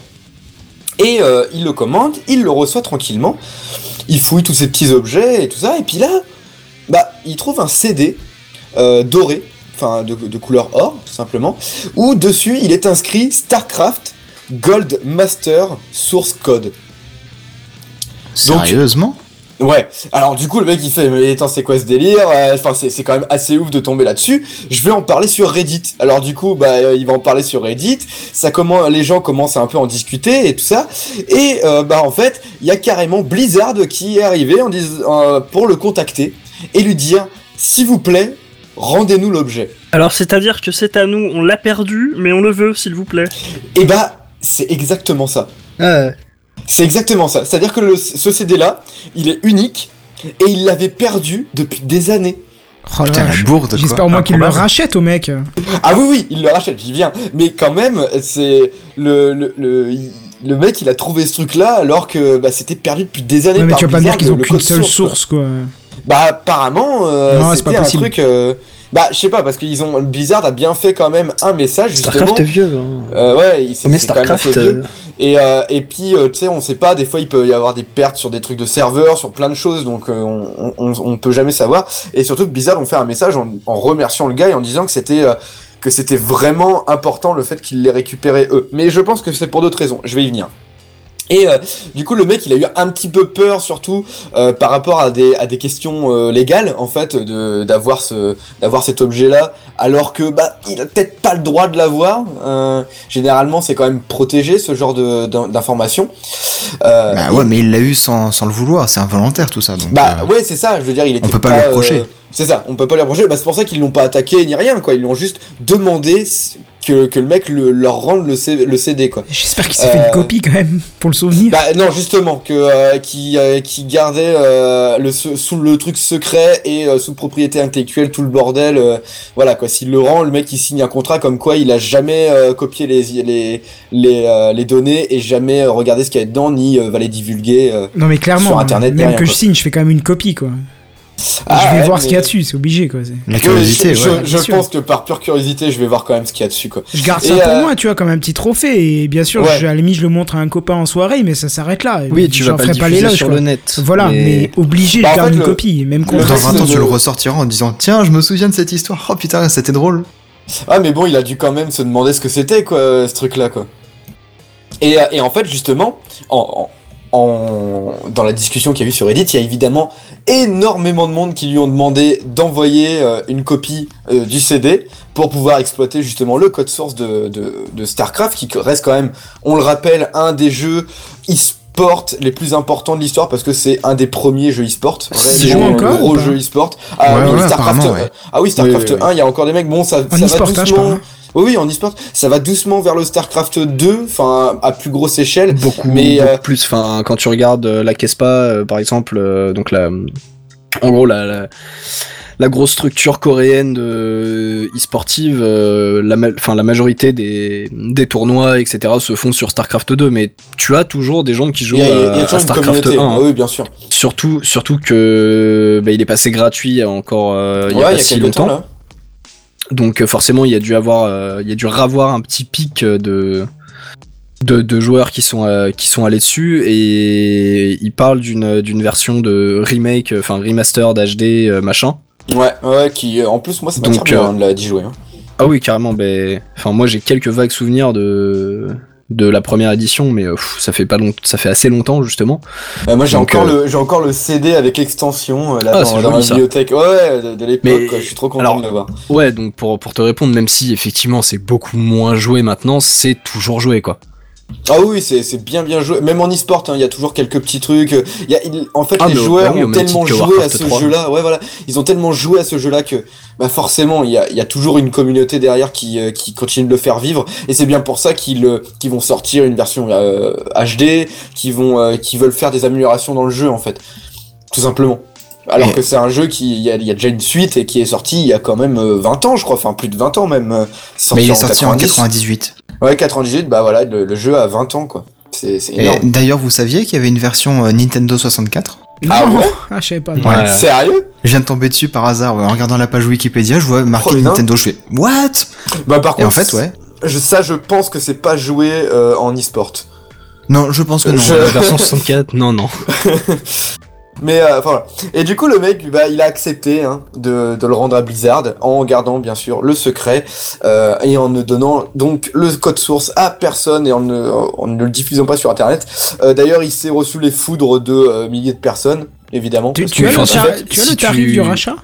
Et euh, il le commande, il le reçoit tranquillement. Il fouille tous ces petits objets et tout ça. Et puis là, bah, il trouve un CD euh, doré, enfin de, de couleur or, tout simplement, où dessus il est inscrit StarCraft Gold Master Source Code. Sérieusement? Ouais, alors du coup le mec il fait mais attends c'est quoi ce délire? Euh, Enfin c'est c'est quand même assez ouf de tomber là-dessus. Je vais en parler sur Reddit. Alors du coup bah euh, il va en parler sur Reddit. Ça comment les gens commencent à un peu en discuter et tout ça. Et euh, bah en fait il y a carrément Blizzard qui est arrivé en disant euh, pour le contacter et lui dire s'il vous plaît rendez-nous l'objet. Alors, c'est-à-dire que c'est à nous, on l'a perdu, mais on le veut, s'il vous plaît. Et bah c'est exactement ça. Ouais. C'est exactement ça. C'est-à-dire que le- ce CD là il est unique et il l'avait perdu depuis des années. Oh la Putain, la vache. bourde, J'espère au moins qu'il le rachète au mec. Ah oui, oui, il le rachète, j'y viens. Mais quand même, c'est le, le, le, le mec, il a trouvé ce truc-là alors que bah, c'était perdu depuis des années. Ouais, mais par tu vas pas me dire qu'ils ont qu'une seule source, quoi. Bah apparemment, euh, Non, c'est c'était pas un possible. truc. euh, Bah je sais pas parce qu'ils ont Blizzard a bien fait quand même un message justement. StarCraft est vieux, hein. Euh, ouais, il- c'est Mais c'est quand même StarCraft, vieux. euh, Et, euh, et puis, euh, tu sais, on sait pas, des fois il peut y avoir des pertes sur des trucs de serveurs, sur plein de choses, donc euh, on, on, on peut jamais savoir. Et surtout que Blizzard ont fait un message en, en remerciant le gars et en disant que c'était euh, que c'était vraiment important le fait qu'ils les récupéraient eux. Mais je pense que c'est pour d'autres raisons, je vais y venir. Et euh, du coup, le mec, il a eu un petit peu peur, surtout euh, par rapport à des à des questions euh, légales, en fait, de d'avoir ce d'avoir cet objet-là, alors que bah il a peut-être pas le droit de l'avoir. Généralement, c'est quand même protégé ce genre de d'in- d'informations. Bah ouais, mais il l'a eu sans, sans le vouloir, c'est involontaire tout ça. Donc, bah ouais, c'est ça. Je veux dire, il était peut pas pas lui reprocher. c'est ça, on peut pas lui reprocher. Bah, c'est pour ça qu'ils l'ont pas attaqué ni rien, quoi. Ils l'ont juste demandé que, que le mec le- leur rende le, C- le CD, quoi. J'espère qu'il s'est fait Euh, une copie quand même pour le souvenir. Bah non, justement, que euh, qui euh, qui gardait euh, le sous le truc secret et euh, sous propriété intellectuelle tout le bordel. euh, voilà quoi. S'il le rend, le mec il signe un contrat comme quoi il a jamais euh, copié les les les, euh, les données et jamais euh, regardé ce qu'il y a dedans ni euh, va les divulguer. euh. non mais clairement, sur Internet, même que je signe, je fais quand même une copie quoi. Ah, je vais ouais, voir ce qu'il y a dessus, c'est obligé quoi. La Je- curiosité, je, ouais. je, je Bien sûr. pense que par pure curiosité, je vais voir quand même ce qu'il y a dessus, quoi. Je garde Et, ça pour euh, moi, tu vois, comme un petit trophée. Et bien sûr, Ouais. je- à la limite, je le montre à un copain en soirée, mais ça s'arrête là. Oui, tu vas pas le ferai diffuser l'éloge, sur quoi. le net. Voilà, mais, obligé, Bah, je en garde fait, une le- copie, même contre. Dans reste 20 ans, de- tu le ressortiras en disant Tiens, je me souviens de cette histoire. Oh putain, c'était drôle. Ah, mais bon, il a dû quand même se demander ce que c'était, quoi, ce truc-là, quoi. Et, euh, et en fait, justement, en, en, en- dans la discussion qu'il y a eu sur Reddit, il y a évidemment énormément de monde qui lui ont demandé d'envoyer euh, une copie euh, du CD pour pouvoir exploiter justement le code source de, StarCraft, qui reste quand même, on le rappelle, un des jeux les plus importants de l'histoire parce que c'est un des premiers jeux e-sport. C'est Vraiment encore, gros jeu e-sport. Ah Ouais, oui, ouais, StarCraft, ouais. ah oui, StarCraft Oui, oui, 1, il y a encore des mecs, bon, ça, En ça va doucement. Oui, oui, en e-sport, ça va doucement vers le StarCraft 2, enfin à plus grosse échelle. beaucoup, Mais, beaucoup euh, plus. Enfin, quand tu regardes euh, la Kespa, euh, par exemple, euh, donc la, en gros la, la, la grosse structure coréenne de e-sportive, euh, la, enfin la majorité des, des tournois, etc. se font sur Starcraft 2, mais tu as toujours des gens qui jouent Il y a, il y a à, Starcraft communauté. 1. hein. Oui, bien sûr. Surtout, surtout que bah, il est passé gratuit encore euh, il y a ouais, pas il y a si temps longtemps. Donc euh, forcément, il y a dû avoir, euh, il y a dû ravoir un petit pic euh, de de, de joueurs qui sont euh, qui sont allés dessus et ils parlent d'une d'une version de remake, euh, enfin remaster d'HD euh, machin. Ouais, ouais, qui, euh, en plus, moi, ça m'attire Donc, bien euh, hein, de la- d'y jouer. hein. Ah oui, carrément. Ben, enfin moi j'ai quelques vagues souvenirs de de la première édition, mais euh, pff, ça fait pas long, ça fait assez longtemps justement. Euh, moi, j'ai encore euh, le, j'ai encore le CD avec l'extension euh, là Ah, dans, ça. bibliothèque. Ouais, de, de l'époque. Je suis trop content alors, de l'avoir. Ouais, donc pour pour te répondre, même si effectivement c'est beaucoup moins joué maintenant, c'est toujours joué quoi. Ah oui, c'est c'est bien bien joué. Même en e-sport, hein, il y a toujours quelques petits trucs. Il y a, il- en fait, Ah, les joueurs oui, ont tellement joué à ce 3. jeu-là. Ouais, voilà. Ils ont tellement joué à ce jeu-là que, bah forcément, il y a, il y a toujours une communauté derrière qui, euh, qui continue de le faire vivre. Et c'est bien pour ça qu'ils euh, qu'ils vont sortir une version euh, HD, qui vont, euh, qui veulent faire des améliorations dans le jeu, en fait. Tout simplement. Alors que c'est un jeu qui, il y, a, il y a déjà une suite et qui est sorti il y a quand même euh, 20 ans, je crois. Enfin, plus de 20 ans même. euh, Mais il est sorti en 90. 98. Ouais, 98, bah voilà, le, le jeu a 20 ans, quoi. C'est énorme. d'ailleurs, vous saviez qu'il y avait une version euh, Nintendo 64 Ah Non. ouais? Ah, je savais pas. Ouais. Ouais. Sérieux? Je viens de tomber dessus par hasard en regardant la page Wikipédia, je vois marqué Oh. Nintendo, je fais What? Bah par Et contre, en fait, ouais. je, ça je pense que c'est pas joué euh, en e-sport. Non, je pense que non. Je- La version 64, non non. Mais euh, enfin, voilà. Et du coup le mec, bah, il a accepté hein, de, de le rendre à Blizzard en gardant bien sûr le secret euh, et en ne donnant donc le code source à personne et en ne, en ne le diffusant pas sur internet. Euh, D'ailleurs, il s'est reçu les foudres de euh, milliers de personnes. Évidemment. Tu, tu as, le, en tar- fait, tu as le tarif tu- du rachat?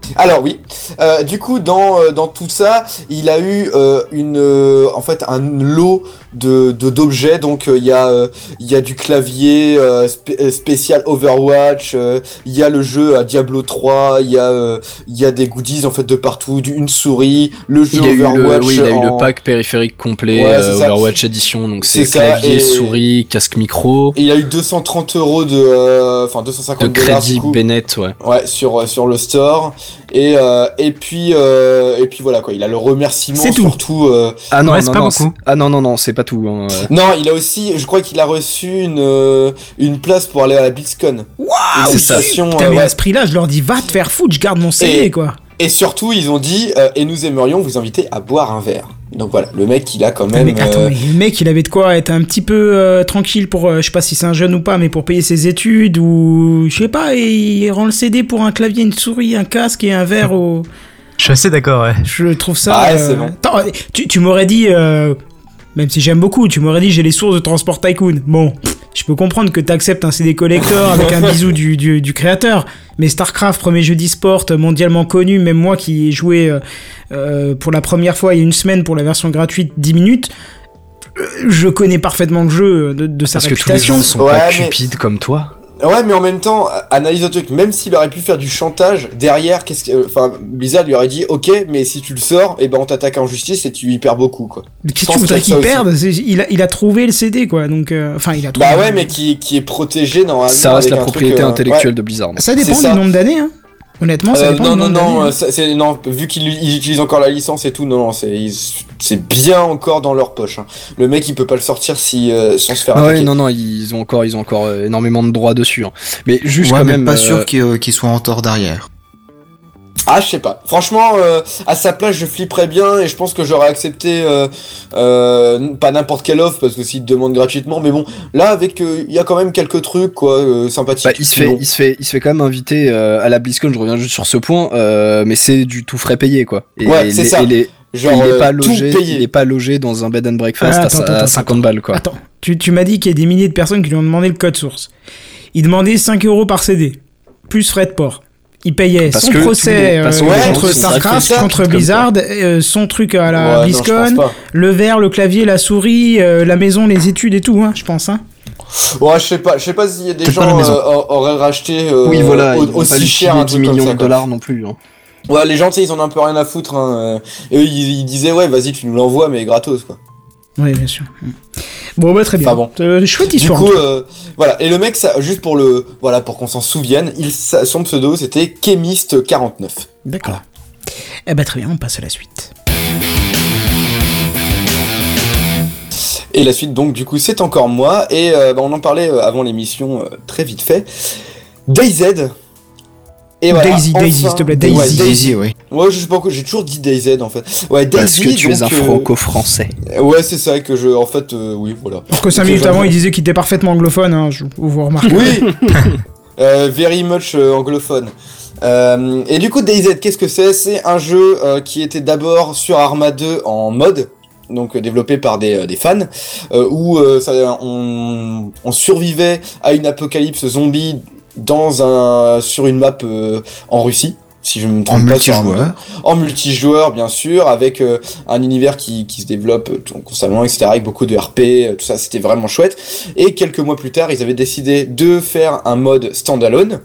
Alors oui. Euh, du coup, dans euh, dans tout ça, il a eu euh, une euh, en fait un lot de d'objets. Donc il y a il y a du clavier spé- spécial Overwatch. Il y a le jeu à Diablo 3. Il y a il y a des goodies en fait de partout. Une souris, le jeu Il a eu, le, Overwatch. oui, il a eu le pack périphérique complet Ouais. Overwatch Edition, donc c'est clavier, et- souris, casque micro, Et il a eu 230 euros de enfin 250 de dollars crédit. Bennett, ouais. Ouais, sur sur le store et euh, et puis euh, et puis voilà quoi, il a le remerciement C'est tout. surtout euh, Ah non, non, c'est pas non, c'est- ah non, non, non, c'est pas tout. hein. Non, il a aussi, je crois qu'il a reçu une, euh, une place pour aller à la BlizzCon. Une c'est ça. invitation, Putain, euh, mais ouais. à ce prix-là, je leur dis va te faire foutre, je garde mon CD, Et- quoi. Et surtout, ils ont dit, euh, et nous aimerions vous inviter à boire un verre. Donc voilà, le mec, il a quand même. mais attends, euh, mais le mec, il avait de quoi être un petit peu euh, tranquille pour, euh, je sais pas si c'est un jeune ou pas, mais pour payer ses études ou je sais pas, et il rend le CD pour un clavier, une souris, un casque et un verre au. Je suis assez d'accord, ouais. Je trouve ça. Ah ouais, euh, c'est bon. Attends, tu, tu m'aurais dit, euh, même si j'aime beaucoup, tu m'aurais dit j'ai les sources de Transport Tycoon. Bon, je peux comprendre que t'acceptes un CD collector avec un bisou du, du, du créateur, mais StarCraft, premier jeu d'e-sport mondialement connu, même moi qui ai joué euh, euh, pour la première fois il y a une semaine pour la version gratuite 10 minutes, euh, je connais parfaitement le jeu de, de sa Parce que tous les réputation. gens sont Ouais, pas mais- cupides comme toi. Ouais, mais en même temps, analyse le truc. Même s'il aurait pu faire du chantage derrière, qu'est-ce que, euh, enfin, Blizzard lui aurait dit, ok, mais si tu le sors, et ben on t'attaque en justice et tu y perds beaucoup, quoi. Mais Qu'est-ce que tu voudrais qu'il perde? Il a, il a trouvé le CD, quoi. Donc, euh, enfin, il a trouvé. Bah ouais, mais qui, qui est protégé normalement. Ça reste la truc, propriété euh, intellectuelle de Blizzard. Ça dépend ça. du nombre d'années, hein. Honnêtement, ça Euh, dépend non, du non, non, euh, c'est non, vu qu'ils ils utilisent encore la licence et tout, non, non, c'est c'est bien encore dans leur poche. hein. Le mec, il peut pas le sortir si euh, sans se faire Ah ouais, non, non, ils ont encore, ils ont encore euh, énormément de droits dessus. hein. Mais juste ouais, quand mais même. pas euh, sûr euh, qu'il soit en tort derrière. Ah, je sais pas. Franchement, euh, à sa place, je flipperais bien et je pense que j'aurais accepté euh, euh, pas n'importe quelle offre parce que s'il te demande gratuitement, mais bon, là avec, euh, il y a quand même quelques trucs quoi, euh, sympathiques. Bah, il se fait, Bon. il se fait, il se fait quand même inviter euh, à la BlizzCon. Je reviens juste sur ce point, euh, mais c'est du tout frais payé quoi. Et, Ouais, c'est ça. et les- Genre, il est euh, pas tout logé, payé. il est pas logé dans un bed and breakfast Ah, à, attends, à attends, 50 attends. balles quoi. Attends, tu, tu m'as dit qu'il y a des milliers de personnes qui lui ont demandé le code source. Il demandait 5 euros par CD, plus frais de port. Il payait Parce son que procès euh, les gens contre sont StarCraft, contre Blizzard, euh, son truc à la Ouais, BlizzCon, le verre, le clavier, la souris, euh, la maison, les études et tout, hein, je pense. Hein. Ouais, je sais pas, je sais pas s'il y a des gens euh, auraient racheté euh, oui, voilà, aussi cher un 10 truc comme millions ça, de dollars non plus. hein. Ouais, les gens, tu sais, ils en ont un peu rien à foutre. Hein. euh, Et eux, ils, ils disaient, ouais, vas-y, tu nous l'envoies, mais gratos, quoi. Oui, bien sûr. Bon, bah très bien. Enfin bon. Euh, chouette Du histoire. coup, euh, voilà. Et le mec, ça, juste pour le, voilà, pour qu'on s'en souvienne, il, son pseudo, c'était Chemist49. D'accord. Eh ben très bien, on passe à la suite. Et la suite, donc, du coup, c'est encore moi. Et euh, bah, on en parlait avant l'émission, très vite fait. DayZ. Et voilà, Daisy, Daisy, s'il te plaît, Ouais, Daisy. Daisy, oui. Ouais, je sais pas j'ai toujours dit DayZ en fait. Ouais, Parce Daisy. que tu es un euh, franco-français. Ouais, c'est ça que je, en fait, euh, oui, voilà. Parce que 5 Ok, minutes j'avoue. avant, il disait qu'il était parfaitement anglophone, hein, je, vous remarquez. Oui Euh, Very much euh, anglophone. Euh, et du coup, DayZ, qu'est-ce que c'est? C'est un jeu euh, qui était d'abord sur Arma 2 en mode, donc euh, développé par des, euh, des fans, euh, où euh, ça, on, on survivait à une apocalypse zombie dans un, sur une map euh, en Russie. Si je me En trompe pas, Arma 2. multijoueur. en multijoueur bien sûr, avec euh, un univers qui, qui se développe euh, constamment, etc., avec beaucoup de RP, euh, tout ça, c'était vraiment chouette. Et quelques mois plus tard, ils avaient décidé de faire un mode standalone.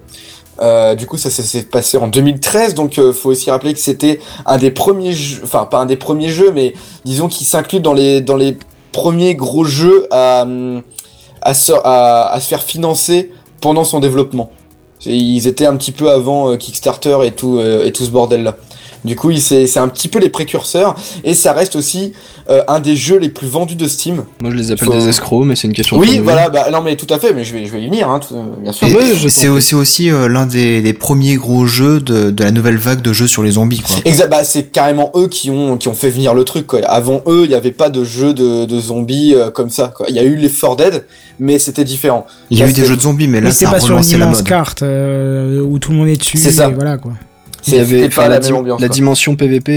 Euh, du coup, ça, ça s'est passé en 2013, donc euh, faut aussi rappeler que c'était un des premiers jeux, enfin pas un des premiers jeux, mais disons qu'il s'inclut dans les dans les premiers gros jeux à hum, à à, à se faire financer pendant son développement. Ils étaient un petit peu avant euh, Kickstarter et tout, euh, et tout ce bordel-là. Du coup, c'est un petit peu les précurseurs, et ça reste aussi euh, un des jeux les plus vendus de Steam. Moi, je les appelle Faut- des escrocs, mais c'est une question. Oui, voilà, bah, non mais tout à fait, mais je vais, je vais y venir, hein, tout- bien sûr. Je c'est aussi, aussi euh, l'un des, des premiers gros jeux de, de la nouvelle vague de jeux sur les zombies, quoi. Exact, bah, c'est carrément eux qui ont, qui ont fait venir le truc, quoi. Avant eux, il n'y avait pas de jeu de, de zombies euh, comme ça. Il y a eu les 4 Dead, mais c'était différent. Il y a eu des jeux de zombies, mais là, c'est pas sur une la immense mode. carte euh, où tout le monde est dessus. C'est ça. et Voilà quoi. Il y avait, pas la, même ambiance, la dimension PVP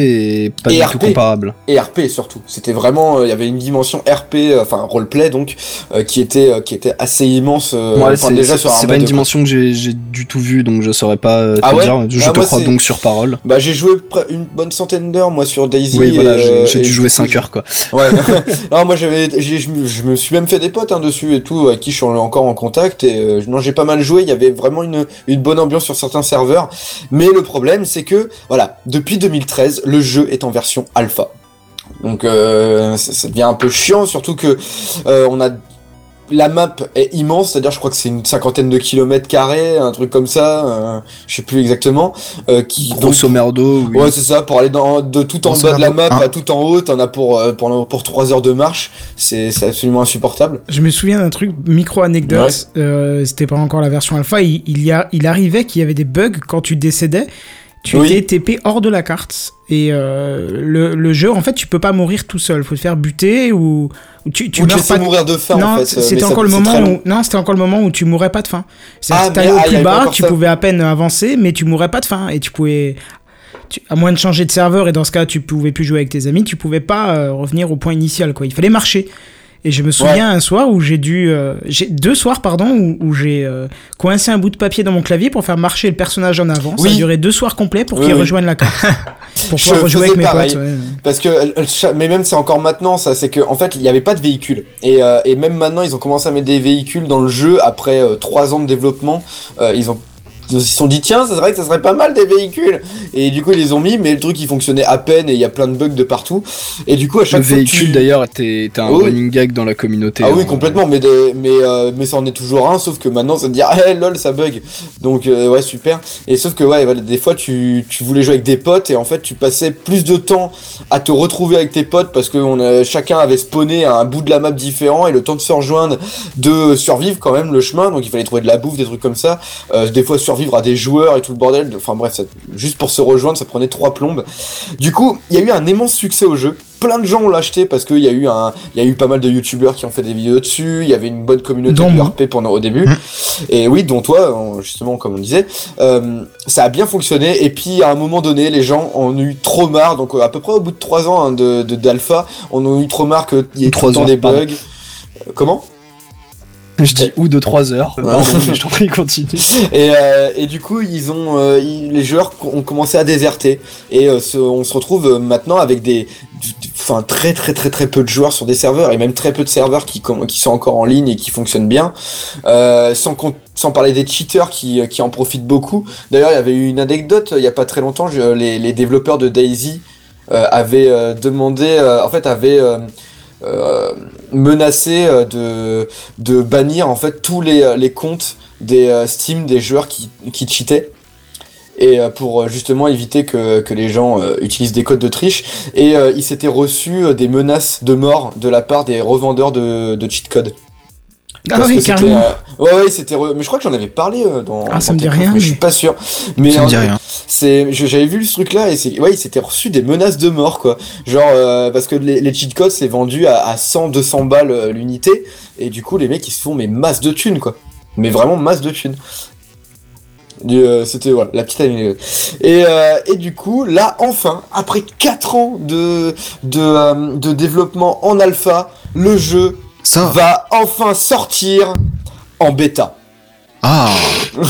est pas Et du RP. tout comparable. et RP surtout. C'était vraiment, euh, il y avait une dimension RP, euh, enfin roleplay donc, euh, qui était, qui était assez immense. enfin, déjà sur c'est pas une 2, quoi. dimension que j'ai du tout vue, donc je saurais pas euh, te Ah ouais dire. Je Ah, te moi, crois donc sur parole. Bah j'ai joué une bonne centaine d'heures moi sur Daisy. Oui, voilà, j'ai dû jouer coup, 5 je- heures, quoi. Ouais. non, moi j'avais, je me- suis même fait des potes hein, dessus et tout, avec qui je suis encore en contact. Et euh, non, j'ai pas mal joué. Il y avait vraiment une, une bonne ambiance sur certains serveurs. Mais le problème, c'est que voilà, depuis 2013, le jeu est en version alpha. Donc euh, ça, ça devient un peu chiant, surtout que euh, on a la map est immense, c'est-à-dire je crois que c'est une cinquantaine de kilomètres carrés, un truc comme ça, euh, je sais plus exactement. Euh, qui donc- Grosso merdo, oui. Ouais, c'est ça, pour aller dans, de tout en Grosso bas de la map à tout en haut, t'en as pour, euh, pour, pour 3 heures de marche, c'est c'est absolument insupportable. Je me souviens d'un truc, micro-anecdote, euh, c'était pas encore la version alpha, il, il, y a, il arrivait qu'il y avait des bugs quand tu décédais, tu Oui. étais TP hors de la carte, et euh, le, le jeu, en fait, tu peux pas mourir tout seul, faut te faire buter ou, ou tu, tu Ou meurs pas... mourir de faim, non, en fait. euh, c'était encore le c'est moment où non, c'était encore le moment où tu mourrais pas de faim. C'est-à-dire Ah, mais- au ah, plus bas, tu ça. pouvais à peine avancer, mais tu mourrais pas de faim et tu pouvais tu- à moins de changer de serveur et dans ce cas tu pouvais plus jouer avec tes amis, tu pouvais pas euh, revenir au point initial quoi. Il fallait marcher. Et je me souviens un soir où j'ai dû, euh, j'ai deux soirs pardon où, où j'ai euh, coincé un bout de papier dans mon clavier pour faire marcher le personnage en avant. Ça a Oui. duré deux soirs complets pour Oui, qu'il oui. rejoigne la carte. pour Je pouvoir rejouer avec mes pareil. potes. ouais. Parce que, euh, euh, mais même c'est encore maintenant ça, c'est que en fait il n'y avait pas de véhicule. Et, euh, et même maintenant ils ont commencé à mettre des véhicules dans le jeu après euh, trois ans de développement. euh, ils ont ils se sont dit tiens, ça serait que ça serait pas mal des véhicules. Et du coup ils les ont mis, mais le truc il fonctionnait à peine et il y a plein de bugs de partout. Et du coup à chaque Le fois véhicule tu- d'ailleurs était un Oui. running gag dans la communauté. Ah oui hein. complètement, mais des- mais euh, mais ça en est toujours un, sauf que maintenant ça te dit ah hey, lol ça bug. Donc euh, ouais super. Et sauf que ouais des fois tu, tu voulais jouer avec des potes et en fait tu passais plus de temps à te retrouver avec tes potes parce que on a, chacun avait spawné à un bout de la map différent et le temps de se rejoindre, de survivre quand même le chemin. Donc il fallait trouver de la bouffe, des trucs comme ça. Euh, des fois survivre à des joueurs et tout le bordel. Enfin bref, ça- juste pour se rejoindre ça prenait trois plombes. Du coup il y a eu un immense succès au jeu. Plein de gens ont l'acheté parce qu'il y a eu un, il y a eu pas mal de youtubeurs qui ont fait des vidéos dessus. Il y avait une bonne communauté Dont de. RP pendant au début. Et oui, dont toi, en- justement, comme on disait, euh, ça a bien fonctionné. Et puis à un moment donné, les gens en ont eu trop marre. Donc euh, à peu près au bout de trois ans hein, de de- d'alpha, on a eu trop marre qu'il y ait des pardon. bugs. Euh, Comment? Je dis ou de 3 heures. Pardon, je t'en prie, continue. et, euh, et du coup, ils ont, euh, ils- les joueurs ont commencé à déserter. Et euh, ce- on se retrouve maintenant avec des, enfin très très très très peu de joueurs sur des serveurs et même très peu de serveurs qui, qui sont encore en ligne et qui fonctionnent bien. Sans sans parler des cheaters qui, qui en profitent beaucoup. D'ailleurs, il y avait eu une anecdote il y a pas très longtemps. je- les, les développeurs de Daisy avaient demandé, en fait, avaient euh, menacé euh, de, bannir en fait tous les, euh, comptes des Steam des joueurs qui, qui cheataient. Et pour justement éviter que, les gens utilisent des codes de triche. Et il s'était reçu des menaces de mort de la part des revendeurs de, de cheat codes. Ah Parce oui, que c'était, carrément. euh, ouais, ouais, c'était. re- Mais je crois que j'en avais parlé euh, dans. Ah, ça dans me dit rien, Mais je suis pas sûr. Mais Ça me dit rien. C'est, je- j'avais vu ce truc-là et c'est, ouais, il s'était reçu des menaces de mort, quoi. Genre, euh, parce que les, les cheat codes c'est vendu à, à 100, 200 balles l'unité et du coup les mecs ils se font mais masse de thunes, quoi. Mais vraiment masse de thunes. Du, euh, C'était voilà, la petite anecdote. Et, euh, et du coup, là, enfin, après 4 ans de, de, euh, de développement en alpha, le jeu Ça. va enfin sortir en bêta. Ah.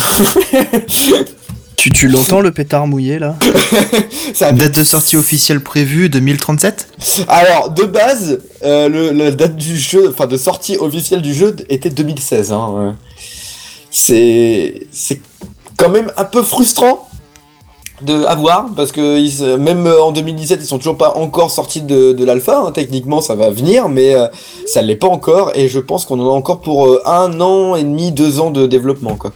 Tu, tu l'entends le pétard mouillé là? Ça Date de sortie officielle prévue 2037 Alors, de base, euh, le, la date du jeu, enfin de sortie officielle du jeu était 2016. Hein, ouais. C'est, c'est quand même un peu frustrant de avoir parce que ils, se- même euh, en 2017 ils sont toujours pas encore sortis de, de l'alpha. hein. Techniquement, ça va venir, mais euh, ça l'est pas encore. Et je pense qu'on en a encore pour euh, un an et demi, deux ans de développement, quoi.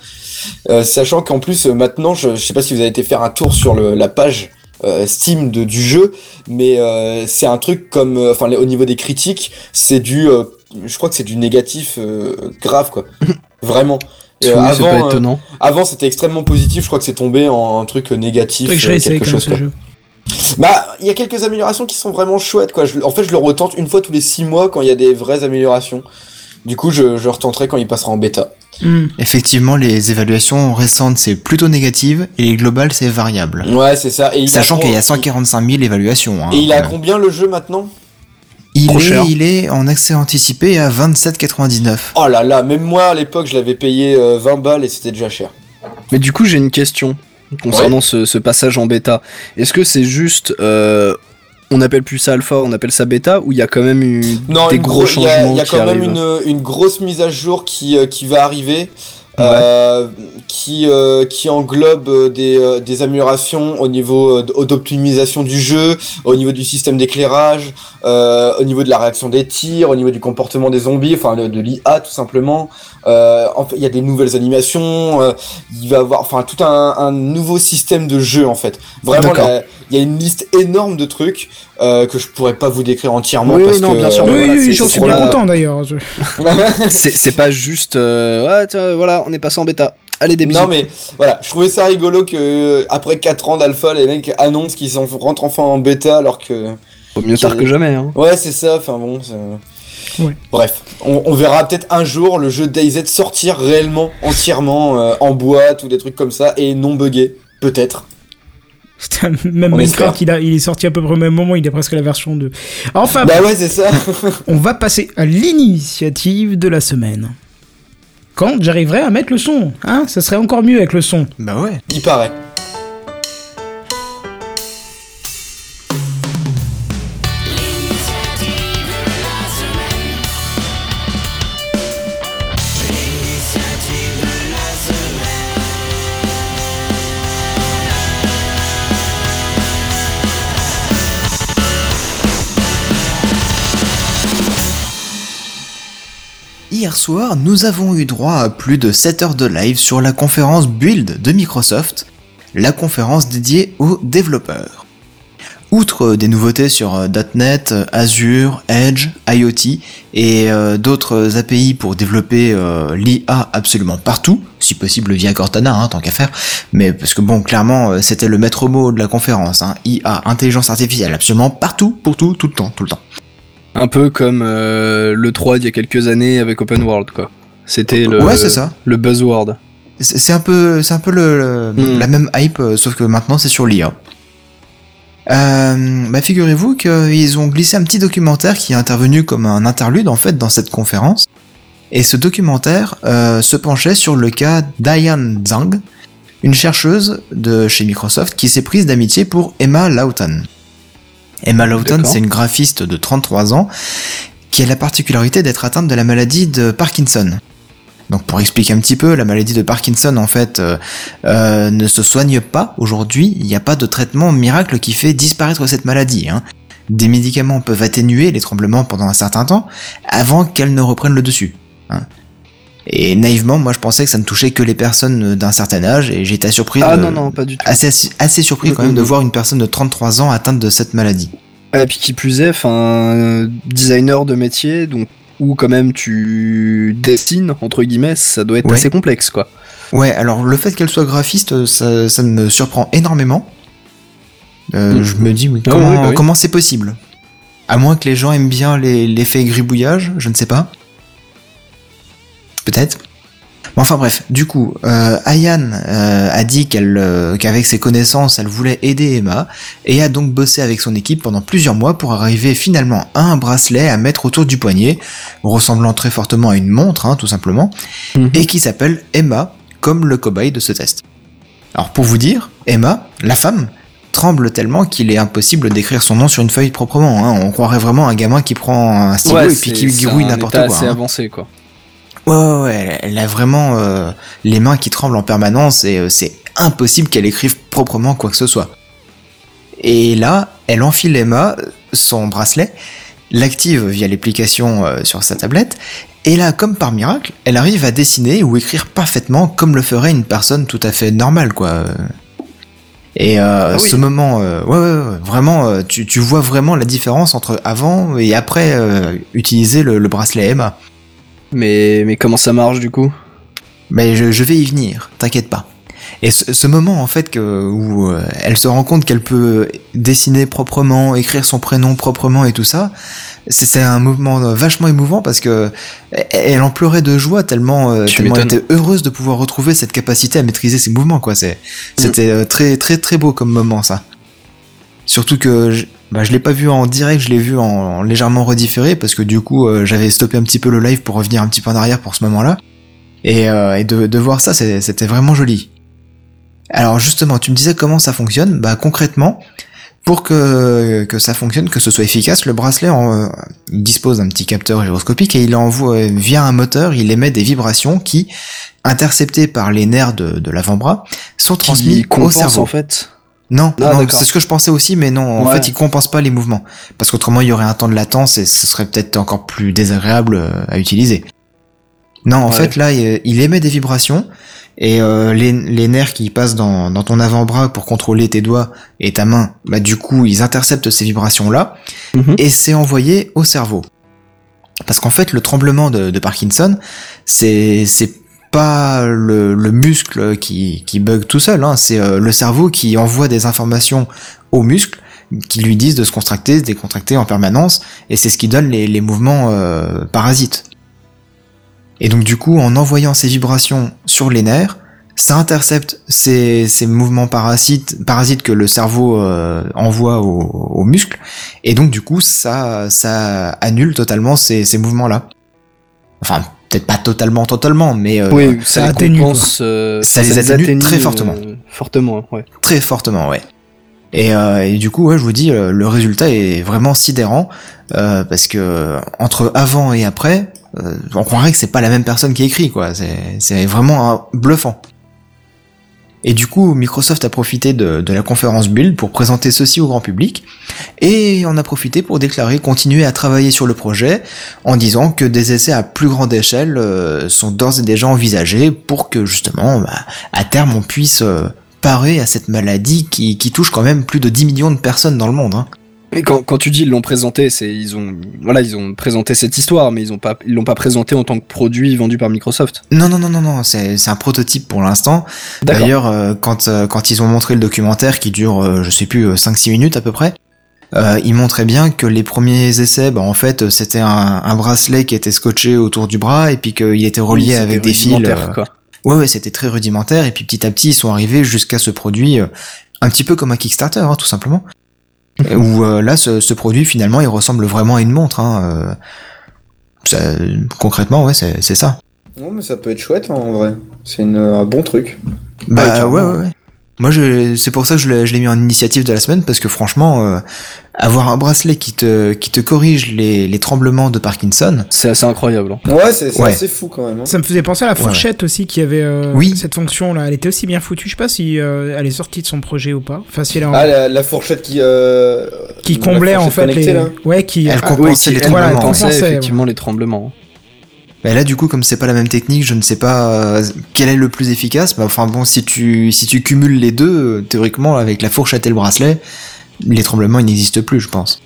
Euh, sachant qu'en plus euh, maintenant, je, je sais pas si vous avez été faire un tour sur le, la page euh, Steam de, du jeu, mais euh, c'est un truc comme, euh, enfin au niveau des critiques, c'est du, euh, je crois que c'est du négatif euh, grave quoi, vraiment. Et, Oui, avant, euh, étonnant. avant c'était extrêmement positif, je crois que c'est tombé en un truc négatif, que je euh, quelque chose quoi. jeu. Bah, il y a quelques améliorations qui sont vraiment chouettes, quoi. Je- en fait, je le retente une fois tous les six mois quand il y a des vraies améliorations. Du coup, je, je retenterai quand il passera en bêta. Hmm. Effectivement, les évaluations récentes, c'est plutôt négative, et les globales, c'est variable. Ouais, c'est ça. Et il Sachant qu'il y a 145 000 évaluations. hein, Et il a combien le jeu maintenant? Il, est, cher. il est en accès anticipé à 27,99. Oh là là, même moi à l'époque, je l'avais payé euh, 20 balles et c'était déjà cher. Mais du coup, j'ai une question concernant ce, ce passage en bêta. Est-ce que c'est juste. euh, on appelle plus ça alpha, on appelle ça bêta, ou il y a quand même eu Non, des une gros gros- il y a, changements il y a qui quand même une, une grosse mise à jour qui, euh, qui va arriver. Euh, qui, euh, qui englobe euh, des, améliorations au niveau d'optimisation du jeu, au niveau du système d'éclairage, au niveau de la réaction des tirs, au niveau du comportement des zombies, enfin de l'IA tout simplement. Euh, en fait, il y a des nouvelles animations, euh, il va y avoir enfin tout un, un nouveau système de jeu en fait. Vraiment, il y a une liste énorme de trucs euh, que je pourrais pas vous décrire entièrement Oui, parce non, que bien sûr, Oui, voilà, oui, j'en suis bien là. content d'ailleurs. Je- C'est pas juste. euh, ouais, tiens, voilà, on est passé en bêta. Allez, des bisous. Non mais voilà, je trouvais ça rigolo que après 4 ans d'alpha, les mecs annoncent qu'ils rentrent enfin en bêta alors que Faut mieux tard que jamais. Hein. ouais c'est ça. Enfin bon, c'est- Ouais. bref, on, on verra peut-être un jour le jeu DayZ sortir réellement entièrement euh, en boîte ou des trucs comme ça et non buggé, peut-être. Putain, Même On Minecraft, espère. il, a, il est sorti à peu près au même moment, il est presque la version 2. Enfin, Bah ouais c'est ça. on va passer à l'initiative de la semaine. Quand j'arriverai à mettre le son, hein, ça serait encore mieux avec le son. Bah ouais. Il paraît. Hier soir, nous avons eu droit à plus de 7 heures de live sur la conférence Build de Microsoft, la conférence dédiée aux développeurs. Outre des nouveautés sur euh, .NET, Azure, Edge, IoT et euh, d'autres API pour développer euh, l'IA absolument partout, si possible via Cortana, hein, tant qu'à faire, mais parce que bon, clairement, c'était le maître mot de la conférence, hein, IA, intelligence artificielle, absolument partout, pour tout, tout le temps, tout le temps. Un peu comme euh, le 3 d'il y a quelques années avec Open World, quoi. C'était le, Ouais, c'est ça. le buzzword. C'est un peu, c'est un peu le, le- Hmm. la même hype, euh, sauf que maintenant c'est sur l'IA. Euh, bah figurez-vous qu'ils ont glissé un petit documentaire qui est intervenu comme un interlude en fait dans cette conférence. Et ce documentaire euh, se penchait sur le cas d'Ayan Zhang, une chercheuse de chez Microsoft qui s'est prise d'amitié pour Emma Lawton. Emma Lawton, c'est une graphiste de 33 ans qui a la particularité d'être atteinte de la maladie de Parkinson. Donc pour expliquer un petit peu, la maladie de Parkinson en fait euh, euh, ne se soigne pas aujourd'hui, il n'y a pas de traitement miracle qui fait disparaître cette maladie. hein. Des médicaments peuvent atténuer les tremblements pendant un certain temps avant qu'elles ne reprennent le dessus. hein. Et naïvement, moi je pensais que ça ne touchait que les personnes d'un certain âge et j'étais surpris Ah de- non, non, pas du tout. assez, assez surpris quand même de Mhm. voir une personne de 33 ans atteinte de cette maladie. Et puis qui plus est, enfin, designer de métier, donc où quand même tu dessines entre guillemets, ça doit être Ouais. assez complexe, quoi. Ouais, alors le fait qu'elle soit graphiste, ça, ça me surprend énormément. Euh. Je me dis, oui, Ah oui, bah oui. comment c'est possible? À moins que les gens aiment bien les- l'effet gribouillage, je ne sais pas. Peut-être. Mais enfin bref, du coup, euh, Ayan euh, a dit qu'elle, euh, qu'avec ses connaissances, elle voulait aider Emma et a donc bossé avec son équipe pendant plusieurs mois pour arriver finalement à un bracelet à mettre autour du poignet, ressemblant très fortement à une montre, hein, tout simplement, Mhm. et qui s'appelle Emma, comme le cobaye de ce test. Alors pour vous dire, Emma, la femme, tremble tellement qu'il est impossible d'écrire son nom sur une feuille proprement. hein. On croirait vraiment un gamin qui prend un stylo Ouais, et puis c'est- qui c'est grouille n'importe quoi. assez hein. avancé, quoi. Ouais, ouais, ouais, elle- a vraiment euh, les mains qui tremblent en permanence et euh, c'est impossible qu'elle écrive proprement quoi que ce soit. Et là, elle enfile Emma, euh, son bracelet, l'active via l'application euh, sur sa tablette, et là, comme par miracle, elle arrive à dessiner ou écrire parfaitement comme le ferait une personne tout à fait normale, quoi. Et euh, Ah oui. ce moment, euh, ouais, ouais, ouais, vraiment, tu, tu vois vraiment la différence entre avant et après utiliser le, le bracelet Emma. Mais, mais comment ça marche du coup? Mais je, je vais y venir, t'inquiète pas. Et ce, ce moment en fait que, où euh, elle se rend compte qu'elle peut dessiner proprement, écrire son prénom proprement et tout ça, c'est un mouvement vachement émouvant parce que elle, elle en pleurait de joie tellement, euh, tellement elle était heureuse de pouvoir retrouver cette capacité à maîtriser ses mouvements quoi. C'est c'était euh, très très très beau comme moment ça. Surtout que bah, je l'ai pas vu en direct, je l'ai vu en, en légèrement redifféré parce que du coup euh, j'avais stoppé un petit peu le live pour revenir un petit peu en arrière pour ce moment-là. Et, euh, et de, de voir ça, c'était vraiment joli. Alors justement, tu me disais comment ça fonctionne Bah concrètement, pour que, que ça fonctionne, que ce soit efficace, le bracelet en, dispose d'un petit capteur gyroscopique et il envoie via un moteur, il émet des vibrations qui, interceptées par les nerfs de, de l'avant-bras, sont transmises au cerveau. en fait. Non, Ah, non, c'est ce que je pensais aussi, mais non, en Ouais. fait, il compense pas les mouvements. Parce qu'autrement, il y aurait un temps de latence et ce serait peut-être encore plus désagréable euh, à utiliser. Non, en Ouais. fait, là, il émet des vibrations et euh, les, les nerfs qui passent dans, dans ton avant-bras pour contrôler tes doigts et ta main, bah du coup, ils interceptent ces vibrations-là Mhm. et c'est envoyé au cerveau. Parce qu'en fait, le tremblement de, de Parkinson, c'est c'est pas le, le muscle qui, qui bug tout seul, hein, c'est euh, le cerveau qui envoie des informations au muscle qui lui disent de se contracter, se décontracter en permanence, et c'est ce qui donne les, les mouvements euh, parasites. Et donc du coup, en envoyant ces vibrations sur les nerfs, ça intercepte ces, ces mouvements parasites, parasites que le cerveau euh, envoie au, au muscle, et donc du coup, ça, ça annule totalement ces, ces mouvements-là. Enfin, peut-être pas totalement, totalement, mais euh, oui, ça, ça les atténue, euh, Ça les atténue très euh, fortement. fortement, ouais. très fortement, ouais. Et, euh, et du coup, ouais, je vous dis, le résultat est vraiment sidérant euh, parce que entre avant et après, euh, on croirait que c'est pas la même personne qui écrit, quoi. C'est c'est vraiment un bluffant. Et du coup, Microsoft a profité de, la conférence Build pour présenter ceci au grand public, et on a profité pour déclarer continuer à travailler sur le projet, en disant que des essais à plus grande échelle euh, sont d'ores et déjà envisagés pour que justement, bah, à terme, on puisse euh, parer à cette maladie qui, qui touche quand même plus de 10 millions de personnes dans le monde. Hein. Et quand, quand tu dis ils l'ont présenté, c'est ils ont voilà ils ont présenté cette histoire, mais ils ont pas ils l'ont pas présenté en tant que produit vendu par Microsoft. Non non non non non, c'est c'est un prototype pour l'instant. D'ailleurs, euh, quand euh, quand ils ont montré le documentaire qui dure euh, je sais plus 5-6 minutes à peu près, euh, ils montraient bien que les premiers essais, bah, en fait, c'était un, un bracelet qui était scotché autour du bras et puis qu'il était relié Oui, avec des fils. quoi. Ouais ouais, c'était très rudimentaire et puis petit à petit ils sont arrivés jusqu'à ce produit euh, un petit peu comme un Kickstarter hein, tout simplement. Où euh, là ce, ce produit finalement il ressemble vraiment à une montre. Hein, euh, ça- concrètement ouais c'est ça. Non, mais ça peut être chouette hein, en vrai. C'est un bon truc. Bah ouais, ouais, ouais. Moi, je, c'est pour ça que je l'ai, je l'ai mis en initiative de la semaine parce que franchement, euh, avoir un bracelet qui te, qui te corrige les, les tremblements de Parkinson, C'est assez incroyable. hein. Ouais, c'est c'est Ouais. assez fou quand même. hein. Ça me faisait penser à la Ouais, fourchette aussi qui avait euh, Oui. cette fonction là. Elle était aussi bien foutue. Je sais pas si euh, elle est sortie de son projet ou pas. Enfin, si elle en- Ah, la, la fourchette qui. euh, qui la comblait en fait les. là. Ouais, qui. Elle ah, compensait oui, les qui- elle tremblements. Pensait compensait, effectivement les tremblements. Bah là, du coup, comme c'est pas la même technique, je ne sais pas euh, quel est le plus efficace. Mais enfin bon, si tu, si tu cumules les deux, euh, théoriquement, avec la fourchette et le bracelet, les tremblements ils n'existent plus, je pense.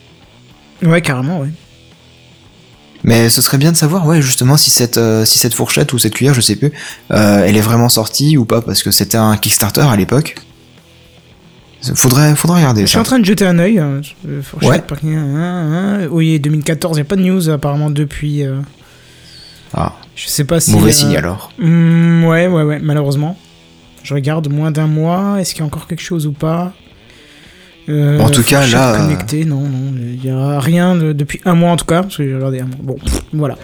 ouais. Carrément, ouais. Mais ce serait bien de savoir, ouais, justement, si cette, euh, si cette fourchette ou cette cuillère, je sais plus, euh, elle est vraiment sortie ou pas, parce que c'était un Kickstarter à l'époque. Faudrait, faudrait regarder Je suis ça. en train de jeter un œil. euh, fourchette, Ouais. parking, hein, hein. Oui, 2014, il n'y a pas de news apparemment depuis. Ah, Je sais pas si. mauvais euh, signe alors. hmm, ouais, ouais, ouais, malheureusement. Je regarde moins d'un mois. Est-ce qu'il y a encore quelque chose ou pas? Euh, En tout cas, là, euh, Connecté, non, non. Il n'y a rien de- depuis un mois en tout cas. Parce que j'ai regardé un mois. Bon, pff, voilà.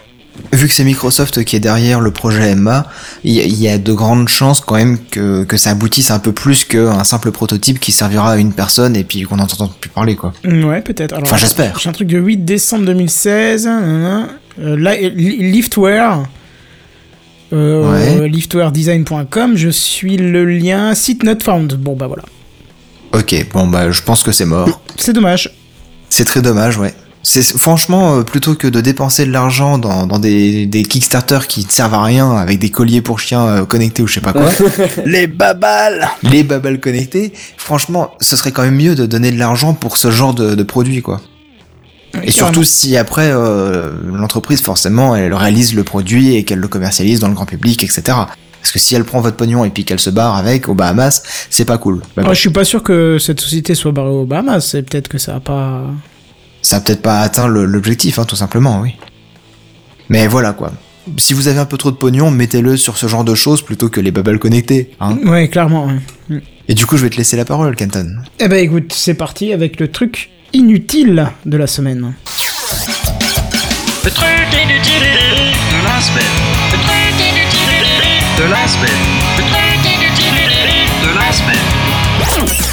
Vu que c'est Microsoft qui est derrière le projet Emma, il y, a- il y a de grandes chances quand même que, que ça aboutisse un peu plus qu'un simple prototype qui servira à une personne et puis qu'on n'entend plus parler quoi. Ouais, peut-être. Enfin, j'espère. J'ai un truc de 8 décembre 2016. nanana. Euh, Li- Li- Liftware. Euh, Ouais. Liftwaredesign.com. Je suis le lien site not found. Bon, bah voilà. Ok, bon bah je pense que c'est mort. C'est dommage. C'est très dommage, ouais. C'est franchement euh, plutôt que de dépenser de l'argent dans, dans des, des Kickstarter qui ne servent à rien avec des colliers pour chiens euh, connectés ou je sais pas quoi. Les babales les babales connectés, franchement, ce serait quand même mieux de donner de l'argent pour ce genre de, de produit, quoi. Et surtout si après euh, l'entreprise forcément elle réalise le produit et qu'elle le commercialise dans le grand public, etc. Parce que si elle prend votre pognon et puis qu'elle se barre avec aux Bahamas, c'est pas cool. Bon, Ah, je suis pas sûr que cette société soit barrée aux Bahamas. C'est peut-être que ça a pas. Ça a peut-être pas atteint l'objectif, hein, tout simplement, oui. Mais voilà quoi. Si vous avez un peu trop de pognon, mettez-le sur ce genre de choses plutôt que les babales connectées. Hein. Ouais, clairement. ouais. Et du coup, je vais te laisser la parole, Kenton. Eh ben écoute, c'est parti avec le truc inutile de la semaine. Le truc inutile de la semaine. Le truc inutile de la semaine. Le truc inutile de la semaine.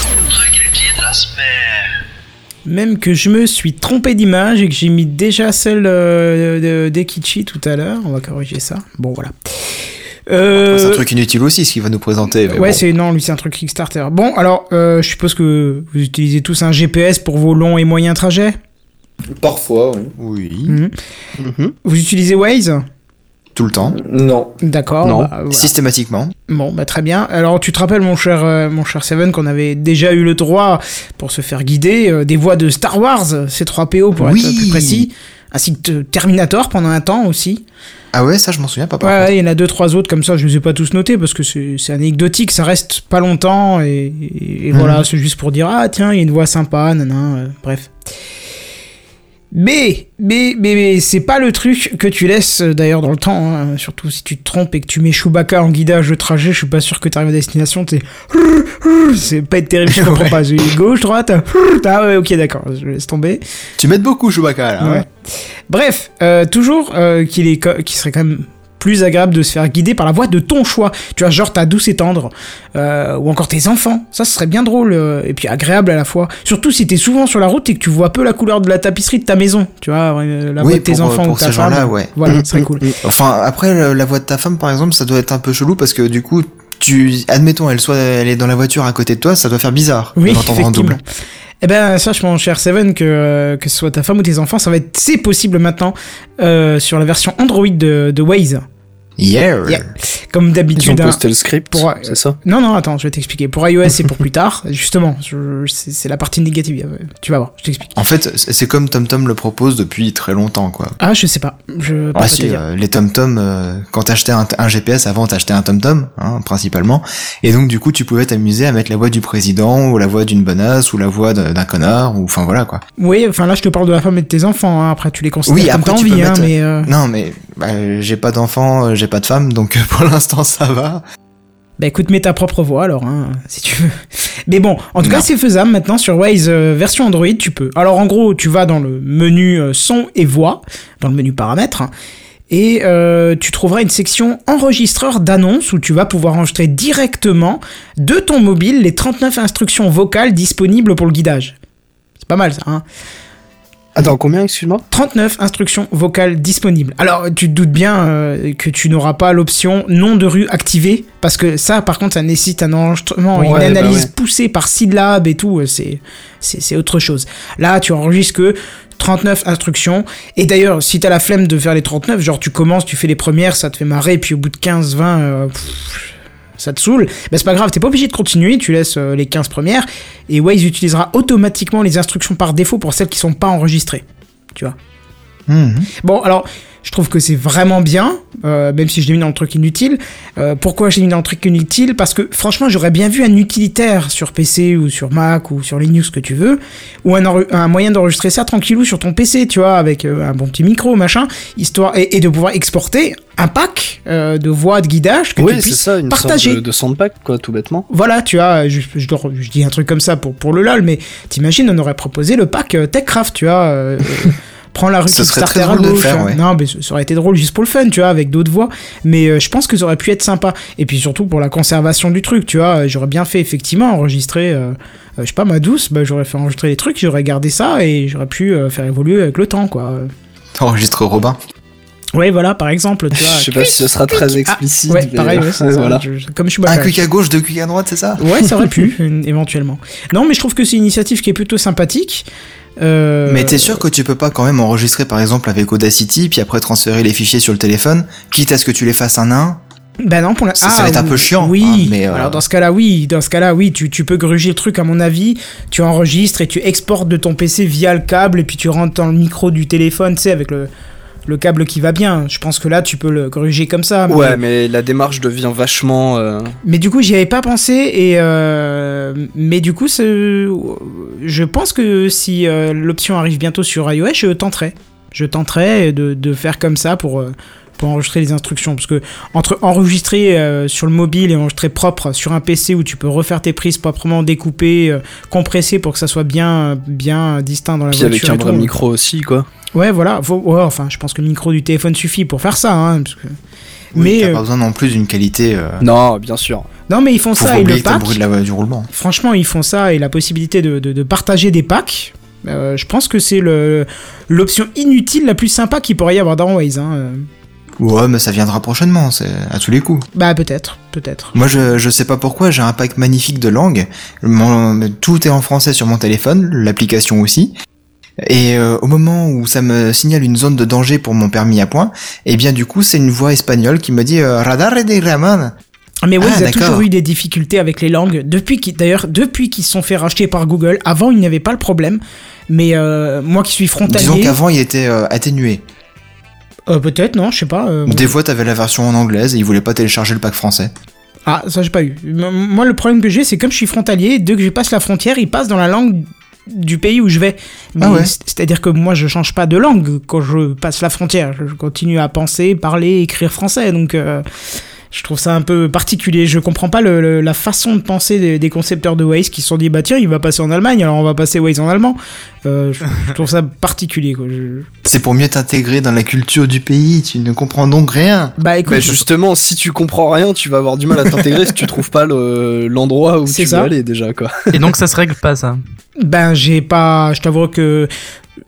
Même que je me suis trompé d'image et que j'ai mis déjà celle euh, de- d'Ekichi tout à l'heure. On va corriger ça. Bon, voilà. Euh, C'est un truc inutile aussi, ce qu'il va nous présenter. mais Ouais, bon. c'est non, lui c'est un truc Kickstarter. Bon, alors, euh, je suppose que vous utilisez tous un GPS pour vos longs et moyens trajets? Parfois, oui. Oui. Mhm. Vous utilisez Waze? Tout le temps. Non. D'accord. Non. bah, voilà. Systématiquement. Bon, bah très bien. Alors, tu te rappelles, mon cher, euh, mon cher Seven, qu'on avait déjà eu le droit, pour se faire guider, euh, des voix de Star Wars, C3PO pour Oui. être plus précis, ainsi que Terminator pendant un temps aussi. Ah ouais, ça je m'en souviens pas. par Ouais, il y en a deux, trois autres comme ça, je ne les ai pas tous notés parce que c'est anecdotique, ça reste pas longtemps et, et- et Mhm. voilà, c'est juste pour dire ah tiens, il y a une voix sympa, nanan, euh, bref. Mais, mais, mais, mais c'est pas le truc que tu laisses euh, d'ailleurs dans le temps, hein, surtout si tu te trompes et que tu mets Chewbacca en guidage de trajet, je suis pas sûr que tu arrives à destination, t'es. C'est pas être terrible, je comprends Ouais. pas. Gauche, droite, ah ouais, ok, d'accord, je laisse tomber. Tu m'aides beaucoup, Chewbacca, là. hein. Ouais. Bref, euh, toujours euh, qu'il est, qu'il serait quand même plus agréable de se faire guider par la voix de ton choix. Tu vois, genre ta douce et tendre, euh, ou encore tes enfants. Ça, ce serait bien drôle euh, et puis agréable à la fois. Surtout si t'es souvent sur la route et que tu vois peu la couleur de la tapisserie de ta maison. Tu vois, euh, la Oui, voix de tes pour, enfants pour ou ta femme. ouais. Voilà, ce serait cool. Enfin, après, la voix de ta femme, par exemple, ça doit être un peu chelou parce que du coup, tu, admettons, elle soit, elle est dans la voiture à côté de toi, ça doit faire bizarre. Oui, l'entendre en effectivement. double. Eh ben, sache, mon cher Seven, que, que ce soit ta femme ou tes enfants, ça va être, c'est possible maintenant, euh, sur la version Android de, de Waze. Yeah. Yeah. Comme Ils ont d'habitude. hein. posté le script, Pour- c'est ça? Non, non, attends, je vais t'expliquer. Pour iOS, c'est pour plus tard. Justement, je- c'est la partie négative. euh, Tu vas voir, je t'explique. En fait, c'est comme TomTom le propose depuis très longtemps, quoi. Ah, je sais pas. Je Ah pas si, te euh, les TomTom, euh, quand t'achetais un, un GPS, avant t'achetais un TomTom, hein, principalement, et donc du coup tu pouvais t'amuser à mettre la voix du président, ou la voix d'une bonasse, ou la voix d'un connard, ou enfin voilà quoi. Oui, enfin là, je te parle de la femme et de tes enfants. hein. Après, tu les considères Oui, comme t'as envie, hein, mais. euh, Non mais bah, j'ai pas d'enfant, euh, j'ai pas de femme, donc pour l'instant ça va. Bah écoute, mets ta propre voix alors, hein, si tu veux. Mais bon, en tout Non. cas, c'est faisable maintenant sur Waze euh, version Android, tu peux. Alors en gros, tu vas dans le menu euh, son et voix, dans le menu paramètres, hein, et euh, tu trouveras une section enregistreur d'annonces où tu vas pouvoir enregistrer directement de ton mobile les 39 instructions vocales disponibles pour le guidage. C'est pas mal ça, hein. Attends, combien, excuse-moi? 39 instructions vocales disponibles. Alors, tu te doutes bien euh, que tu n'auras pas l'option nom de rue activée, parce que ça, par contre, ça nécessite un enregistrement, Ouais, une bah analyse ouais. poussée par syllabes et tout, euh, c'est, c'est, c'est autre chose. Là, tu enregistres que 39 instructions, et d'ailleurs, si t'as la flemme de faire les 39, genre tu commences, tu fais les premières, ça te fait marrer, puis au bout de 15, 20, euh, pff, ça te saoule, ben c'est pas grave, t'es pas obligé de continuer, tu laisses euh, les 15 premières, et Waze utilisera automatiquement les instructions par défaut pour celles qui sont pas enregistrées. Tu vois. Mhm. Bon, alors, je trouve que c'est vraiment bien, euh, même si je l'ai mis dans le truc inutile. Euh, pourquoi je l'ai mis dans le truc inutile? Parce que franchement, j'aurais bien vu un utilitaire sur PC ou sur Mac ou sur Linux que tu veux, ou un, moyen d'enregistrer ça tranquillou sur ton PC, tu vois, avec euh, un bon petit micro, machin, histoire et, et de pouvoir exporter un pack de voix de guidage que Oui, tu puisses ça, une partager. sorte de, de soundpack, quoi, tout bêtement. Voilà, tu vois, je, je, dors- je dis un truc comme ça pour, pour le lol, mais t'imagines, on aurait proposé le pack TechCraft, tu vois. Prends la rue serait Kickstarter à gauche. faire, ouais. Non, mais ça aurait été drôle juste pour le fun, tu vois, avec d'autres voix. Mais euh, je pense que ça aurait pu être sympa. Et puis surtout pour la conservation du truc, tu vois. euh, J'aurais bien fait effectivement enregistrer, euh, je sais pas, ma douce, bah, j'aurais fait enregistrer les trucs, j'aurais gardé ça et j'aurais pu euh, faire évoluer avec le temps, quoi. T'enregistres Robin. Ouais, voilà, par exemple, tu vois. Je sais pas si ce sera très explicite. Ah, ouais, mais- pareil, ouais, ça. voilà. Je- comme je suis Un clic à gauche, deux clics à droite, c'est ça? Ouais, ça aurait pu, éventuellement. Non, mais je trouve que c'est une initiative qui est plutôt sympathique. Euh, Mais t'es sûr que tu peux pas quand même enregistrer par exemple avec Audacity, puis après transférer les fichiers sur le téléphone, quitte à ce que tu les fasses un à un? Bah non, pour la... Ça- ça va être un peu chiant, Oui, hein, mais, euh, alors dans ce cas-là, oui, dans ce cas-là, oui, tu, tu peux gruger le truc à mon avis, tu enregistres et tu exportes de ton PC via le câble et puis tu rentres dans le micro du téléphone, tu sais, avec le, le câble qui va bien. Je pense que là, tu peux le gruger comme ça. mais- Ouais, mais la démarche devient vachement. euh, Mais du coup, j'y avais pas pensé et euh, mais du coup, je pense que si euh, l'option arrive bientôt sur iOS, je tenterai. Je tenterai de, de faire comme ça pour pour enregistrer les instructions parce que entre enregistrer euh, sur le mobile et enregistrer propre sur un PC où tu peux refaire tes prises proprement découpées, euh, compressées pour que ça soit bien bien distinct dans la Puis voiture. avec un vrai tout. micro aussi, quoi. Ouais, voilà. Faut- ouais, enfin, je pense que le micro du téléphone suffit pour faire ça. Hein, parce que... Oui, mais t'as euh, pas besoin non plus d'une qualité. Euh, Non, bien sûr. non, mais ils font faut ça et le pack. bruit de la, du roulement. Franchement, ils font ça et la possibilité de, de- de partager des packs. euh, je pense que c'est le l'option inutile la plus sympa qu'il pourrait y avoir dans Waze. Hein. Ouais, mais ça viendra prochainement, c'est à tous les coups. Bah peut-être, peut-être. Moi, je, je sais pas pourquoi, j'ai un pack magnifique de langues. Mon- tout est en français sur mon téléphone, l'application aussi. Et euh, au moment où ça me signale une zone de danger pour mon permis à point, et bien du coup, c'est une voix espagnole qui me dit euh, radar de Ramon. Mais Waze Ah, a d'accord. toujours eu des difficultés avec les langues. Depuis d'ailleurs, depuis qu'ils se sont fait racheter par Google, avant il n'y avait pas le problème. Mais euh, moi qui suis frontalier, Disons qu'avant, il était euh, atténué. Euh, peut-être non, je sais pas. euh, Des fois, t'avais la version en anglaise et ils voulaient pas télécharger le pack français. Ah, ça j'ai pas eu. M- Moi le problème que j'ai, c'est comme je suis frontalier, dès que je passe la frontière, il passe dans la langue du pays où je vais. Mais Ah ouais. c- C'est-à-dire que moi je change pas de langue quand je passe la frontière. Je continue à penser, parler, écrire français. Donc euh, je trouve ça un peu particulier. Je comprends pas le- le- la façon de penser des, des concepteurs de Waze qui se sont dit bah tiens il va passer en Allemagne alors on va passer Waze en allemand. Euh, je, je trouve ça particulier quoi. Je- C'est pour mieux t'intégrer dans la culture du pays, tu ne comprends donc rien. Bah écoute, Mais justement, si tu comprends rien, tu vas avoir du mal à t'intégrer si tu trouves pas le- l'endroit où C'est tu ça. veux aller déjà, quoi. Et donc ça se règle pas ça. Ben j'ai pas, je t'avoue que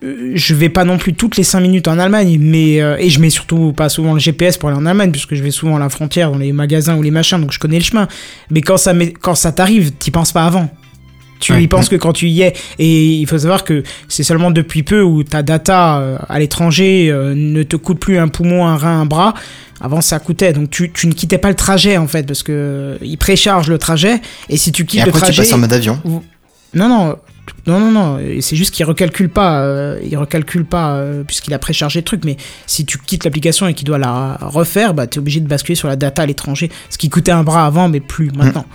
je vais pas non plus toutes les 5 minutes en Allemagne, mais euh, et je mets surtout pas souvent le GPS pour aller en Allemagne, puisque je vais souvent à la frontière dans les magasins ou les machins, donc je connais le chemin. Mais quand ça, quand ça t'arrive, t'y penses pas avant. Tu Ouais. y penses que quand tu y es. Et il faut savoir que c'est seulement depuis peu où ta data euh, à l'étranger euh, ne te coûte plus un poumon, un rein, un bras. Avant, ça coûtait. Donc, tu, tu ne quittais pas le trajet, en fait, parce que euh, il précharge le trajet. Et si tu quittes Et le après, tu trajet. passes en mode avion. Non, non, non, non, non. C'est juste qu'il recalcule pas. euh, il recalcule pas euh, puisqu'il a préchargé le truc. Mais si tu quittes l'application et qu'il doit la refaire, bah t'es obligé de basculer sur la data à l'étranger. Ce qui coûtait un bras avant, mais plus maintenant.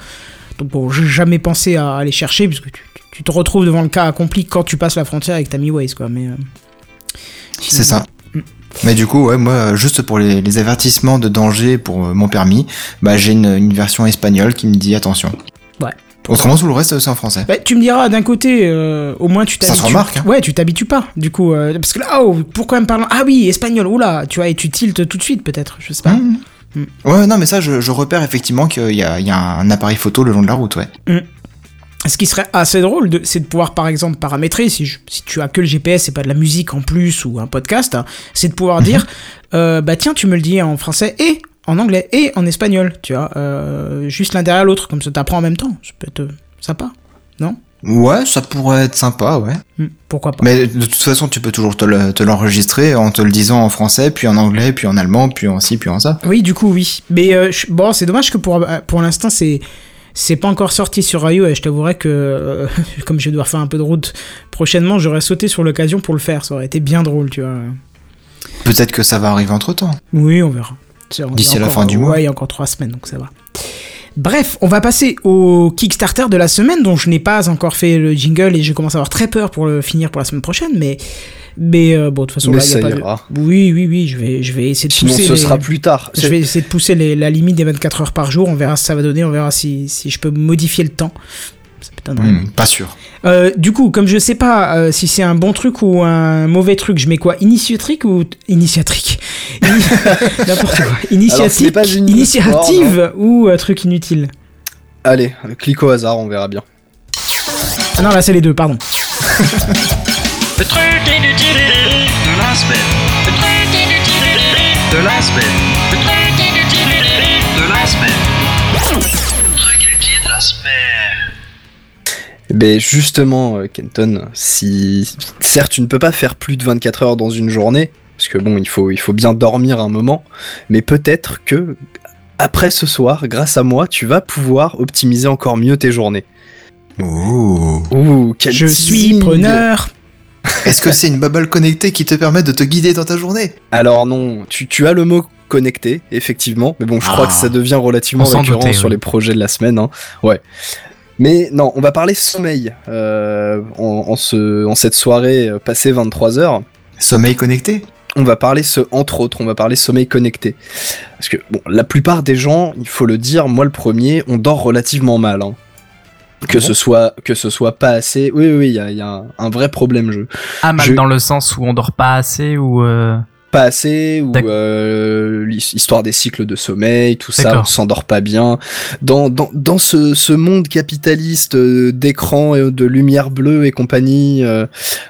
Donc bon, j'ai jamais pensé à aller chercher puisque tu, tu te retrouves devant le cas accompli quand tu passes la frontière avec ta Mi-Waze, quoi. Mais euh, C'est ça. Mm. Mais du coup, ouais, moi, juste pour les, les avertissements de danger pour mon permis, bah, j'ai une, une version espagnole qui me dit attention. Autrement, tout le reste, c'est en français. Bah, tu me diras d'un côté, euh, au moins tu Ça se t'habitues. remarque, hein. Ouais, tu t'habitues pas. Du coup, euh, parce que là, oh, pourquoi me parlant Ah oui, espagnol. Oula, tu vois, et tu tiltes tout de suite peut-être. Je sais pas. Mmh. Ouais, non, mais ça, je, je repère effectivement qu'il y a, il y a un appareil photo le long de la route, ouais. Ce qui serait assez drôle, c'est de pouvoir par exemple paramétrer, si, je- si tu as que le GPS et pas de la musique en plus ou un podcast, hein, c'est de pouvoir dire, euh, bah tiens, tu me le dis en français et en anglais et en espagnol, tu vois, euh, juste l'un derrière l'autre, comme ça t'apprends en même temps. Ça peut être euh, sympa, non? Ouais, ça pourrait être sympa, ouais. Hmm, Pourquoi pas Mais de toute façon, tu peux toujours te le- te l'enregistrer en te le disant en français, puis en anglais, puis en allemand, puis en ci, puis en ça. Oui, du coup, oui. Mais euh, bon, c'est dommage que pour, pour l'instant, c'est. C'est pas encore sorti sur iOS et je t'avouerai que, euh, comme je vais devoir faire un peu de route prochainement, j'aurais sauté sur l'occasion pour le faire. Ça aurait été bien drôle, tu vois. Peut-être que ça va arriver entre temps. Oui, on verra. D'ici la fin du mois. Ouais, il y a encore trois semaines, donc ça va. Bref, on va passer au Kickstarter de la semaine, dont je n'ai pas encore fait le jingle et je commence à avoir très peur pour le finir pour la semaine prochaine, mais. Mais euh, bon, de toute façon, Mais là, il a de-. Oui, oui, oui, je vais, je vais essayer de Sinon, pousser. ce les- sera plus tard. Je vais essayer de pousser les- la limite des 24 heures par jour, on verra ce que ça va donner, on verra si, si je peux modifier le temps. Ça. Hmm, pas sûr. Euh, du coup, comme je sais pas euh, si c'est un bon truc ou un mauvais truc, je mets quoi Initiatrique ou initiatrique? Ini- N'importe quoi. Alors, Initiative, ou euh, truc inutile? Allez, clique au hasard, on verra bien. Ah non, là c'est les deux, pardon. Le truc inutile de la semaine. Le truc inutile de la semaine. Le truc inutile de la semaine. Ben justement, euh, Kenton, si certes tu ne peux pas faire plus de 24 heures dans une journée, parce que bon, il faut, il faut bien dormir un moment, mais peut-être que après ce soir, grâce à moi, tu vas pouvoir optimiser encore mieux tes journées. Ouh. Ouh, quel Je suis preneur. Est-ce que c'est une bubble connectée qui te permet de te guider dans ta journée? Alors non, tu, tu as le mot connecté, effectivement, mais bon, je crois Ah. que ça devient relativement récurrent doutait, sur oui. les projets de la semaine. Hein. Ouais. Mais non, on va parler sommeil euh, en, en ce, en cette soirée euh, passée 23 heures. Sommeil connecté? On va parler ce, entre autres, on va parler sommeil connecté. Parce que bon, la plupart des gens, il faut le dire, moi le premier, on dort relativement mal. hein. Que ce soit que ce soit pas assez. Oui oui, oui, il y a, il y a un, un vrai problème jeu. Ah, mal Je- dans le sens où on dort pas assez ou. euh, pas assez ou euh, l'histoire des cycles de sommeil, tout ça, on s'endort pas bien. Dans, dans, dans ce, ce monde capitaliste euh, d'écran et de lumière bleue et compagnie, euh,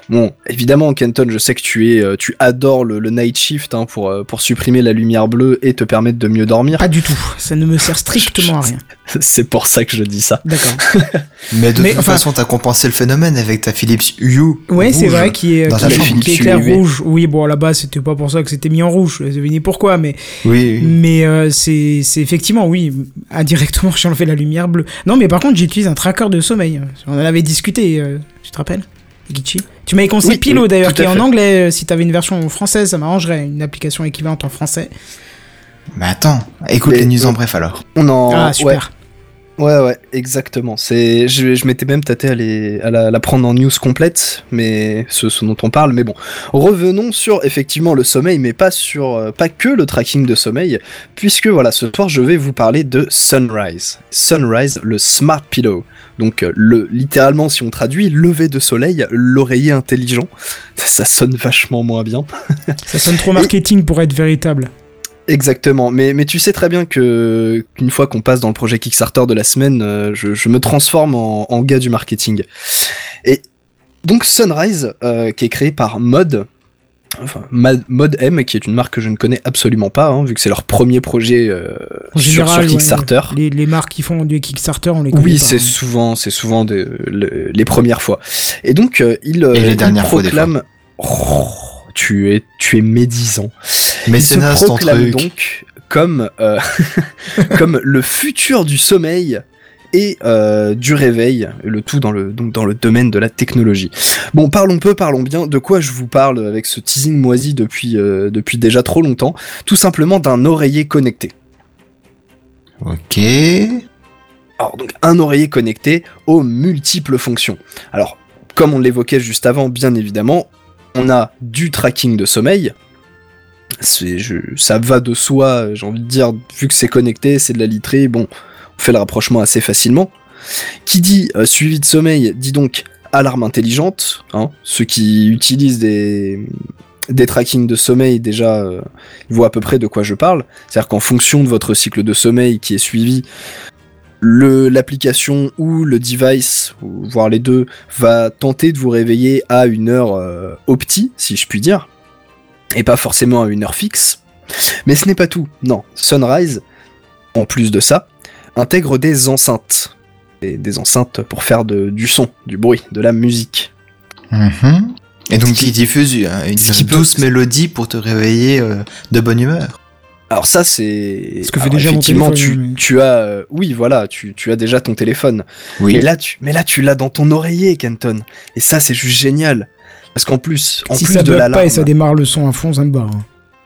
bon, évidemment, Kenton, je sais que tu es, euh, tu adores le, le night shift hein, pour, euh, pour supprimer la lumière bleue et te permettre de mieux dormir. Pas du tout. Ça ne me sert strictement à rien. C'est pour ça que je dis ça. D'accord. Mais de Mais, toute enfin- façon, t'as compensé le phénomène avec ta Philips Hue. Ouais, c'est vrai qui est, dans qui, est- qui est Philips clair rouge. Oui, bon, à la base, c'était pas pour ça que c'était mis en rouge. Vous devinez pourquoi, mais Oui, oui. Mais euh, c'est c'est effectivement, oui, indirectement, j'ai enlevé la lumière bleue. Non, mais par contre, j'utilise un tracker de sommeil. On en avait discuté, euh, tu te rappelles Gichi Tu m'avais conseillé Oui, Pilo oui, d'ailleurs, qui est en anglais. euh, Si t'avais une version française, ça m'arrangerait. Une application équivalente en français. Mais attends, écoute Mais- les news en bref alors. On en, ah, ouais, super. Ouais, ouais, exactement. C'est, je, je m'étais même tâté à, les, à la, la prendre en news complète, mais ce, ce dont on parle. Mais bon, revenons sur effectivement le sommeil, mais pas sur, euh, pas que le tracking de sommeil, puisque voilà, ce soir je vais vous parler de Sunrise. Sunrise, le smart pillow. Donc euh, le, littéralement, si on traduit, lever de soleil, l'oreiller intelligent. Ça sonne vachement moins bien. Ça sonne trop marketing pour être véritable. Exactement, mais, mais tu sais très bien que qu'une fois qu'on passe dans le projet Kickstarter de la semaine, euh, je, je me transforme en, en gars du marketing. Et Donc Sunrise, euh, qui est créé par Mod, enfin Mod M, qui est une marque que je ne connais absolument pas, hein, vu que c'est leur premier projet euh, sur, général, sur ouais, Kickstarter. les, les marques qui font du Kickstarter, on les connaît Oui, c'est hein. souvent, c'est souvent des- le- les premières fois. Et donc euh, il, euh, Et les il dernières fois, des proclame. Tu es, tu es médisant. Mais il se proclame donc comme euh, comme le futur du sommeil et euh, du réveil, le tout dans le donc dans le domaine de la technologie. Bon, parlons peu, parlons bien. De quoi je vous parle avec ce teasing moisi depuis euh, depuis déjà trop longtemps? Tout simplement d'un oreiller connecté. Ok. Alors donc un oreiller connecté aux multiples fonctions. Alors comme on l'évoquait juste avant, bien évidemment, on a du tracking de sommeil. Je- ça va de soi, j'ai envie de dire, vu que c'est connecté, c'est de la literie, bon, on fait le rapprochement assez facilement. Qui dit euh, suivi de sommeil dit donc alarme intelligente. Hein, ceux qui utilisent des, des trackings de sommeil, déjà, euh, voient à peu près de quoi je parle. C'est-à-dire qu'en fonction de votre cycle de sommeil qui est suivi, l'application ou le device, voire les deux, va tenter de vous réveiller à une heure euh, opti, si je puis dire, et pas forcément à une heure fixe. Mais ce n'est pas tout. Non, Sunrise, en plus de ça, intègre des enceintes. Des, des enceintes pour faire de- du son, du bruit, de la musique. Mhm. Et donc qui diffuse euh, une douce mélodie pour te réveiller euh, de bonne humeur. Alors ça c'est Ce que fait alors, déjà mon effectivement téléphone, tu, tu as euh, oui voilà tu, tu as déjà ton téléphone Oui. mais là tu mais là tu l'as dans ton oreiller Kenton et ça c'est juste génial parce qu'en plus en si plus ça de l'alarme pas et ça démarre le son à fond, ça me barre.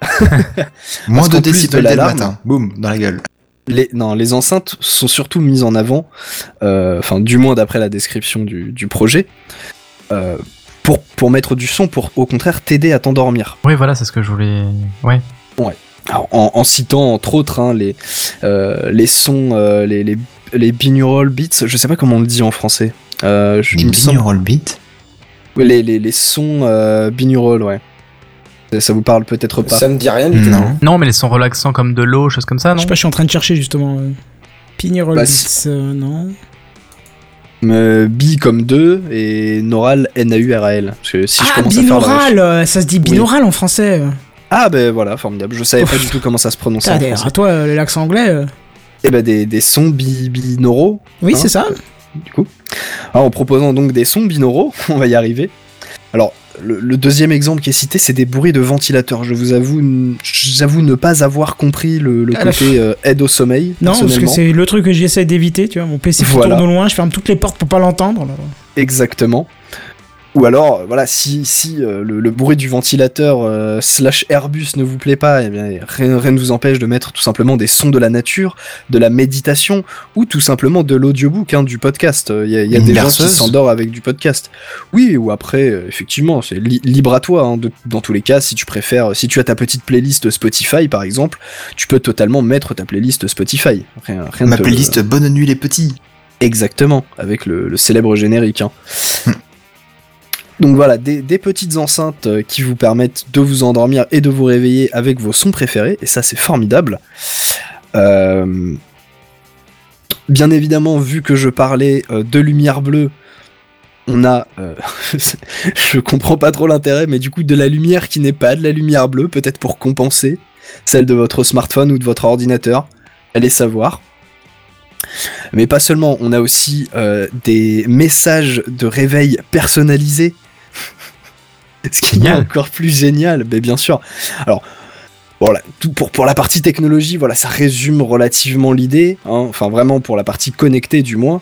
hein. Moins de décibels de l'alarme- matin. Boum, dans la gueule. les non les enceintes sont surtout mises en avant euh, enfin du moins d'après la description du, du projet euh, pour pour mettre du son pour au contraire t'aider à t'endormir Oui, voilà, c'est ce que je voulais. Ouais. Alors, en, en citant entre autres hein, les, euh, les sons, euh, les, les, les binaural beats, je sais pas comment on le dit en français. Euh, je, Les binaural beats. Les, les, les sons euh, binaural, ouais. Ça, ça vous parle peut-être pas. Ça me dit rien du tout. Non. Non, mais les sons relaxants comme de l'eau, choses comme ça, Je non sais pas, je suis en train de chercher justement. Pinnacle Bah, Beats, euh, non. Euh, bi comme 2 et Naural N-A-U-R-A-L. Parce que si je ah, commence à faire la- binaural euh, Ça se dit binaural en français. Ah ben voilà, formidable. Je savais pas du tout comment ça se prononçait. en français. à toi, euh, l'accent anglais. euh. Et ben des, des sons bi binauraux. Oui, Hein c'est ça. du coup. Alors, en proposant donc des sons binauraux, on va y arriver. Alors, le, le deuxième exemple qui est cité, c'est des bruits de ventilateur. Je vous avoue, j'avoue ne pas avoir compris le, le Ah, côté euh, aide au sommeil. Non, parce que c'est le truc que j'essaie d'éviter, tu vois. Mon PC Voilà. tourne au loin, je ferme toutes les portes pour pas l'entendre. Exactement. Ou alors, euh, voilà, si, si euh, le, le bruit du ventilateur euh, slash Airbus ne vous plaît pas, eh bien, rien, rien ne vous empêche de mettre tout simplement des sons de la nature, de la méditation, ou tout simplement de l'audiobook, hein, du podcast. Il y a, y des gens qui s'endorment avec du podcast. Oui, ou après, effectivement, c'est li- libre à toi. hein, de- dans tous les cas, si tu préfères, si tu as ta petite playlist Spotify, par exemple, tu peux totalement mettre ta playlist Spotify. Rien, rien Ma te- playlist Bonne nuit les petits. Exactement, avec le, le célèbre générique. hein. Donc voilà, des, petites enceintes euh, qui vous permettent de vous endormir et de vous réveiller avec vos sons préférés, et ça c'est formidable. Euh, Bien évidemment, vu que je parlais euh, de lumière bleue, on a, euh, je comprends pas trop l'intérêt, mais du coup de la lumière qui n'est pas de la lumière bleue, peut-être pour compenser celle de votre smartphone ou de votre ordinateur, allez savoir. Mais pas seulement, on a aussi des messages de réveil personnalisés. Ce qui est encore plus génial, mais bien sûr. Alors, voilà, tout pour, pour la partie technologie, voilà, ça résume relativement l'idée, hein, enfin vraiment pour la partie connectée du moins.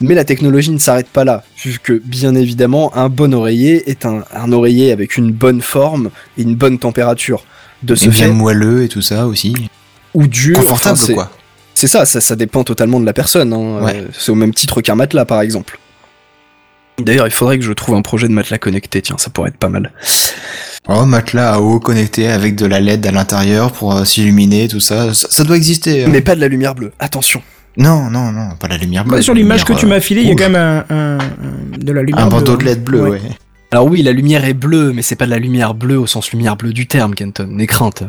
Mais la technologie ne s'arrête pas là, puisque bien évidemment, un bon oreiller est un, un oreiller avec une bonne forme et une bonne température. De ce Et bien fait, moelleux et tout ça aussi. ou dur, Confortable enfin, quoi. c'est ça, ça, ça dépend totalement de la personne. hein. Ouais. Euh, c'est au même titre qu'un matelas, par exemple. D'ailleurs, il faudrait que je trouve un projet de matelas connecté, tiens, ça pourrait être pas mal. Oh, matelas à eau connecté avec de la LED à l'intérieur pour euh, s'illuminer, tout ça. ça. ça doit exister. hein. Mais pas de la lumière bleue, attention. Non, non, non, pas la lumière bleue. Bah, sur l'image que tu m'as euh, filée, il y a quand même un, un- un- de la lumière. Un bandeau de LED bleu, Ouais. ouais. Alors oui, la lumière est bleue, mais c'est pas de la lumière bleue au sens lumière bleue du terme, Kenton. N'aie crainte.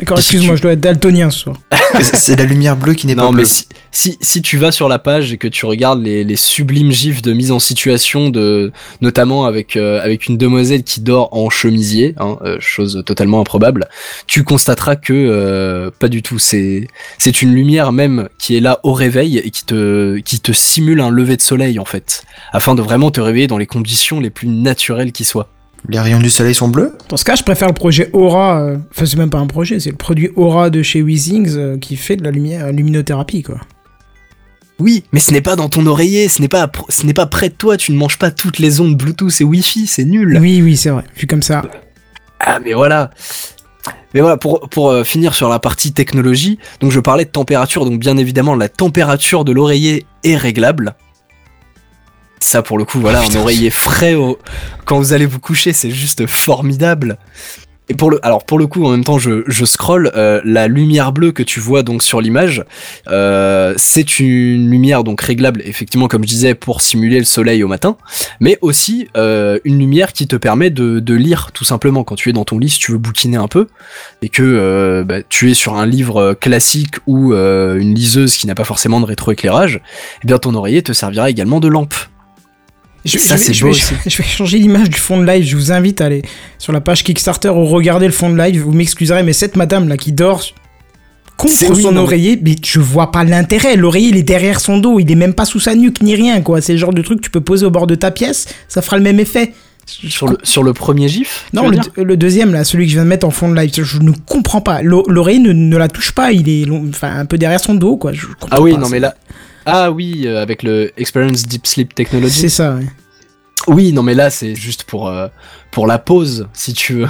D'accord, excuse-moi, tu- je dois être daltonien ce soir. C'est la lumière bleue qui n'est pas Non, mais bleue. si, si, si tu vas sur la page et que tu regardes les, les sublimes gifs de mise en situation, de, notamment avec, euh, avec une demoiselle qui dort en chemisier, hein, euh, chose totalement improbable, tu constateras que euh, pas du tout. C'est, c'est une lumière même qui est là au réveil et qui te, qui te simule un lever de soleil en fait, afin de vraiment te réveiller dans les conditions les plus naturelles qui soient. Les rayons du soleil sont bleus Dans ce cas, je préfère le projet Aura. euh, Enfin, c'est même pas un projet, c'est le produit Aura de chez Weezings euh, qui fait de la lumière, luminothérapie, quoi. Oui, mais ce n'est pas dans ton oreiller, ce n'est pas, pr- ce n'est pas près de toi, tu ne manges pas toutes les ondes Bluetooth et Wi-Fi, c'est nul. Oui, oui, c'est vrai. Vu comme ça. Ah mais voilà. Mais voilà, pour, pour euh, finir sur la partie technologie, donc je parlais de température, donc bien évidemment la température de l'oreiller est réglable. Ça pour le coup, voilà, un oreiller frais au- quand vous allez vous coucher, c'est juste formidable. Et pour le, alors pour le coup, en même temps, je, je scroll, euh, la lumière bleue que tu vois donc sur l'image, euh, c'est une lumière donc réglable, effectivement, comme je disais, pour simuler le soleil au matin, mais aussi euh, une lumière qui te permet de, de lire tout simplement quand tu es dans ton lit, si tu veux bouquiner un peu, et que bah, tu es sur un livre classique ou une liseuse qui n'a pas forcément de rétroéclairage, eh bien ton oreiller te servira également de lampe. Je, Ça, je vais- je vais, aussi. je vais changer l'image du fond de live. Je vous invite à aller sur la page Kickstarter ou regarder le fond de live. Vous m'excuserez, mais cette madame là qui dort contre oui, son oreiller, mais... je vois pas l'intérêt. L'oreiller il est derrière son dos, il est même pas sous sa nuque ni rien quoi. C'est le genre de truc que tu peux poser au bord de ta pièce, ça fera le même effet. Sur le, sur le premier gif Non, le, deuxième là, celui que je viens de mettre en fond de live, je ne comprends pas. L'o- L'oreiller ne, ne la touche pas, il est long- enfin un peu derrière son dos quoi. Je comprends Ah oui, pas, non mais là... Ah oui, euh, avec le Experience Deep Sleep Technology. C'est ça. ouais. Oui, non mais là c'est juste pour, euh, pour la pause, si tu veux.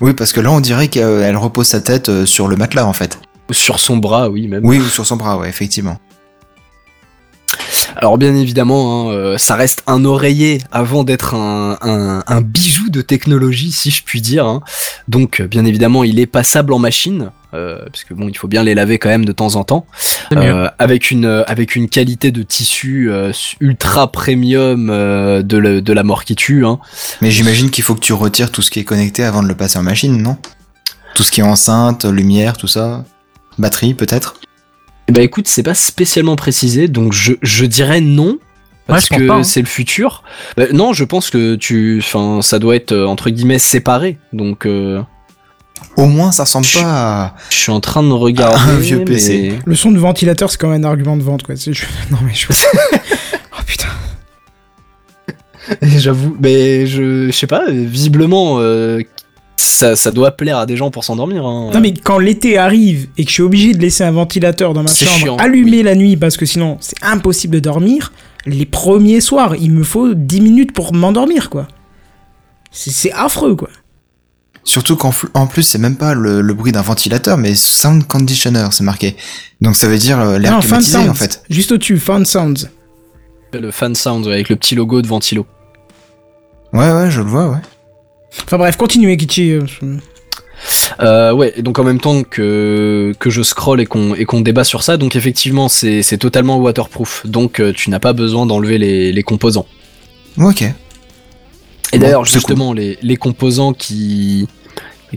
Oui, parce que là, on dirait qu'elle repose sa tête euh, sur le matelas, en fait. Sur son bras, oui même. Oui, ou sur son bras, ouais, effectivement. Alors bien évidemment, hein, euh, ça reste un oreiller avant d'être un, un, un bijou de technologie, si je puis dire. hein. Donc bien évidemment, il est passable en machine, euh, parce que bon, il faut bien les laver quand même de temps en temps. Euh, avec une avec une qualité de tissu euh, ultra premium euh, de, le- de la mort qui tue. Hein. Mais j'imagine qu'il faut que tu retires tout ce qui est connecté avant de le passer en machine, non? Tout ce qui est enceinte, lumière, tout ça? Batterie, peut-être? Eh ben écoute, c'est pas spécialement précisé, donc je, je dirais non. Parce que hein. c'est le futur. Bah, non, je pense que tu, enfin, ça doit être euh, entre guillemets séparé. Donc, euh, Au moins, ça ressemble pas à... je suis en train de regarder Un vieux PC. mais- Le son de ventilateur, c'est quand même un argument de vente quoi. C'est- je- Non mais je. oh putain. J'avoue, mais je, je sais pas. Visiblement, euh, ça, ça doit plaire à des gens pour s'endormir. Hein. Non mais quand l'été arrive et que je suis obligé de laisser un ventilateur dans ma chambre chiant, allumé la nuit parce que sinon c'est impossible de dormir, les premiers soirs il me faut 10 minutes pour m'endormir quoi. C'est- affreux quoi. Surtout qu'en en plus, c'est même pas le, le bruit d'un ventilateur, mais sound conditioner, c'est marqué. Donc ça veut dire euh, l'air climatisé, sounds. en fait. Juste au-dessus, fan sounds. Le fan sound avec le petit logo de ventilo. Ouais, ouais, je le vois, ouais. Enfin bref, continuez Kichi. euh, ouais, et donc en même temps que, que je scroll et qu'on et qu'on débat sur ça, donc effectivement c'est c'est totalement waterproof, donc euh, tu n'as pas besoin d'enlever les, les composants. Ok. Et Bon, d'ailleurs c'est justement les, les composants qui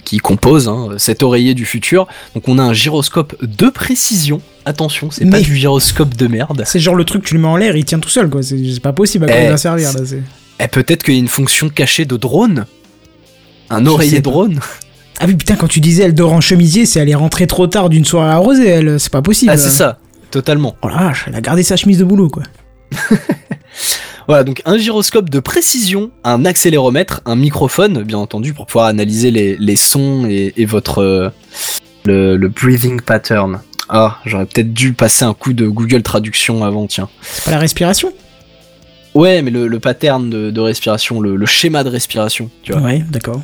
qui composent hein, cet oreiller du futur, donc on a un gyroscope de précision. Attention, c'est pas du gyroscope de merde. C'est genre le truc tu le mets en l'air, il tient tout seul quoi. C'est pas possible à quoi Eh, il va servir là. Et peut-être qu'il y a une fonction cachée de drone, un oreiller drone. Ah oui putain quand tu disais elle dort en chemisier, c'est elle est rentrée trop tard d'une soirée arrosée elle. C'est pas possible. Ah c'est ça, totalement. Oh la vache, elle a gardé sa chemise de boulot quoi. Voilà, donc un gyroscope de précision, un accéléromètre, un microphone, bien entendu, pour pouvoir analyser les, les sons et, et votre euh, le, le breathing pattern. Ah, j'aurais peut-être dû passer un coup de Google Traduction avant, tiens. C'est pas la respiration? Ouais, mais le, le pattern de, de respiration, le, le schéma de respiration, tu vois, Ouais, d'accord.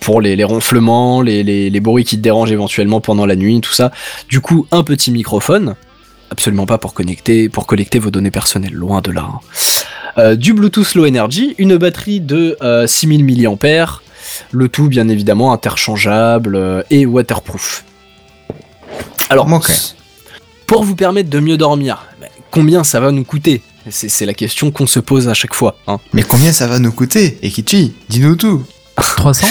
Pour les, les ronflements, les, les, les bruits qui te dérangent éventuellement pendant la nuit, tout ça. Du coup, un petit microphone, absolument pas pour connecter, pour collecter vos données personnelles, loin de là. hein. Euh, du Bluetooth Low Energy, une batterie de euh, 6000 mAh, le tout bien évidemment interchangeable euh, et waterproof. Alors, Ok. pour vous permettre de mieux dormir, bah, combien ça va nous coûter? C'est c'est la question qu'on se pose à chaque fois. Hein. Mais combien ça va nous coûter? Ekichi, dis-nous tout. 300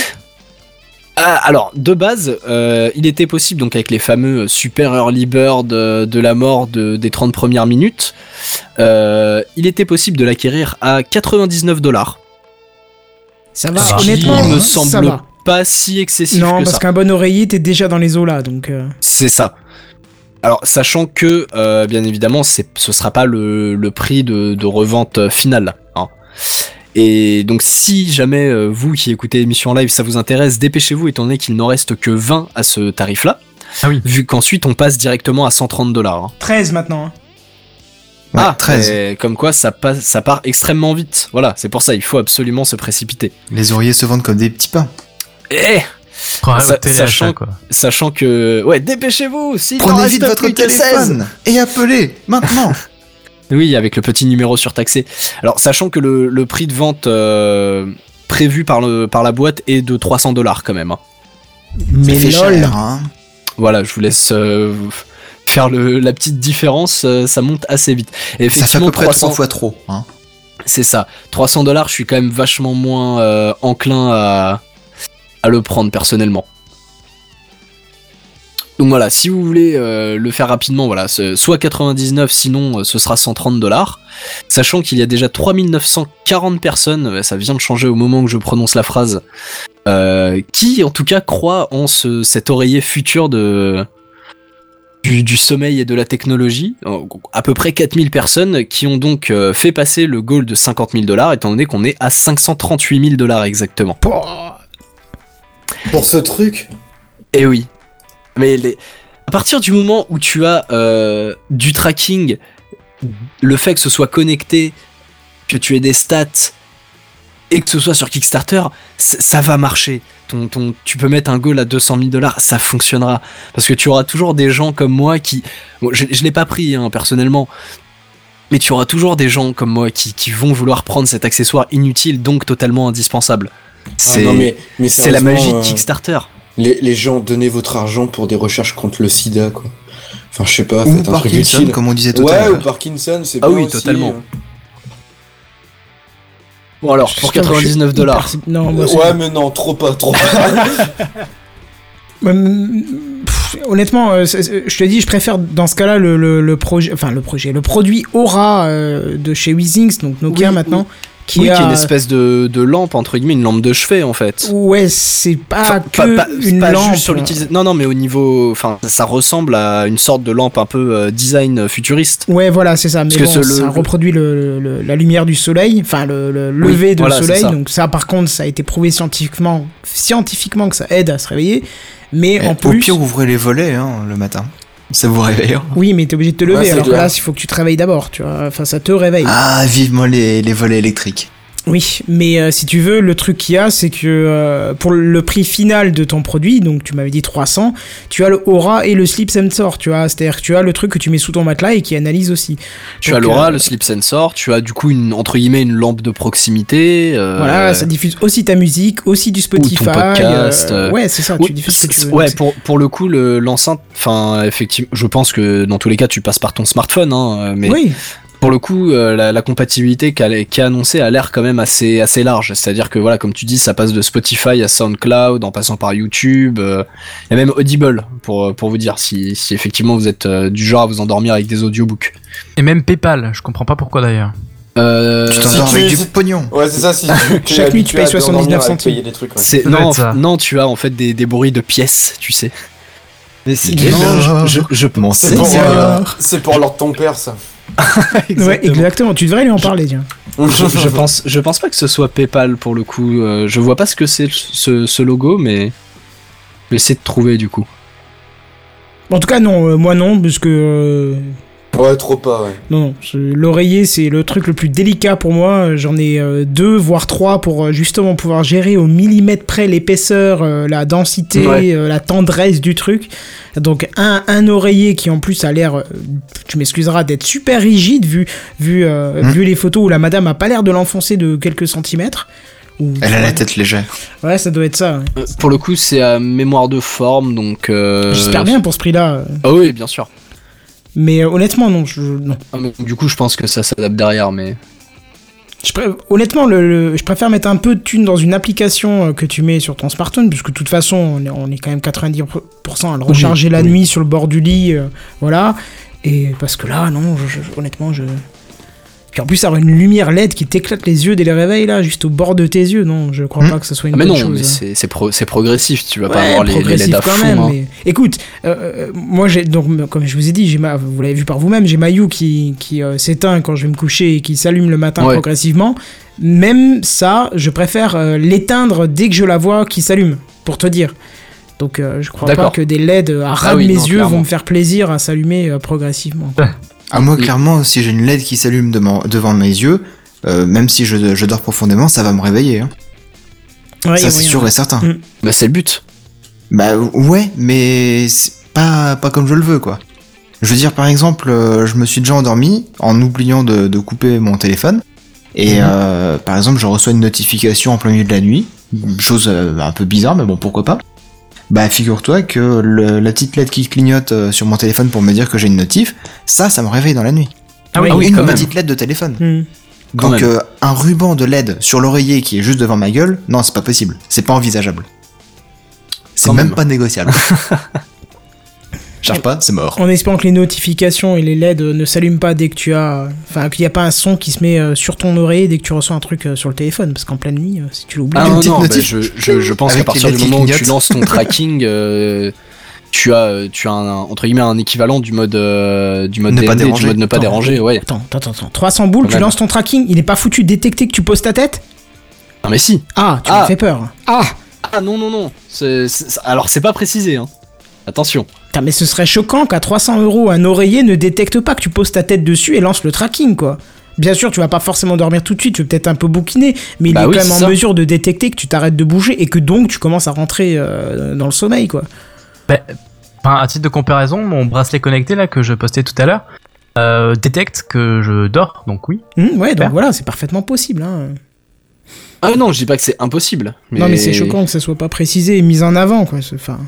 Ah, alors, de base, euh, il était possible, donc avec les fameux Super Early Bird euh, de la mort de- des 30 premières minutes, euh, il était possible de l'acquérir à 99 dollars. Ça va, Ce qui honnêtement, me hein, ça semble va. pas si excessif Non, que parce qu'un bon oreiller, t'es déjà dans les eaux là, donc. euh, C'est ça. Alors, sachant que, euh, bien évidemment, ce sera pas le, le prix de, de revente finale. Hein. Et donc, si jamais euh, vous qui écoutez l'émission en live, ça vous intéresse, dépêchez-vous, étant donné qu'il n'en reste que 20 à ce tarif-là. Ah oui. Vu qu'ensuite, on passe directement à 130 dollars. hein. 13 maintenant. hein. Ouais, ah, 13. et Comme quoi, ça, passe, ça part extrêmement vite. Voilà, c'est pour ça, il faut absolument se précipiter. Les oreillers se vendent comme des petits pains. Eh Prends Sa- sachant- quoi. Sachant que... Ouais, dépêchez-vous Prenez vite votre plus que 16. téléphone et appelez maintenant. Oui, avec le petit numéro surtaxé. Alors, sachant que le, le prix de vente euh, prévu par, le, par la boîte est de 300 dollars quand même. hein. Mais lol. cher, hein. Voilà, je vous laisse euh, faire le, la petite différence, euh, ça monte assez vite. Et Ça fait à effectivement, peu près 300 trois fois trop. Hein. c'est ça. 300 dollars, je suis quand même vachement moins euh, enclin à, à le prendre personnellement. Donc voilà, si vous voulez euh, le faire rapidement, voilà, soit 99, sinon euh, ce sera 130 dollars. Sachant qu'il y a déjà 3940 personnes, euh, ça vient de changer au moment où je prononce la phrase, euh, qui en tout cas croient en ce, cet oreiller futur de, du, du sommeil et de la technologie. À peu près 4000 personnes qui ont donc fait passer le goal de 50 000 dollars, étant donné qu'on est à 538 000 dollars exactement. Pour ce truc? Eh oui. Mais les... à partir du moment où tu as euh, du tracking, le fait que ce soit connecté, que tu aies des stats et que ce soit sur Kickstarter, ça va marcher. Ton, ton, tu peux mettre un goal à 200 000 dollars, ça fonctionnera. Parce que tu auras toujours des gens comme moi qui... Bon, je je l'ai pas pris hein, personnellement. Mais tu auras toujours des gens comme moi qui, qui vont vouloir prendre cet accessoire inutile, donc totalement indispensable. C'est Ah mais, la magie de euh, Kickstarter. Les, les gens, donnez votre argent pour des recherches contre le sida, quoi. Enfin, je sais pas, Ou faites un truc utile. comme on disait tout Ouais, à ou. Parkinson, c'est Ah bien oui, aussi, totalement. euh. Bon alors, pour Putain, je suis 99 dollars. hyper- Non, moi, c'est- Ouais, mais non, trop pas, trop pas. Hum, pff, Honnêtement, euh, c'est- c'est- je te dis, je préfère dans ce cas-là le, le, le projet, enfin le projet, le produit Aura euh, de chez Weezings, donc Nokia Oui, maintenant, qui oui, a, qui est une espèce de, de lampe, entre guillemets, une lampe de chevet en fait. ouais, c'est pas Enfin, que une pas lampe. juste sur l'utilisation. Non, non, mais au niveau. Enfin, ça ressemble à une sorte de lampe un peu euh, design futuriste. Ouais, voilà, c'est ça. Mais Parce que bon, ça le- reproduit le, le- la lumière du soleil, enfin le, le lever de voilà, soleil. ça. Donc ça, par contre, ça a été prouvé scientifiquement, scientifiquement que ça aide à se réveiller. Mais Eh, en Au plus, pire, ouvrez les volets hein, le matin. Ça vous réveille. oui, mais t'es obligé de te lever. Ouais, alors que là, il faut que tu te réveilles d'abord, tu vois. Enfin, ça te réveille. Ah, vivement les, les volets électriques. Oui, mais euh, si tu veux, le truc qu'il y a, c'est que euh, pour le prix final de ton produit, donc tu m'avais dit 300, tu as le Aura et le Sleep Sensor, tu vois. C'est-à-dire que tu as le truc que tu mets sous ton matelas et qui analyse aussi. Tu Donc, as l'aura, euh, le sleep sensor, tu as du coup une entre guillemets une lampe de proximité. Voilà, ça diffuse aussi ta musique, aussi du Spotify. podcast, euh, euh, ouais, c'est ça, tu diffuses ce que tu veux. ouais, pour, pour le coup, le- l'enceinte, enfin, effectivement, je pense que dans tous les cas, tu passes par ton smartphone, hein, mais Oui, pour le coup, euh, la, la compatibilité qui est annoncée a l'air quand même assez, assez large. C'est-à-dire que, voilà, comme tu dis, ça passe de Spotify à SoundCloud, en passant par YouTube, euh, et même Audible, pour, pour vous dire, si, si effectivement vous êtes euh, du genre à vous endormir avec des audiobooks. Et même PayPal, je comprends pas pourquoi d'ailleurs. Euh, tu si t'endors tu- avec du pognon. Ouais, c'est ça, si tu Chaque nuit, tu payes à t'endormir 79 à centimes. ouais. non, non, tu as en fait des, des bruits de pièces, tu sais. Mais c'est, là. je, je, je C'est pour, euh, c'est pour l'ordre de ton père, ça. ouais, exactement. Tu devrais lui en parler, tiens. je, je pense, je pense pas que ce soit PayPal pour le coup. Euh, je vois pas ce que c'est ce, ce logo, mais je vais essayer de trouver du coup. En tout cas, non, euh, moi non, parce que. Ouais, trop pas, ouais. Non, l'oreiller c'est le truc le plus délicat pour moi. J'en ai euh, deux, voire trois pour euh, justement pouvoir gérer au millimètre près l'épaisseur, euh, la densité, Ouais. euh, la tendresse du truc. Donc un, un oreiller qui en plus a l'air, tu m'excuseras, d'être super rigide vu, vu, euh, Hmm. vu les photos où la madame a pas l'air de l'enfoncer de quelques centimètres. Ou- Elle a la tête légère. Ouais, ça doit être ça. ouais. Pour le coup, c'est à mémoire de forme, donc. euh, J'espère bien pour ce prix-là. Ah oui, bien sûr. Mais euh, honnêtement, non. Je, non. Ah, du coup, je pense que ça s'adapte derrière, mais. Je pré- honnêtement, le, le- je préfère mettre un peu de thunes dans une application euh, que tu mets sur ton smartphone, puisque de toute façon, on est, on est quand même 90% à le recharger la oui. nuit sur le bord du lit, euh, voilà. Et parce que là, non, je- je- honnêtement, je. Puis en plus, avoir une lumière LED qui t'éclate les yeux dès les réveils, là, juste au bord de tes yeux, non, je crois Hmm. pas que ce soit une Ah, mais bonne non, chose. mais hein. c'est c'est pro- c'est progressif, tu vas pas avoir les, les LED à quand fond. même. hein. mais- Écoute, euh, euh, moi j'ai donc comme je vous ai dit, j'ai ma, vous l'avez vu par vous-même, j'ai ma You qui, qui euh, s'éteint quand je vais me coucher et qui s'allume le matin Ouais. progressivement. Même ça, je préfère euh, l'éteindre dès que je la vois qui s'allume, pour te dire. Donc euh, je crois pas que des LED à ras Ah de oui, mes non, yeux clairement. vont me faire plaisir à s'allumer euh, progressivement. quoi. Ah, moi, clairement, si j'ai une LED qui s'allume devant, devant mes yeux, euh, même si je, je dors profondément, ça va me réveiller. hein. Ouais, ça, c'est sûr et certain. Mm. Bah, c'est le but. Bah ouais, mais pas, pas comme je le veux, quoi. Je veux dire, par exemple, euh, je me suis déjà endormi en oubliant de, de couper mon téléphone. Et Mhm. euh, par exemple, je reçois une notification en plein milieu de la nuit. Une chose euh, un peu bizarre, mais bon, pourquoi pas. Bah figure-toi que le- la petite LED qui clignote euh, sur mon téléphone pour me dire que j'ai une notif, ça, ça me réveille dans la nuit. Ah oui, une quand même. petite LED de téléphone. Mm. Quand Donc euh, un ruban de LED sur l'oreiller qui est juste devant ma gueule, non, c'est pas possible. C'est pas envisageable. C'est même. pas négociable. Charge pas, c'est mort. En espérant que les notifications et les LED ne s'allument pas dès que tu as. Enfin, qu'il n'y a pas un son qui se met euh, sur ton oreille dès que tu reçois un truc euh, sur le téléphone. Parce qu'en pleine nuit, euh, si tu l'oublies. Ah non, non, bah, je, je, je pense qu'à partir du moment où tu lances ton tracking, euh, tu as, tu as un, entre guillemets un équivalent du mode, euh, du mode Ne pas déranger. du mode ne pas Attends, déranger, ouais. Attends, attends, attends. 300 boules, Quand tu même. lances ton tracking, il est pas foutu de détecter que tu poses ta tête? Non mais si. Ah, tu Ah. me fais peur. Ah Ah non non non. Alors c'est pas précisé, hein. Attention. Putain, mais ce serait choquant qu'à 300 euros, un oreiller ne détecte pas que tu poses ta tête dessus et lance le tracking, quoi. Bien sûr, tu vas pas forcément dormir tout de suite, tu vas peut-être un peu bouquiner, mais il Bah est oui, quand même en ça. mesure de détecter que tu t'arrêtes de bouger et que donc tu commences à rentrer euh, dans le sommeil, quoi. Bah, à titre de comparaison, mon bracelet connecté là que je postais tout à l'heure euh, détecte que je dors, donc oui. Hum, ouais, donc voilà, c'est parfaitement possible. Hein. Ah non, je dis pas que c'est impossible. Mais... Non, mais c'est choquant que ça soit pas précisé et mis en avant, quoi. Enfin.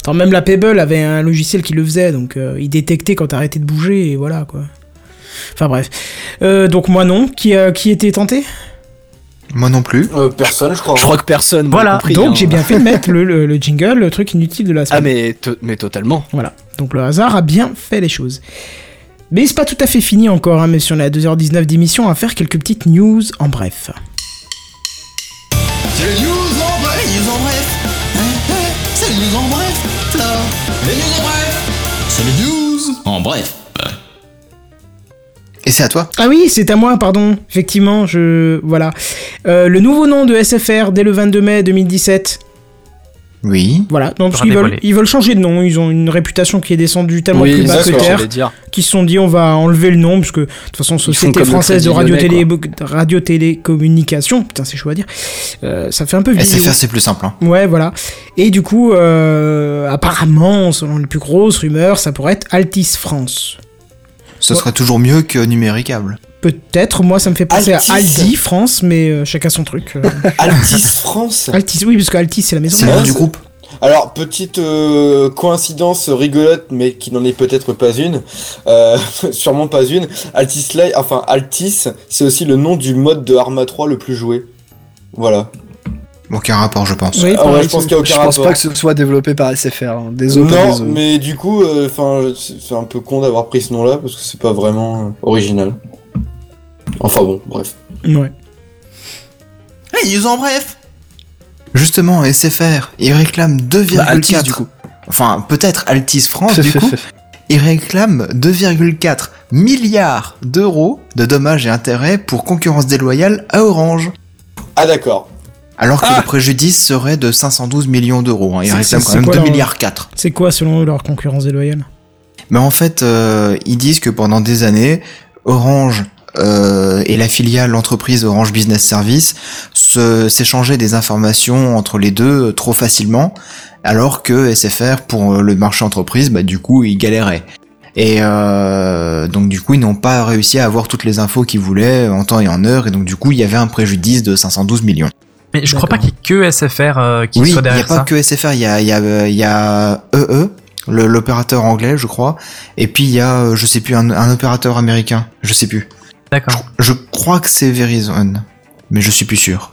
Attends, même la Pebble avait un logiciel qui le faisait, donc euh, il détectait quand t'arrêtais de bouger et voilà, quoi. Enfin bref. Euh, donc moi non. Qui, euh, qui était tenté? Moi non plus. Euh, personne, je crois. Je crois que personne. Voilà, compris, donc hein. j'ai bien fait de mettre le, le- le jingle, le truc inutile de la semaine. Ah mais, to- mais totalement. Voilà, donc le hasard a bien fait les choses. Mais c'est pas tout à fait fini encore, hein, mais si on est à 2h19 d'émission, à faire quelques petites news en bref. C'est les news C'est les news en bref. Et c'est à toi Ah oui, c'est à moi, pardon. Effectivement, je... Voilà. Euh, le nouveau nom de SFR dès le 22 mai 2017. Oui. Voilà, non, parce Sera qu'ils veulent, ils veulent changer de nom. Ils ont une réputation qui est descendue tellement oui, plus bas que terre. j'allais dire. qui se sont dit on va enlever le nom parce que de toute façon Société française de radio télé radio télécommunication putain c'est chaud à dire Euh, ça fait un peu vidéo SFR c'est plus simple. Hein. ouais voilà et du coup euh, apparemment selon les plus grosses rumeurs ça pourrait être Altis France Ce Ouais. serait toujours mieux que numéricable. Peut-être moi ça me fait penser Altis. à Aldi France mais euh, chacun son truc euh. Altis France. Altis oui parce que Altis c'est la maison C'est le nom Ouais, du groupe. Alors, petite euh, coïncidence rigolote, mais qui n'en est peut-être pas une, euh, sûrement pas une, Altis Live, enfin Altis, c'est aussi le nom du mode de Arma 3 le plus joué. Voilà. Aucun rapport, je pense. oui Ah ouais, je pense qu'il n'y a aucun Je pense rapport. pas que ce soit développé par SFR. hein. Désolé. non, désolé. mais du coup, euh, enfin, c'est c'est un peu con d'avoir pris ce nom-là parce que c'est pas vraiment original. Enfin bon, bref. ouais. News en bref. Justement, SFR, ils réclament 2,4. Bah, Altis, du coup. Enfin, peut-être Altis France, du coup. Ils réclament 2,4 milliards d'euros de dommages et intérêts pour concurrence déloyale à Orange. Ah d'accord. Alors que Ah le préjudice serait de 512 millions d'euros. hein. Ils réclament quand même quoi 2 leur- milliards 4. c'est quoi selon eux, leur concurrence déloyale? Mais en fait, euh, ils disent que pendant des années, Orange euh, et la filiale l'entreprise Orange Business Service se- s'échangeaient des informations entre les deux euh, trop facilement, alors que SFR pour euh, le marché entreprise, bah du coup, ils galéraient. Et euh, donc du coup, ils n'ont pas réussi à avoir toutes les infos qu'ils voulaient en temps et en heure, et donc du coup, il y avait un préjudice de 512 millions. Mais je crois pas qu'il y ait que SFR euh, qui oui, soit il n'y a derrière pas ça. que SFR, il y a, il y a, il y a EE, le- l'opérateur anglais, je crois. Et puis il y a, euh, je sais plus, un, un opérateur américain, je sais plus. D'accord. Je crois que c'est Verizon, mais je suis plus sûr.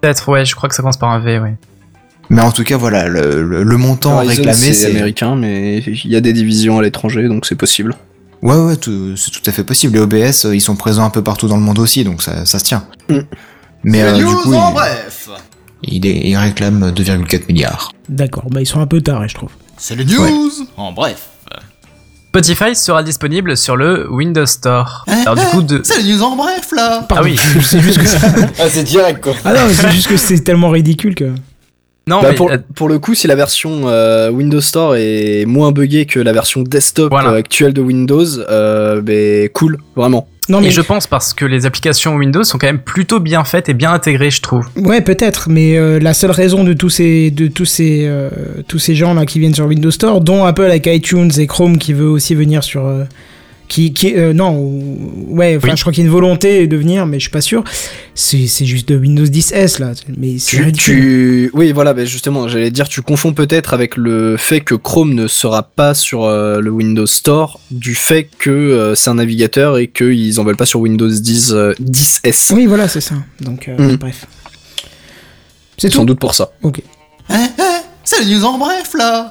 Peut-être, ouais, je crois que ça commence par un V, ouais. Mais en tout cas, voilà, le, le- le montant Verizon, réclamé, c'est c'est américain, mais il y a des divisions à l'étranger, donc c'est possible. Ouais, ouais, c'est tout à fait possible. Les OBS, euh, ils sont présents un peu partout dans le monde aussi, donc ça, ça se tient. Mm. Mais euh, Les du news coup, en il, bref. il, est- il réclame 2,4 milliards. D'accord, bah ils sont un peu tard, je trouve. C'est les news en bref. Spotify sera disponible sur le Windows Store. Eh, Alors du eh, coup, de... C'est les news en bref là. Ah oui. c'est juste que ça... Ah, c'est direct quoi. Ah non, mais c'est juste que c'est tellement ridicule que. Non, Bah, mais pour, euh, pour le coup, si la version euh, Windows Store est moins buggée que la version desktop Voilà. euh, actuelle de Windows, euh, ben cool, vraiment. Non mais et je pense parce que les applications Windows sont quand même plutôt bien faites et bien intégrées, je trouve. Ouais, peut-être, mais euh, la seule raison de tous ces, de tous ces, euh, tous ces gens là qui viennent sur Windows Store, dont Apple avec iTunes et Chrome qui veut aussi venir sur, euh, qui, qui, euh, non, ou- ouais, enfin, Oui. je crois qu'il y a une volonté de venir, mais je suis pas sûr. C'est, c'est juste de Windows 10S là, mais Tu, oui, voilà, ben justement, j'allais dire, tu confonds peut-être avec le fait que Chrome ne sera pas sur euh, le Windows Store, du fait que euh, c'est un navigateur et qu'ils en veulent pas sur Windows 10, euh, 10S. Oui, voilà, c'est ça. Donc, euh, Mm. bref. C'est Sans doute pour ça. Ok. Eh, eh, c'est les news en bref là.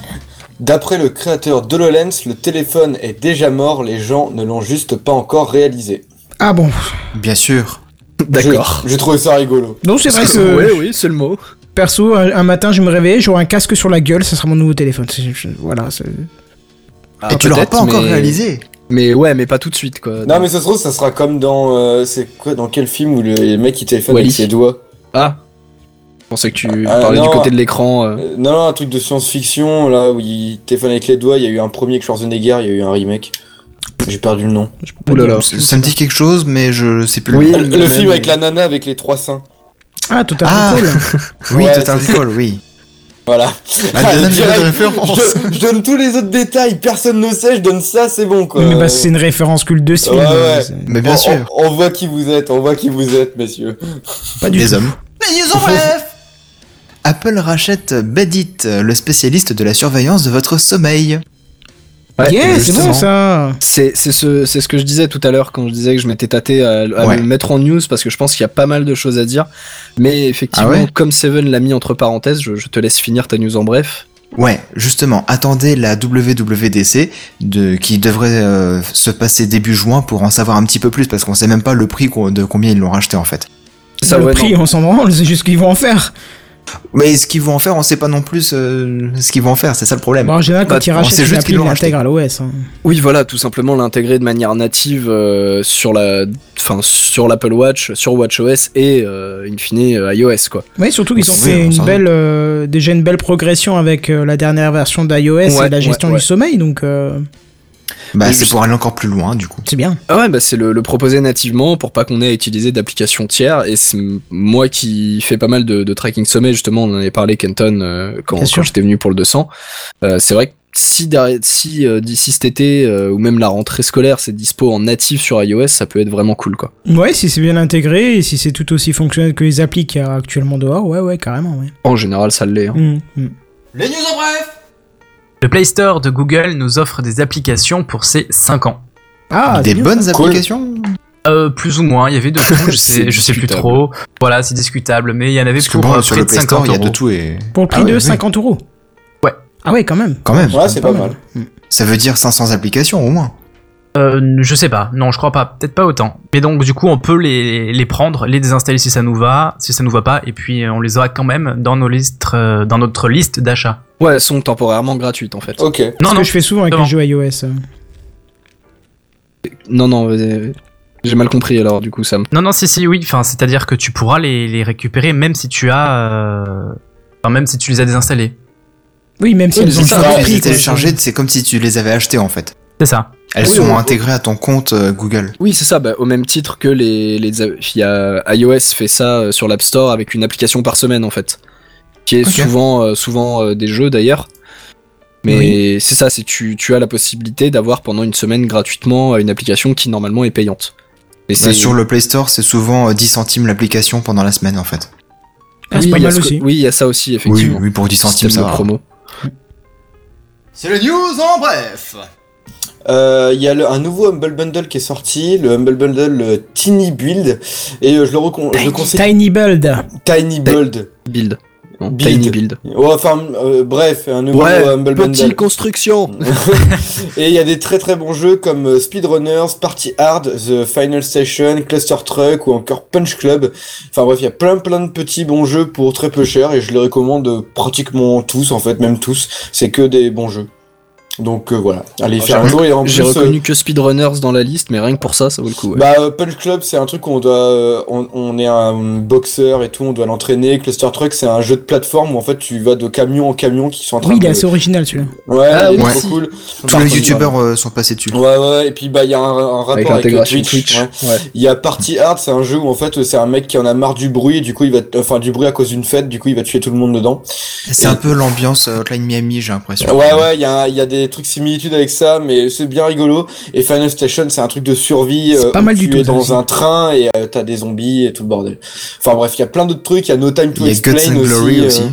D'après le créateur d'HoloLens, le téléphone est déjà mort, les gens ne l'ont juste pas encore réalisé. Ah bon. Bien sûr. D'accord. Je- J'ai trouvé ça rigolo. Donc c'est vrai que Oui, oui, c'est le mot. perso, un, un matin, je me réveille, j'aurai un casque sur la gueule, ça sera mon nouveau téléphone. Voilà. c'est- Ah, Et tu l'auras pas encore mais- réalisé. Mais ouais, mais pas tout de suite, quoi. Non mais ça se trouve, ça sera comme dans... euh, c'est quoi, dans quel film où le, le mec il téléphone avec ses doigts? Ah Je pensais que tu Ah, parlais du côté de l'écran. euh. Euh, Non, non, un truc de science-fiction, là, où il téléphone avec les doigts, il y a eu un premier avec Schwarzenegger, il y a eu un remake. J'ai perdu le nom. Ouh là là. Ça me dit quelque chose, mais je sais plus. Oui, le nom. le même- film avec la nana avec les trois seins. Ah, Total Ah. Recall. Oui, Ouais, Total Recall, oui. Voilà. Ah, référence. Je, je donne tous les autres détails, personne ne sait, je donne ça, c'est bon quoi. Mais bah, c'est une référence culte de ce film. Ouais, ouais. Mais bien on, sûr. On, on voit qui vous êtes, on voit qui vous êtes, messieurs. Pas du Les tout. hommes. Les news en bref. Apple rachète Bedit, le spécialiste de la surveillance de votre sommeil. Ouais, Yeah, c'est justement. bon ça. C'est c'est ce, c'est ce que je disais tout à l'heure quand je disais que je m'étais tâté à, à Ouais. le mettre en news parce que je pense qu'il y a pas mal de choses à dire. Mais effectivement, Ah ouais comme Seven l'a mis entre parenthèses, je, je te laisse finir ta news en bref. Ouais, justement, attendez la WWDC de, qui devrait euh, se passer début juin pour en savoir un petit peu plus parce qu'on sait même pas le prix de combien ils l'ont racheté en fait. Ça, le ouais, prix, non. on s'en branle, c'est juste ce qu'ils vont en faire. Mais ce qu'ils vont en faire, on sait pas non plus euh, ce qu'ils vont en faire, c'est ça le problème. Bon, en général, quand Bah, ils rachètent une juste appli, qu'ils ils l'intègrent à l'OS. hein. Oui, voilà, tout simplement l'intégrer de manière native euh, sur la, enfin sur l'Apple Watch, sur WatchOS et euh, in fine euh, iOS quoi. Oui, surtout qu'ils ont fait une belle, euh, déjà une belle progression avec euh, la dernière version d'iOS Ouais, et la gestion ouais, ouais. du sommeil, donc euh, Bah, c'est juste- pour aller encore plus loin du coup. c'est bien. Ah ouais, bah c'est le, le proposer nativement pour pas qu'on ait à utiliser d'applications tiers. Et c'est moi qui fais pas mal de, de tracking sommeil, justement, on en avait parlé, Kenton, euh, quand, j'étais venu pour le 200. Euh, c'est vrai que si, si euh, d'ici cet été euh, ou même la rentrée scolaire, c'est dispo en natif sur iOS, ça peut être vraiment cool quoi. Ouais, si c'est bien intégré et si c'est tout aussi fonctionnel que les applis qu'il y a actuellement dehors, ouais, ouais, carrément, ouais. En général, ça l'est. hein. Mm, mm. Les news en bref. Le Play Store de Google nous offre des applications pour ses 5 ans. Ah, Des bonnes ça. applications Euh, plus ou moins, il y avait de tout, je sais, C'est je sais plus trop. Voilà, c'est discutable, mais il y en avait Parce que pour bon, euh, sur près le de Play Store, 50 il y a de euros. tout et. Pour le prix Ah ouais, de oui. 50 euros. Ouais. Ah ouais, quand même. Quand même. Ouais, c'est pas mal. Ça veut dire 500 applications au moins. Euh, je sais pas, non, je crois pas, peut-être pas autant. Mais donc, du coup, on peut les, les prendre, les désinstaller si ça nous va, si ça nous va pas, et puis euh, on les aura quand même dans nos listes, euh, dans notre liste d'achat. Ouais, elles sont temporairement gratuites en fait. Ok. Ce Non, que non, je fais souvent avec non. les jeux iOS. euh. Non, non, j'ai mal compris alors du coup, Sam. non, non, si, si, oui, enfin, c'est-à-dire que tu pourras les, les récupérer même si tu as, euh, enfin, même si tu les as désinstallés. Oui, même si Oui, elles ont c'est quoi. téléchargées, c'est comme si tu les avais achetées en fait. C'est ça. Elles Oui, sont oui, intégrées à ton compte euh, Google. Oui, c'est ça, bah, au même titre que les, les il y a iOS fait ça euh, sur l'App Store avec une application par semaine en fait, qui est souvent euh, souvent euh, des jeux d'ailleurs. Mais c'est ça, c'est tu tu as la possibilité d'avoir pendant une semaine gratuitement une application qui normalement est payante. Et Bah, sur le Play Store, c'est souvent euh, 10 centimes l'application pendant la semaine en fait. Ah, oui, pas il y a mal ce- aussi. Oui, il y a ça aussi effectivement. oui, pour 10 centimes, ça va. promo. C'est le news en bref. Euh, Il y a le- un nouveau Humble Bundle qui est sorti, le Humble Bundle euh, Tiny Build, et euh, je le, recon- je le conseille. Tiny Build. Tiny Build. Build. Non, Build. Tiny build. Ouais, enfin, euh, bref, un nouveau Ouais, Humble petite Bundle. construction. Et il y a des très très bons jeux comme Speedrunners, Party Hard, The Final Station, Cluster Truck ou encore Punch Club. Enfin bref, il y a plein plein de petits bons jeux pour très peu cher et je les recommande pratiquement tous en fait, même tous. C'est que des bons jeux. Donc euh, voilà, allez J'ai faire un jour et en J'ai plus, euh, reconnu que Speedrunners dans la liste, mais rien que pour ça, ça vaut le coup. ouais. Bah euh, Punch Club c'est un truc où on doit euh, on, on est un boxeur et tout, on doit l'entraîner. Cluster Truck c'est un jeu de plateforme où en fait tu vas de camion en camion qui sont en train Oui, il de est assez original celui-là. Ouais, Ah, il est oui. trop cool. Tous Par les contre, youtubeurs euh, sont passés dessus. Ouais ouais et puis bah il y a un, un rapport Avec avec, euh, Twitch. Twitch. ouais. Ouais. Il y a Party Hard, c'est un jeu où en fait c'est un mec qui en a marre du bruit, et du coup il va, enfin du bruit à cause d'une fête, du coup il va tuer tout le monde dedans. C'est Et- un peu l'ambiance euh, Hotline Miami, j'ai l'impression. Ouais ouais, il y a, il y a des trucs similitudes avec ça, mais c'est bien rigolo. Et Final Station, c'est un truc de survie. C'est euh, pas où mal du tu tout, es dans un train et euh, t'as des zombies et tout le bordel. Enfin bref, il y a plein d'autres trucs. Il y a No Time to Explain and aussi. Glory euh, aussi.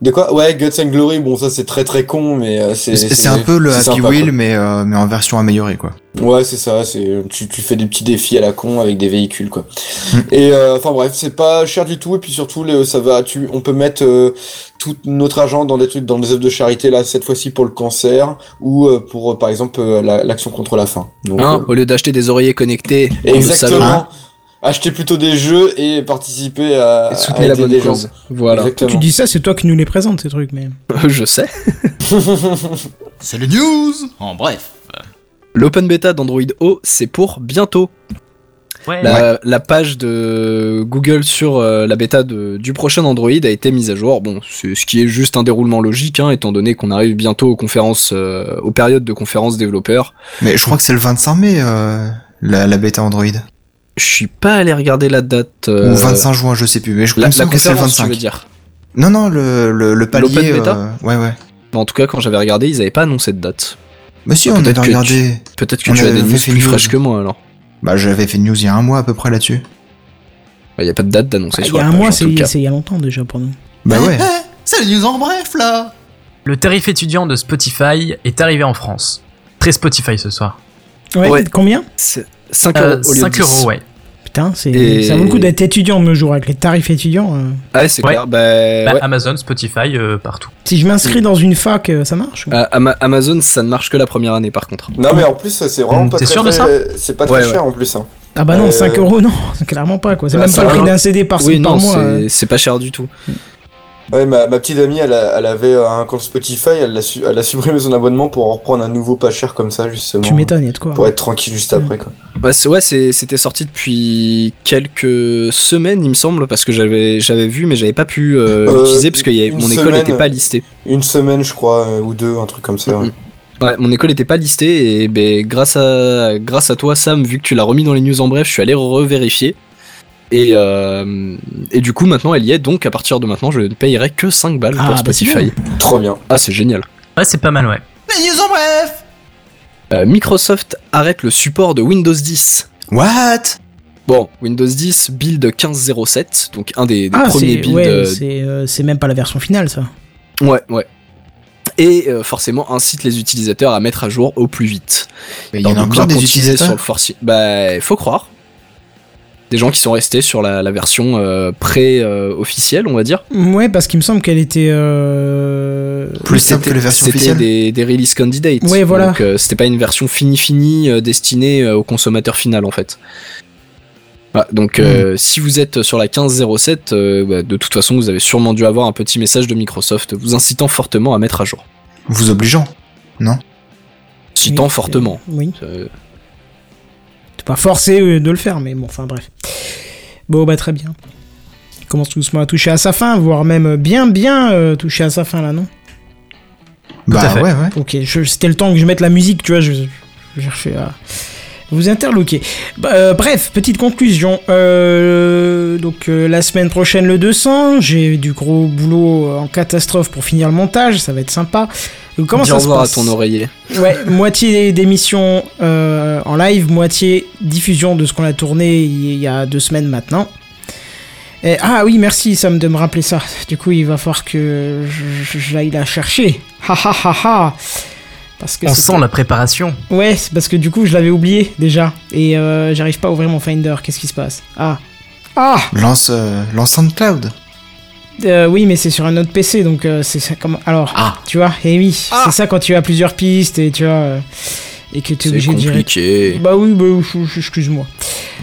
De quoi? Ouais, Guts and Glory. Bon, ça c'est très très con, mais euh, c'est. C'est c'est un peu le Happy Wheel, mais, euh, mais en version améliorée, quoi. Ouais, c'est ça. C'est tu, tu fais des petits défis à la con avec des véhicules quoi. Mm. Et euh, enfin bref, c'est pas cher du tout et puis surtout le, ça va. Tu, on peut mettre euh, tout notre argent dans des trucs, dans des œuvres de charité là cette fois-ci pour le cancer ou euh, pour par exemple euh, la- l'action contre la faim. Donc Hein, euh, au lieu d'acheter des oreillers connectés, exactement. Acheter plutôt des jeux et participer à, Et à soutenir la bonne des gens. cause. Voilà. Exactement. Tu dis ça, c'est toi qui nous les présente ces trucs, mais. Je sais. C'est le news en bref. L'open beta d'Android O, c'est pour bientôt. Ouais. La, la page de Google sur euh, la bêta de- du prochain Android a été mise à jour. Bon, ce qui est juste un déroulement logique, hein, étant donné qu'on arrive bientôt aux conférences, euh, aux périodes de conférences développeurs. Mais je crois que c'est le 25 mai, euh, la, la bêta Android. Je suis pas allé regarder la date. euh, Ou 25 juin, je sais plus, mais je La, que c'est le conférence, tu 25. veux dire. Non, non, le, le, le palier. L'open beta ouais, ouais. En tout cas, quand j'avais regardé, ils avaient pas annoncé de date. Mais si, Ah, on peut-être avait que regardé. Peut-être que On tu as des news fait plus une news. fraîches que moi alors. Bah, j'avais fait une news il y a un mois à peu près là-dessus. Il y a pas de date d'annoncer Ah, Il sur y a la un page, mois, c'est il y a longtemps déjà pour nous. Bah ouais. Eh, c'est le news en bref là. Le tarif étudiant de Spotify est arrivé en France. Très Spotify ce soir. Ouais, Ouais. combien? C'est 5 Euh, euros au lieu de 5 10. euros, ouais. Et- ça vaut le coup d'être étudiant de nos jours avec les tarifs étudiants. euh. Ah ouais, c'est Ouais. clair. Bah, Bah, ouais. Amazon, Spotify, euh, partout. Si je m'inscris dans une fac, euh, ça marche ou- Ah, Ama- Amazon, ça ne marche que la première année par contre. Non mais en plus c'est vraiment Mm, pas très, sûr de ça C'est pas très Ouais, cher en plus. Hein. Ah bah non, Euh, 5 euros, non, clairement pas quoi. C'est bah, même pas le prix d'un CD par, oui, par non, mois. c'est- euh. c'est pas cher du tout. Ouais, ma, ma petite amie, elle, a- elle avait un compte Spotify, elle a, su- elle a supprimé son abonnement pour en reprendre un nouveau pas cher comme ça, justement. Tu m'étonnes, il y a de quoi. Pour être tranquille juste après, quoi. Bah, c'est- ouais, c'est- c'était sorti depuis quelques semaines, il me semble, parce que j'avais j'avais vu, mais j'avais pas pu euh, Euh, l'utiliser parce que y avait- une mon école n'était pas listée. Une semaine, je crois, euh, ou deux, un truc comme ça. ouais. Ouais, mon école était pas listée et ben grâce à grâce à toi Sam, vu que tu l'as remis dans les news en bref, je suis allé revérifier. Et, euh, et du coup maintenant elle y est, donc à partir de maintenant je ne payerai que 5 balles Ah, pour bah, Spotify. Trop bien. Ah c'est génial. Ouais, c'est pas mal, ouais. Les news en bref. Euh, Microsoft arrête le support de Windows 10. What? Bon, Windows 10 build 15.07, donc un des, des Ah, premiers builds. ouais, euh, c'est euh, c'est même pas la version finale ça. ouais, ouais. Et euh, forcément incite les utilisateurs à mettre à jour au plus vite. Mais il y en a encore des utilisateurs. sur le forci- Bah, faut croire. Des gens qui sont restés sur la, la version euh, pré-officielle, on va dire. Ouais, parce qu'il me semble qu'elle était. euh, Plus simple que les versions C'était officielles. des, des release candidates. Ouais, voilà. Donc euh, c'était pas une version finie finie euh, destinée euh, au consommateur final en fait. Voilà, donc euh, si vous êtes sur la 1507, euh, bah, de toute façon vous avez sûrement dû avoir un petit message de Microsoft vous incitant fortement à mettre à jour. Vous obligeant. Citant Oui, fortement. Oui. Euh, pas forcé euh, de le faire, mais bon, enfin bref. Bon, bah très bien. Il commence tout doucement à toucher à sa fin, voire même bien, bien euh, toucher à sa fin là, non? Bah ouais, ouais. Ok, je- c'était le temps que je mette la musique, tu vois, je, je cherchais à vous interloquer. Bah, euh, bref, petite conclusion. Euh, donc euh, la semaine prochaine le 200, j'ai du gros boulot euh, en catastrophe pour finir le montage, ça va être sympa. Donc, comment dis ça au se revoir passe à ton oreiller. Ouais, moitié d'émission euh, en live, moitié diffusion de ce qu'on a tourné il y a deux semaines maintenant. Et- ah oui, merci Sam de me rappeler ça. Du coup, il va falloir que j'aille la chercher. Ha ha ha ha. Parce que On sent la préparation. Ouais, c'est parce que du coup, je l'avais oublié déjà. Et euh, j'arrive pas à ouvrir mon Finder. Qu'est-ce qui se passe? Ah Ah Lance, euh, lance SoundCloud. Euh, Oui, mais c'est sur un autre PC, donc euh, c'est ça comme. Alors, Ah. tu vois, et oui, c'est ça quand tu as plusieurs pistes et tu vois. euh, et que tu es obligé de compliqué. Bah oui, bah, excuse-moi.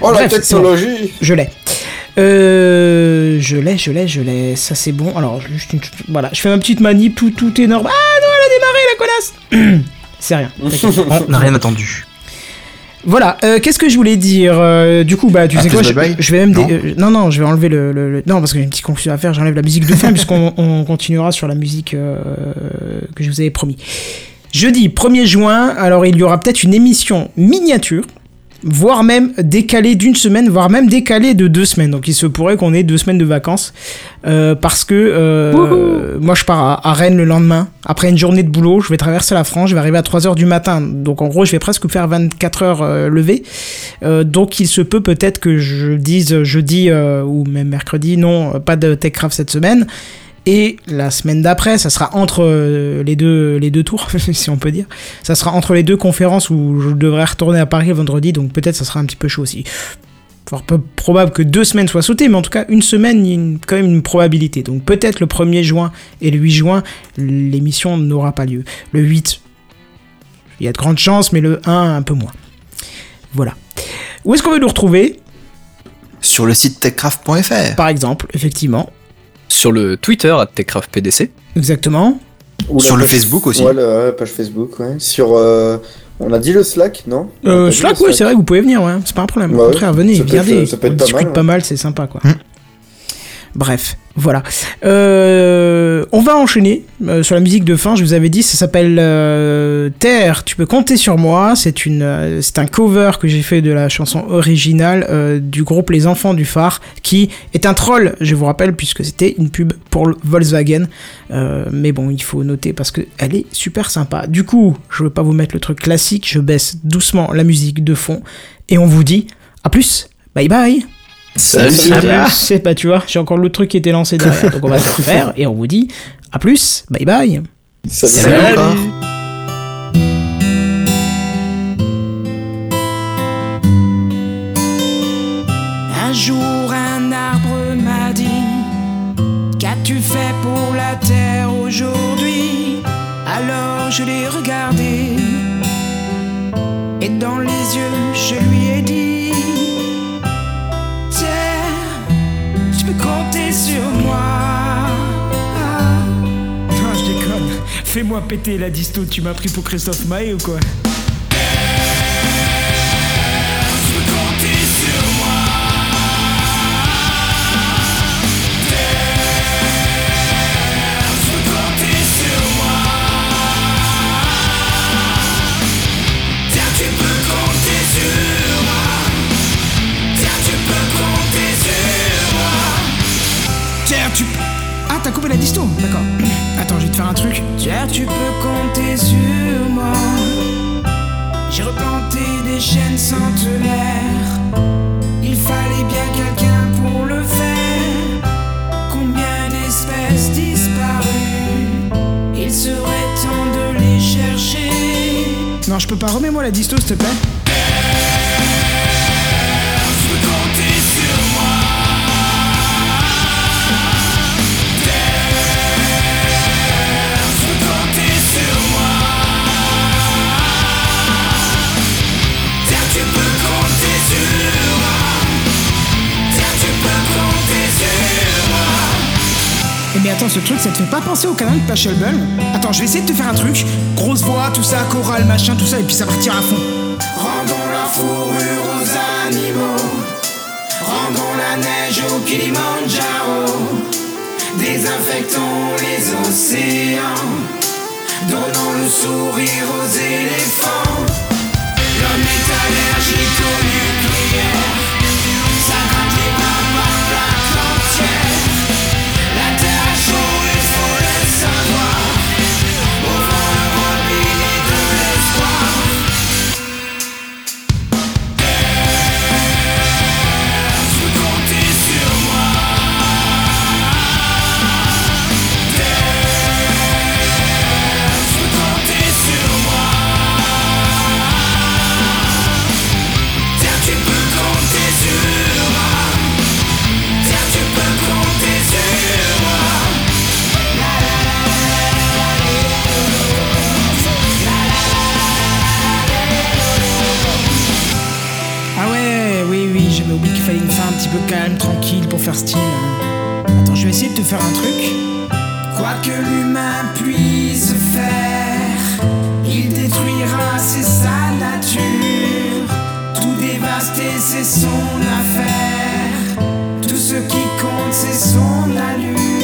Oh la Bref, technologie Je l'ai. Euh, je l'ai, je l'ai, je l'ai. Ça c'est bon. Alors, juste une... voilà, je fais ma petite manip, tout, tout est normal. Ah non, elle a démarré la connasse. c'est rien. On n'a rien attendu. Voilà. euh, Qu'est-ce que je voulais dire Euh, Du coup, bah tu sais quoi je, vais même Non. euh, non non, je vais enlever le, le- le- non parce que j'ai une petite confusion à faire. J'enlève la musique de fin puisqu'on on continuera sur la musique que je vous avais promis. Jeudi 1er juin, alors il y aura peut-être une émission miniature, voire même décalée d'une semaine, voire même décalée de deux semaines. Donc il se pourrait qu'on ait deux semaines de vacances. euh, parce que euh, moi je pars à, à Rennes le lendemain. Après une journée de boulot, je vais traverser la France, je vais arriver à 3h du matin. Donc en gros, je vais presque faire 24 heures euh, levées. Euh, donc il se peut peut-être que je dise jeudi ou même mercredi, non, pas de TechCraft cette semaine. Et la semaine d'après, ça sera entre euh, les deux, les deux tours, si on peut dire. Ça sera entre les deux conférences où je devrais retourner à Paris le vendredi, donc peut-être ça sera un petit peu chaud aussi. Fort peu probable que deux semaines soient sautées, mais en tout cas, une semaine, il y a une- quand même une probabilité. Donc peut-être le 1er juin et le 8 juin, l'émission n'aura pas lieu. Le 8, il y a de grandes chances, mais le 1, un peu moins. Voilà. Où est-ce qu'on veut nous retrouver? Sur le site techcraft.fr. Par exemple, effectivement. Sur le Twitter, à TechCraftPDC. Exactement. Ou Sur le Facebook aussi. Ouais, la page Facebook, ouais. Sur. euh, On a dit le Slack, non? Euh, Slack, le oui, c'est vrai, vous pouvez venir, ouais. C'est pas un problème. Ouais, Au contraire, venez, ça peut regardez. être- ça peut être on pas discute mal, pas ouais. mal, c'est sympa, quoi. Bref, voilà. Euh, on va enchaîner euh, sur la musique de fin. Je vous avais dit, ça s'appelle euh, Terre. Tu peux compter sur moi. C'est une, un cover que j'ai fait de la chanson originale du groupe Les Enfants du Phare, qui est un troll. Je vous rappelle, puisque c'était une pub pour Volkswagen. Mais bon, il faut noter parce que elle est super sympa. Du coup, je veux pas vous mettre le truc classique. Je baisse doucement la musique de fond et on vous dit à plus. Bye bye. Salut. Ah, c'est pas, tu vois, j'ai encore l'autre truc qui était lancé derrière, donc on va le faire et on vous dit à plus, bye bye. Salut. Salut. Un jour, un arbre m'a dit Qu'as-tu fait pour la terre? Fais-moi péter la disto, tu m'as pris pour Christophe Maé ou quoi Tiens, tu peux. Ah, t'as coupé la disto D'accord. Un truc. Tiens, tu peux compter sur moi. J'ai replanté des chaînes centenaires. Il fallait bien quelqu'un pour le faire. Combien d'espèces disparues Il serait temps de les chercher. Non, je peux pas. Remets-moi la disto, s'il te plaît. Mais attends, ce truc, ça te fait pas penser au canal de Pachelbel Attends, je vais essayer de te faire un truc. Grosse voix, tout ça, chorale, machin, tout ça, et puis ça partira à fond. Rendons la fourrure aux animaux. Rendons la neige au Kilimanjaro. Désinfectons les océans. Donnons le sourire aux éléphants. L'homme est allergique au nucléaire. fallait une fin un petit peu calme, tranquille pour faire style. Attends, je vais essayer de te faire un truc. Quoi que l'humain puisse faire, il détruira, c'est sa nature. Tout dévaster, c'est son affaire. Tout ce qui compte, c'est son allure.